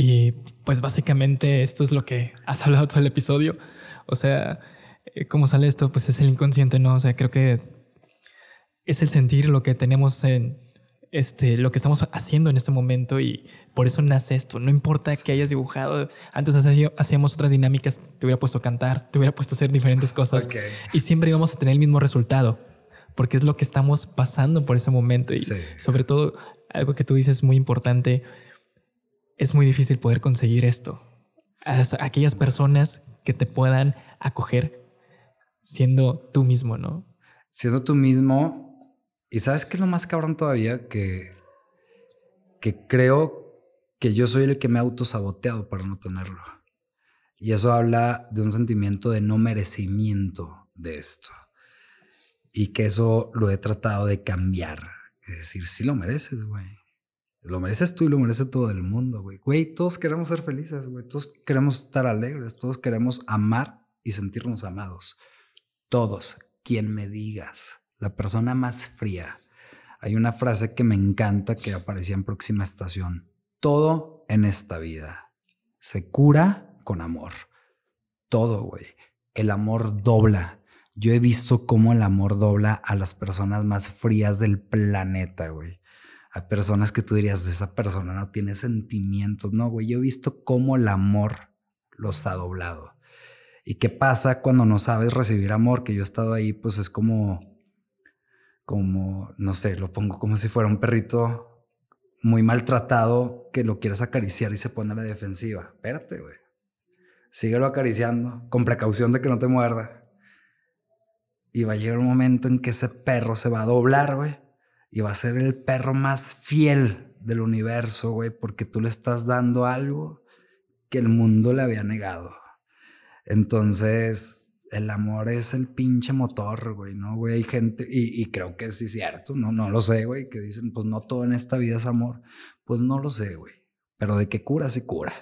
Y pues básicamente esto es lo que has hablado todo el episodio. O sea, eh, ¿cómo sale esto? Pues es el inconsciente, ¿no? O sea, creo que es el sentir lo que tenemos en, este, lo que estamos haciendo en este momento y por eso nace esto. No importa que hayas dibujado, antes hacíamos otras dinámicas, te hubiera puesto a cantar, te hubiera puesto a hacer diferentes cosas y siempre íbamos a tener el mismo resultado porque es lo que estamos pasando por ese momento y sobre todo algo que tú dices muy importante, es muy difícil poder conseguir esto. aquellas personas que te puedan acoger siendo tú mismo, ¿no? Siendo tú mismo y sabes qué es lo más cabrón todavía que, que creo que yo soy el que me ha autosaboteado para no tenerlo. Y eso habla de un sentimiento de no merecimiento de esto. Y que eso lo he tratado de cambiar. Es decir, sí lo mereces, güey. Lo mereces tú y lo merece todo el mundo, güey. Güey, todos queremos ser felices, güey. Todos queremos estar alegres. Todos queremos amar y sentirnos amados. Todos. Quien me digas la persona más fría. Hay una frase que me encanta que aparecía en próxima estación. Todo en esta vida se cura con amor. Todo, güey. El amor dobla. Yo he visto cómo el amor dobla a las personas más frías del planeta, güey. A personas que tú dirías, de esa persona no tiene sentimientos. No, güey. Yo he visto cómo el amor los ha doblado. ¿Y qué pasa cuando no sabes recibir amor? Que yo he estado ahí, pues es como como, no sé, lo pongo como si fuera un perrito muy maltratado que lo quieres acariciar y se pone a la defensiva. Espérate, güey. Síguelo acariciando con precaución de que no te muerda. Y va a llegar un momento en que ese perro se va a doblar, güey. Y va a ser el perro más fiel del universo, güey, porque tú le estás dando algo que el mundo le había negado. Entonces, el amor es el pinche motor, güey, ¿no, güey? Hay gente, y, creo que sí es cierto, no, no lo sé, güey, que dicen, pues no todo en esta vida es amor. Pues no lo sé, güey. Pero de que cura, sí cura.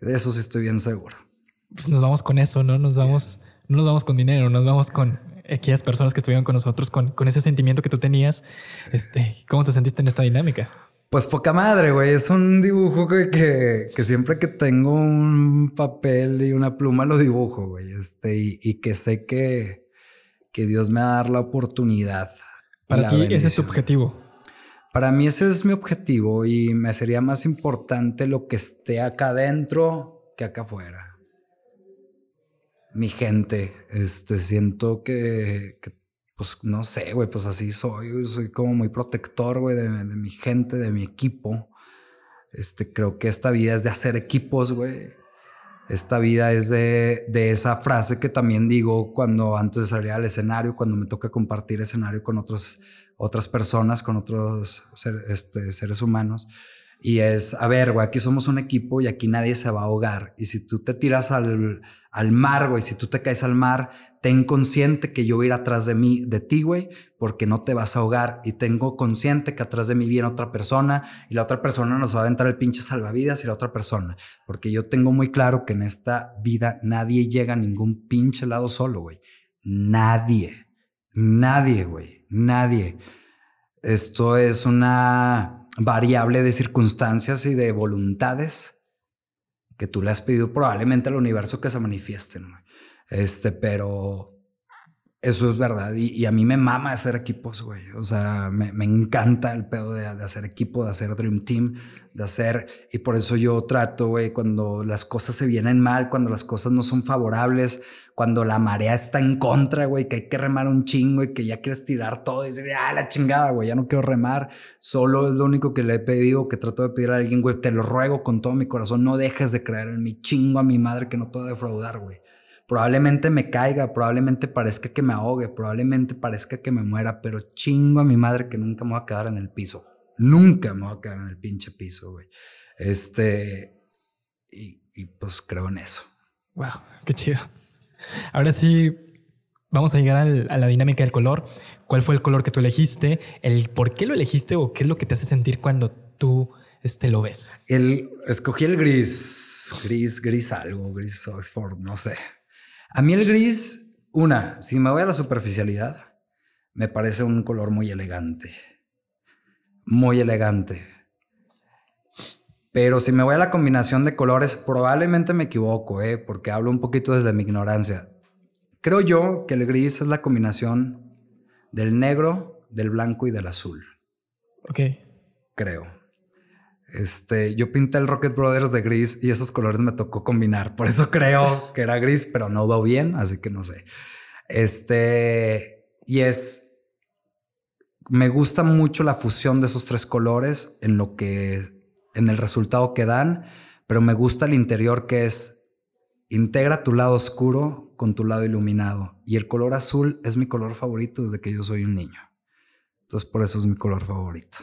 De eso sí estoy bien seguro. Pues nos vamos con eso, ¿no? Nos vamos, no nos vamos con dinero, nos vamos con aquellas personas que estuvieron con nosotros, con, con ese sentimiento que tú tenías. Este, ¿Cómo te sentiste en esta dinámica? Pues poca madre, güey. Es un dibujo que, que, siempre que tengo un papel y una pluma lo dibujo, güey. Este, y, que sé que, que Dios me va a dar la oportunidad. Para ti ese es tu objetivo. Para mí ese es mi objetivo y me sería más importante lo que esté acá adentro que acá afuera. Mi gente, este, siento que, pues no sé, güey, pues así soy, soy como muy protector, güey, de, mi gente, de mi equipo. Este, creo que esta vida es de hacer equipos, güey. Esta vida es de, de, esa frase que también digo cuando antes de salir al escenario, cuando me toca compartir escenario con otros, otras personas, con otros este, seres humanos. Y es, a ver, güey, aquí somos un equipo y aquí nadie se va a ahogar. Y si tú te tiras al, al mar, güey, si tú te caes al mar, ten consciente que yo voy a ir atrás de mí, de ti, güey, porque no te vas a ahogar. Y tengo consciente que atrás de mí viene otra persona y la otra persona nos va a aventar el pinche salvavidas y la otra persona. Porque yo tengo muy claro que en esta vida nadie llega a ningún pinche lado solo, güey. Nadie. Nadie, güey. Nadie. Esto es una variable de circunstancias y de voluntades que tú le has pedido probablemente al universo que se manifiesten. Este, pero Eso es verdad. Y, a mí me mama hacer equipos, güey. O sea, me, me encanta el pedo de, de, hacer equipo, de hacer Dream Team, de hacer. Y por eso yo trato, güey, cuando las cosas se vienen mal, cuando las cosas no son favorables, cuando la marea está en contra, güey, que hay que remar un chingo y que ya quieres tirar todo y decir, ah, la chingada, güey, ya no quiero remar. Solo es lo único que le he pedido, que trato de pedir a alguien, güey, te lo ruego con todo mi corazón, no dejes de creer en mi chingo a mi madre que no te voy a defraudar, güey. Probablemente me caiga, probablemente parezca que me ahogue, probablemente parezca que me muera, pero chingo a mi madre que nunca me voy a quedar en el piso. Nunca me voy a quedar en el pinche piso, güey. Este, y, y pues creo en eso. Wow, qué chido. Ahora sí, vamos a llegar a la dinámica del color. ¿Cuál fue el color que tú elegiste? El por qué lo elegiste o qué es lo que te hace sentir cuando tú este, lo ves. El, escogí el gris, gris, gris algo, gris Oxford, no sé. A mí el gris, una, si me voy a la superficialidad, me parece un color muy elegante. Muy elegante. Pero si me voy a la combinación de colores, probablemente me equivoco, ¿eh? porque hablo un poquito desde mi ignorancia. Creo yo que el gris es la combinación del negro, del blanco y del azul. Ok. Creo. Este, yo pinté el Rocket Brothers de gris y esos colores me tocó combinar. Por eso creo que era gris, pero no va bien, así que no sé. Este, y es, me gusta mucho la fusión de esos tres colores en lo que, en el resultado que dan, pero me gusta el interior que es, integra tu lado oscuro con tu lado iluminado. Y el color azul es mi color favorito desde que yo soy un niño. Entonces por eso es mi color favorito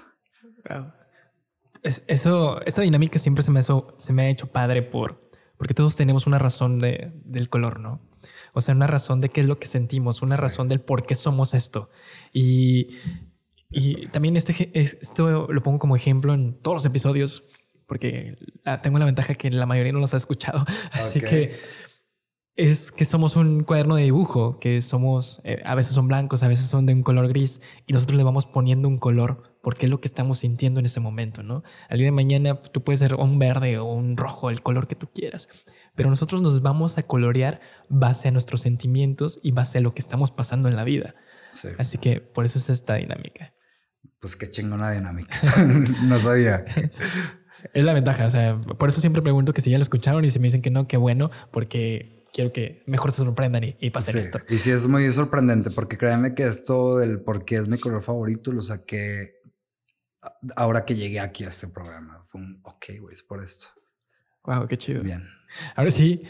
eso, esa dinámica siempre se me, se me ha hecho padre por, porque todos tenemos una razón de, del color, ¿no? O sea, una razón de qué es lo que sentimos, una razón del por qué somos esto. Y, y también este, esto lo pongo como ejemplo en todos los episodios, porque tengo la ventaja que la mayoría no los ha escuchado. Así que es que somos un cuaderno de dibujo, que somos, eh, a veces son blancos, a veces son de un color gris, y nosotros le vamos poniendo un color porque es lo que estamos sintiendo en ese momento, ¿no? Al día de mañana tú puedes ser un verde o un rojo, el color que tú quieras, pero nosotros nos vamos a colorear base a nuestros sentimientos y base a lo que estamos pasando en la vida. Así que por eso es esta dinámica. Pues qué chingona dinámica. no sabía. es la ventaja, o sea, por eso siempre pregunto que si ya lo escucharon y si me dicen que no, qué bueno, porque quiero que mejor se sorprendan y, pasen esto. Y sí, es muy sorprendente porque créanme que esto del por qué es mi color favorito lo saqué ahora que llegué aquí a este programa. Fue un, ok, güey, es por esto. Wow, qué chido. Bien. Ahora sí,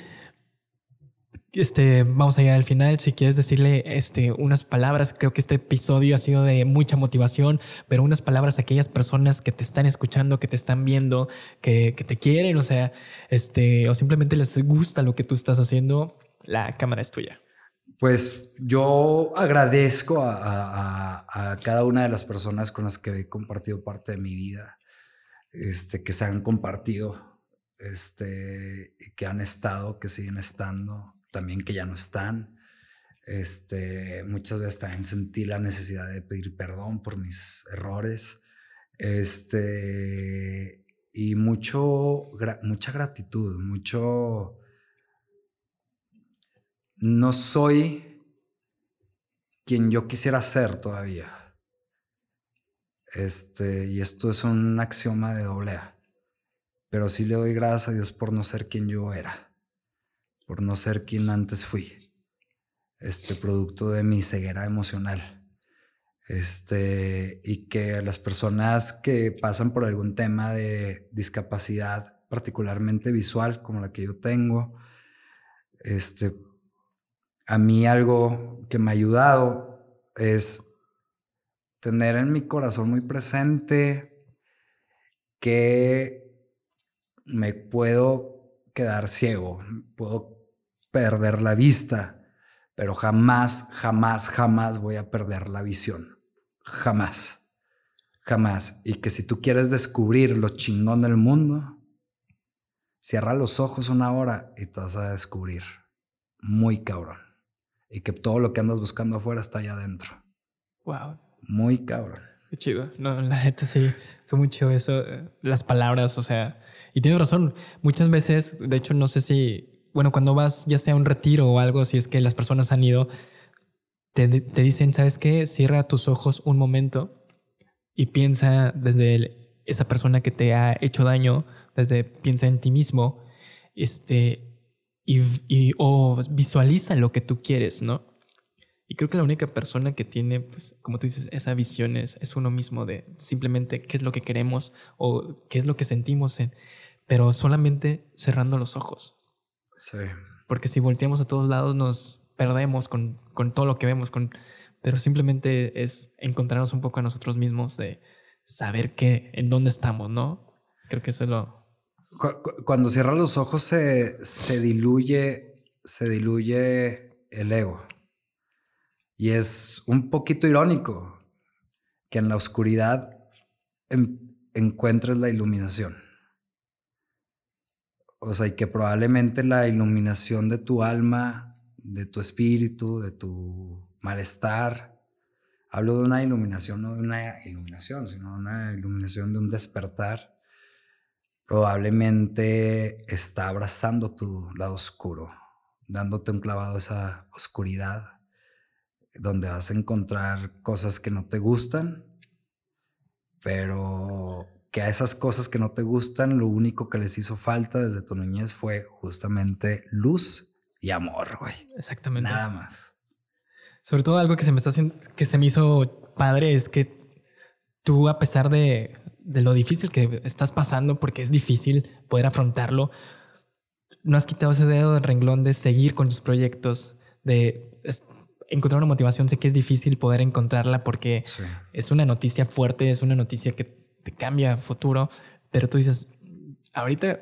este, vamos a llegar al final. Si quieres decirle este, unas palabras, creo que este episodio ha sido de mucha motivación, pero unas palabras a aquellas personas que te están escuchando, que te están viendo, que, te quieren, o sea, este, o simplemente les gusta lo que tú estás haciendo, la cámara es tuya. Pues yo agradezco a, cada una de las personas con las que he compartido parte de mi vida, este, que se han compartido, este, que han estado, que siguen estando, también que ya no están. Este, muchas veces también sentí la necesidad de pedir perdón por mis errores. Este, y mucho, mucha gratitud, mucho no soy quien yo quisiera ser todavía. Este, y esto es un axioma de doble A. Pero sí le doy gracias a Dios por no ser quien yo era, por no ser quien antes fui. Este producto de mi ceguera emocional. Este, y que las personas que pasan por algún tema de discapacidad, particularmente visual, como la que yo tengo, este, a mí algo que me ha ayudado es tener en mi corazón muy presente que me puedo quedar ciego, puedo perder la vista, pero jamás, jamás, jamás voy a perder la visión. Jamás, jamás. Y que si tú quieres descubrir lo chingón del mundo, cierra los ojos una hora y te vas a descubrir. Muy cabrón y que todo lo que andas buscando afuera está allá adentro. Wow. Muy cabrón. Qué chido. No, la gente sí, es muy chido eso, las palabras, o sea, y tiene razón. Muchas veces, de hecho, no sé si, bueno, cuando vas ya sea a un retiro o algo, si es que las personas han ido, te, te dicen, ¿sabes qué? Cierra tus ojos un momento y piensa desde esa persona que te ha hecho daño, desde piensa en ti mismo, este, y, y o visualiza lo que tú quieres, ¿no? Y creo que la única persona que tiene, pues, como tú dices, esa visión es, es uno mismo de simplemente qué es lo que queremos o qué es lo que sentimos, en, pero solamente cerrando los ojos. Sí. Porque si volteamos a todos lados nos perdemos con, con todo lo que vemos, con, pero simplemente es encontrarnos un poco a nosotros mismos de saber qué, en dónde estamos, ¿no? Creo que eso es lo... Cuando cierras los ojos se, se diluye, se diluye el ego. Y es un poquito irónico que en la oscuridad encuentres la iluminación. O sea, y que probablemente la iluminación de tu alma, de tu espíritu, de tu malestar, hablo de una iluminación, no de una iluminación, sino de una iluminación de un despertar, probablemente está abrazando tu lado oscuro, dándote un clavado a esa oscuridad donde vas a encontrar cosas que no te gustan, pero que a esas cosas que no te gustan, lo único que les hizo falta desde tu niñez fue justamente luz y amor, güey. Exactamente. Nada más. Sobre todo algo que se me está haciendo, que se me hizo padre es que tú, a pesar de, de lo difícil que estás pasando, porque es difícil poder afrontarlo, no has quitado ese dedo del renglón de seguir con tus proyectos, de encontrar una motivación, sé que es difícil poder encontrarla porque es una noticia fuerte, es una noticia que te cambia futuro, pero tú dices, ahorita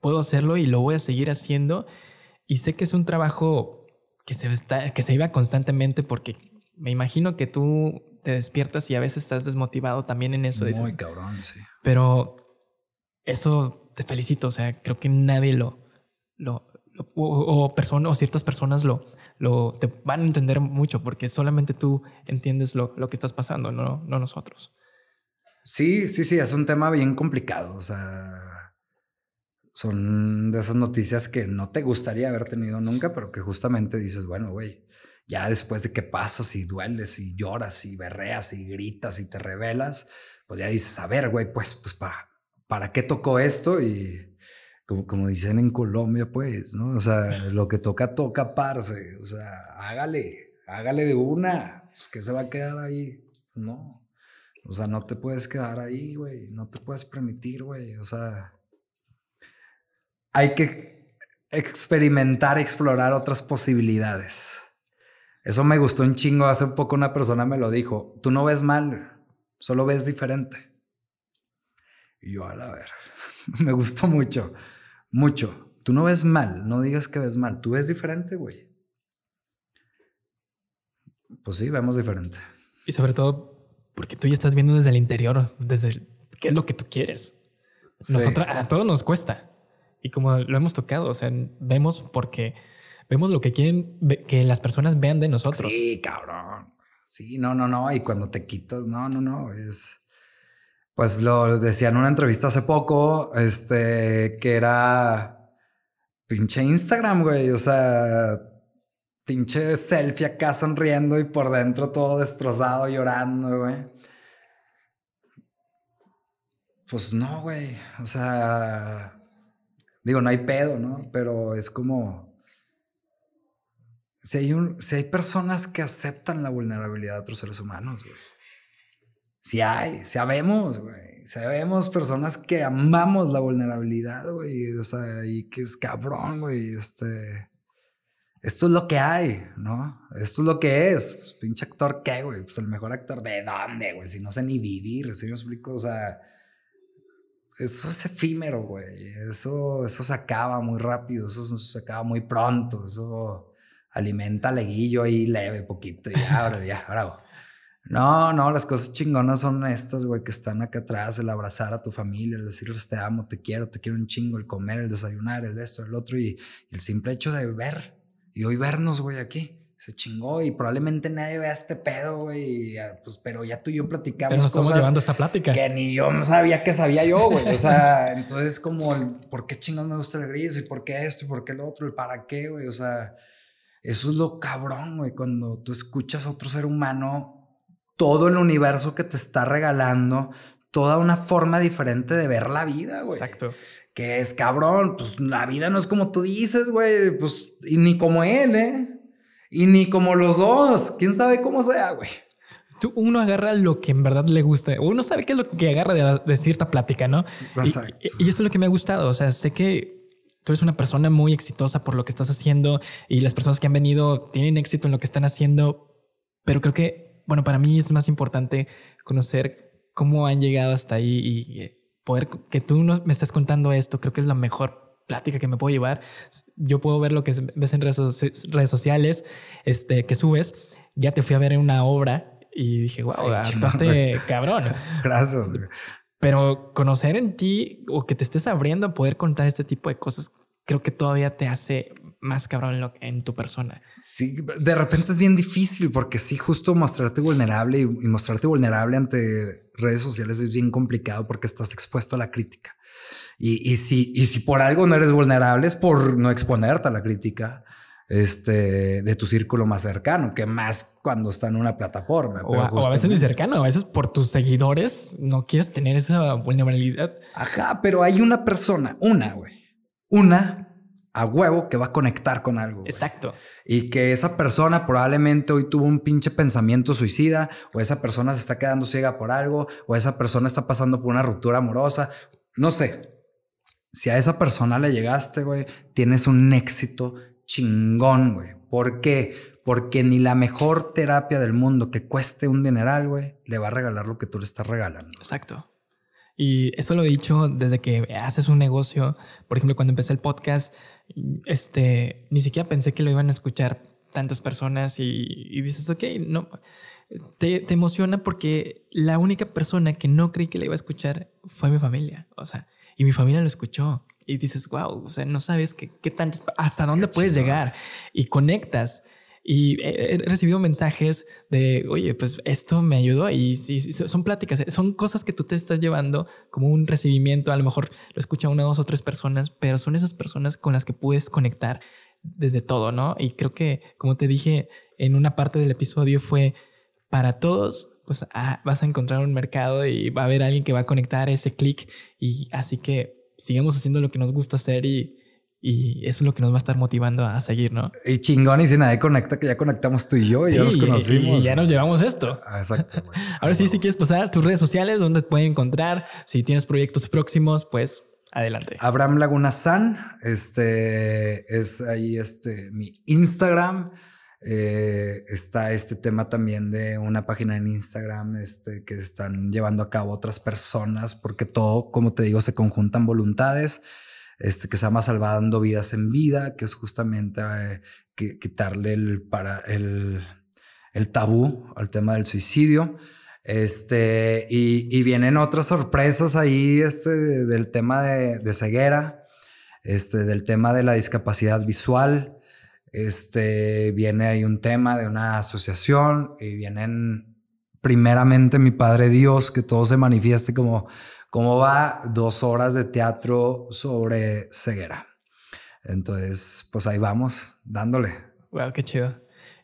puedo hacerlo y lo voy a seguir haciendo y sé que es un trabajo que se, está, que se iba constantemente porque me imagino que tú te despiertas y a veces estás desmotivado también en eso. Muy cabrón, sí. Pero eso te felicito, o sea, creo que nadie lo, lo, o, o, o ciertas personas lo, lo, te van a entender mucho porque solamente tú entiendes lo, lo que estás pasando, no, no nosotros. Sí, sí, sí, es un tema bien complicado. O sea, son de esas noticias que no te gustaría haber tenido nunca, pero que justamente dices, bueno, güey, ya después de que pasas y dueles y lloras y berreas y gritas y te revelas, pues ya dices, a ver, güey, pues, pues para, ¿para qué tocó esto? Y, como, como dicen en Colombia, pues, ¿no? O sea, lo que toca, toca, parce. O sea, hágale, hágale de una. Pues que se va a quedar ahí. No. O sea, no te puedes quedar ahí, güey. No te puedes permitir, güey. O sea, hay que experimentar, explorar otras posibilidades. Eso me gustó un chingo. Hace poco una persona me lo dijo. Tú no ves mal, solo ves diferente. Y yo, a la ver, me gustó mucho mucho. Tú no ves mal, no digas que ves mal, tú ves diferente, güey. Pues sí, vemos diferente. Y sobre todo porque tú ya estás viendo desde el interior, desde qué es lo que tú quieres. Nosotros, a todos nos cuesta. Y como lo hemos tocado, o sea, vemos porque vemos lo que quieren que las personas vean de nosotros. Sí, cabrón. Sí, no, no, no. Y cuando te quitas, no, no, no. Es pues lo decía en una entrevista hace poco, este, que era pinche Instagram, güey, o sea, pinche selfie acá sonriendo y por dentro todo destrozado, llorando, güey. Pues no, güey, o sea, digo, no hay pedo, ¿no? Pero es como... Si hay, un, si hay personas que aceptan la vulnerabilidad de otros seres humanos, güey si hay, sabemos, güey. Sabemos personas que amamos la vulnerabilidad, güey. O sea, y que es cabrón, güey. Este. Esto es lo que hay, ¿no? Esto es lo que es. Pues, pinche actor, ¿qué, güey? Pues el mejor actor de dónde, güey. Si no sé ni vivir, si me explico, o sea. Eso es efímero, güey. Eso, eso se acaba muy rápido. Eso se acaba muy pronto. Eso alimenta leguillo ahí leve, poquito. Y ya, ahora, ya, bravo. No, no, las cosas chingonas son estas, güey, que están acá atrás, el abrazar a tu familia, el decirles te amo, te quiero, te quiero un chingo, el comer, el desayunar, el esto, el otro, y, el simple hecho de ver, y hoy vernos, güey, aquí, se chingó, y probablemente nadie vea este pedo, güey, pues, pero ya tú y yo platicamos pero nos estamos llevando esta plática. Que ni yo no sabía que sabía yo, güey, o sea, entonces como, el, ¿por qué chingados me gusta el gris? ¿Y por qué esto? ¿Y por qué el otro? ¿El para qué, güey? O sea Eso es lo cabrón, güey, cuando tú escuchas a otro ser humano, todo el universo que te está regalando, toda una forma diferente de ver la vida, güey. Exacto. Que es cabrón, pues la vida no es como tú dices, güey, pues, y ni como él, ¿eh? Y ni como los dos, quién sabe cómo sea, güey. Tú, uno agarra lo que en verdad le gusta. Uno sabe qué es lo que agarra de, de cierta plática, ¿no? Exacto. Y, y, eso es lo que me ha gustado. O sea, sé que tú eres una persona muy exitosa por lo que estás haciendo y las personas que han venido tienen éxito en lo que están haciendo. Pero creo que, bueno, para mí es más importante conocer cómo han llegado hasta ahí y poder que tú no me estés contando esto. Creo que es la mejor plática que me puedo llevar. Yo puedo ver lo que ves en redes, sociales, este, que subes. Ya te fui a ver en una obra y dije, wow, sí, actuaste cabrón. Gracias. Pero conocer en ti o que te estés abriendo a poder contar este tipo de cosas, creo que todavía te hace más cabrón en, lo, en tu persona. Sí, de repente es bien difícil porque sí, justo mostrarte vulnerable y, y mostrarte vulnerable ante redes sociales es bien complicado porque estás expuesto a la crítica. Y, y, si, y si por algo no eres vulnerable es por no exponerte a la crítica este, de tu círculo más cercano, que más cuando está en una plataforma. O, a, o a, veces ni cercano, a veces por tus seguidores no quieres tener esa vulnerabilidad. Ajá, pero hay una persona, una, güey, una a huevo que va a conectar con algo. Güey. Exacto. Y que esa persona probablemente hoy tuvo un pinche pensamiento suicida, o esa persona se está quedando ciega por algo, o esa persona está pasando por una ruptura amorosa. No sé. Si a esa persona le llegaste, güey, tienes un éxito chingón, güey. ¿Por qué? Porque ni la mejor terapia del mundo que cueste un dineral, güey, le va a regalar lo que tú le estás regalando. Exacto. Y eso lo he dicho desde que haces un negocio. Por ejemplo, cuando empecé el podcast, este, ni siquiera pensé que lo iban a escuchar tantas personas y, y dices, ok, no, te, te, emociona porque la única persona que no creí que le iba a escuchar fue mi familia. O sea, y mi familia lo escuchó y dices, wow, o sea, no sabes qué, qué tan, hasta dónde puedes llegar y conectas. Y he recibido mensajes de, oye, pues esto me ayudó y sí, son pláticas, son cosas que tú te estás llevando como un recibimiento, a lo mejor lo escucha una, dos o tres personas, pero son esas personas con las que puedes conectar desde todo, ¿no? Y creo que, como te dije en una parte del episodio, fue para todos, pues ah, vas a encontrar un mercado y va a haber alguien que va a conectar ese clic y así que sigamos haciendo lo que nos gusta hacer y, y eso es lo que nos va a estar motivando a seguir, ¿no? Y chingón, y si nadie conecta, que ya conectamos tú y yo, y ya nos conocimos. Y, ya nos llevamos esto. Ah, exacto. Ahora sí, si quieres pasar tus redes sociales, donde te pueden encontrar, si tienes proyectos próximos, pues adelante. Abraham Laguna San, este es ahí este mi Instagram. Eh, está este tema también de una página en Instagram este, que están llevando a cabo otras personas, porque todo, como te digo, se conjuntan voluntades, este, que se llama Salvando Vidas en Vida, que es justamente eh, quitarle el, para, el, el tabú al tema del suicidio. Este, y, y, vienen otras sorpresas ahí este, del tema de, de ceguera, este, del tema de la discapacidad visual, este, viene ahí un tema de una asociación y vienen primeramente mi Padre Dios, que todo se manifieste como, como va, dos horas de teatro sobre ceguera. Entonces, pues ahí vamos, dándole. Wow, qué chido.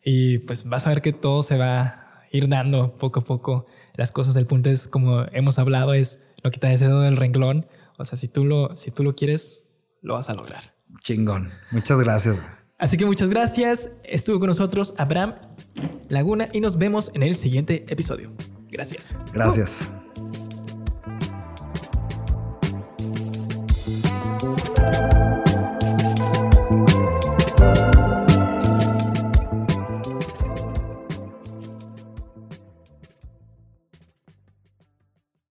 Y pues vas a ver que todo se va a ir dando poco a poco las cosas. El punto es, como hemos hablado, es lo que te dedo del renglón. O sea, si tú lo, si tú lo quieres, lo vas a lograr. Chingón. Muchas gracias. Así que muchas gracias. Estuvo con nosotros Abraham Laguna y nos vemos en el siguiente episodio. Gracias. Gracias. Uh.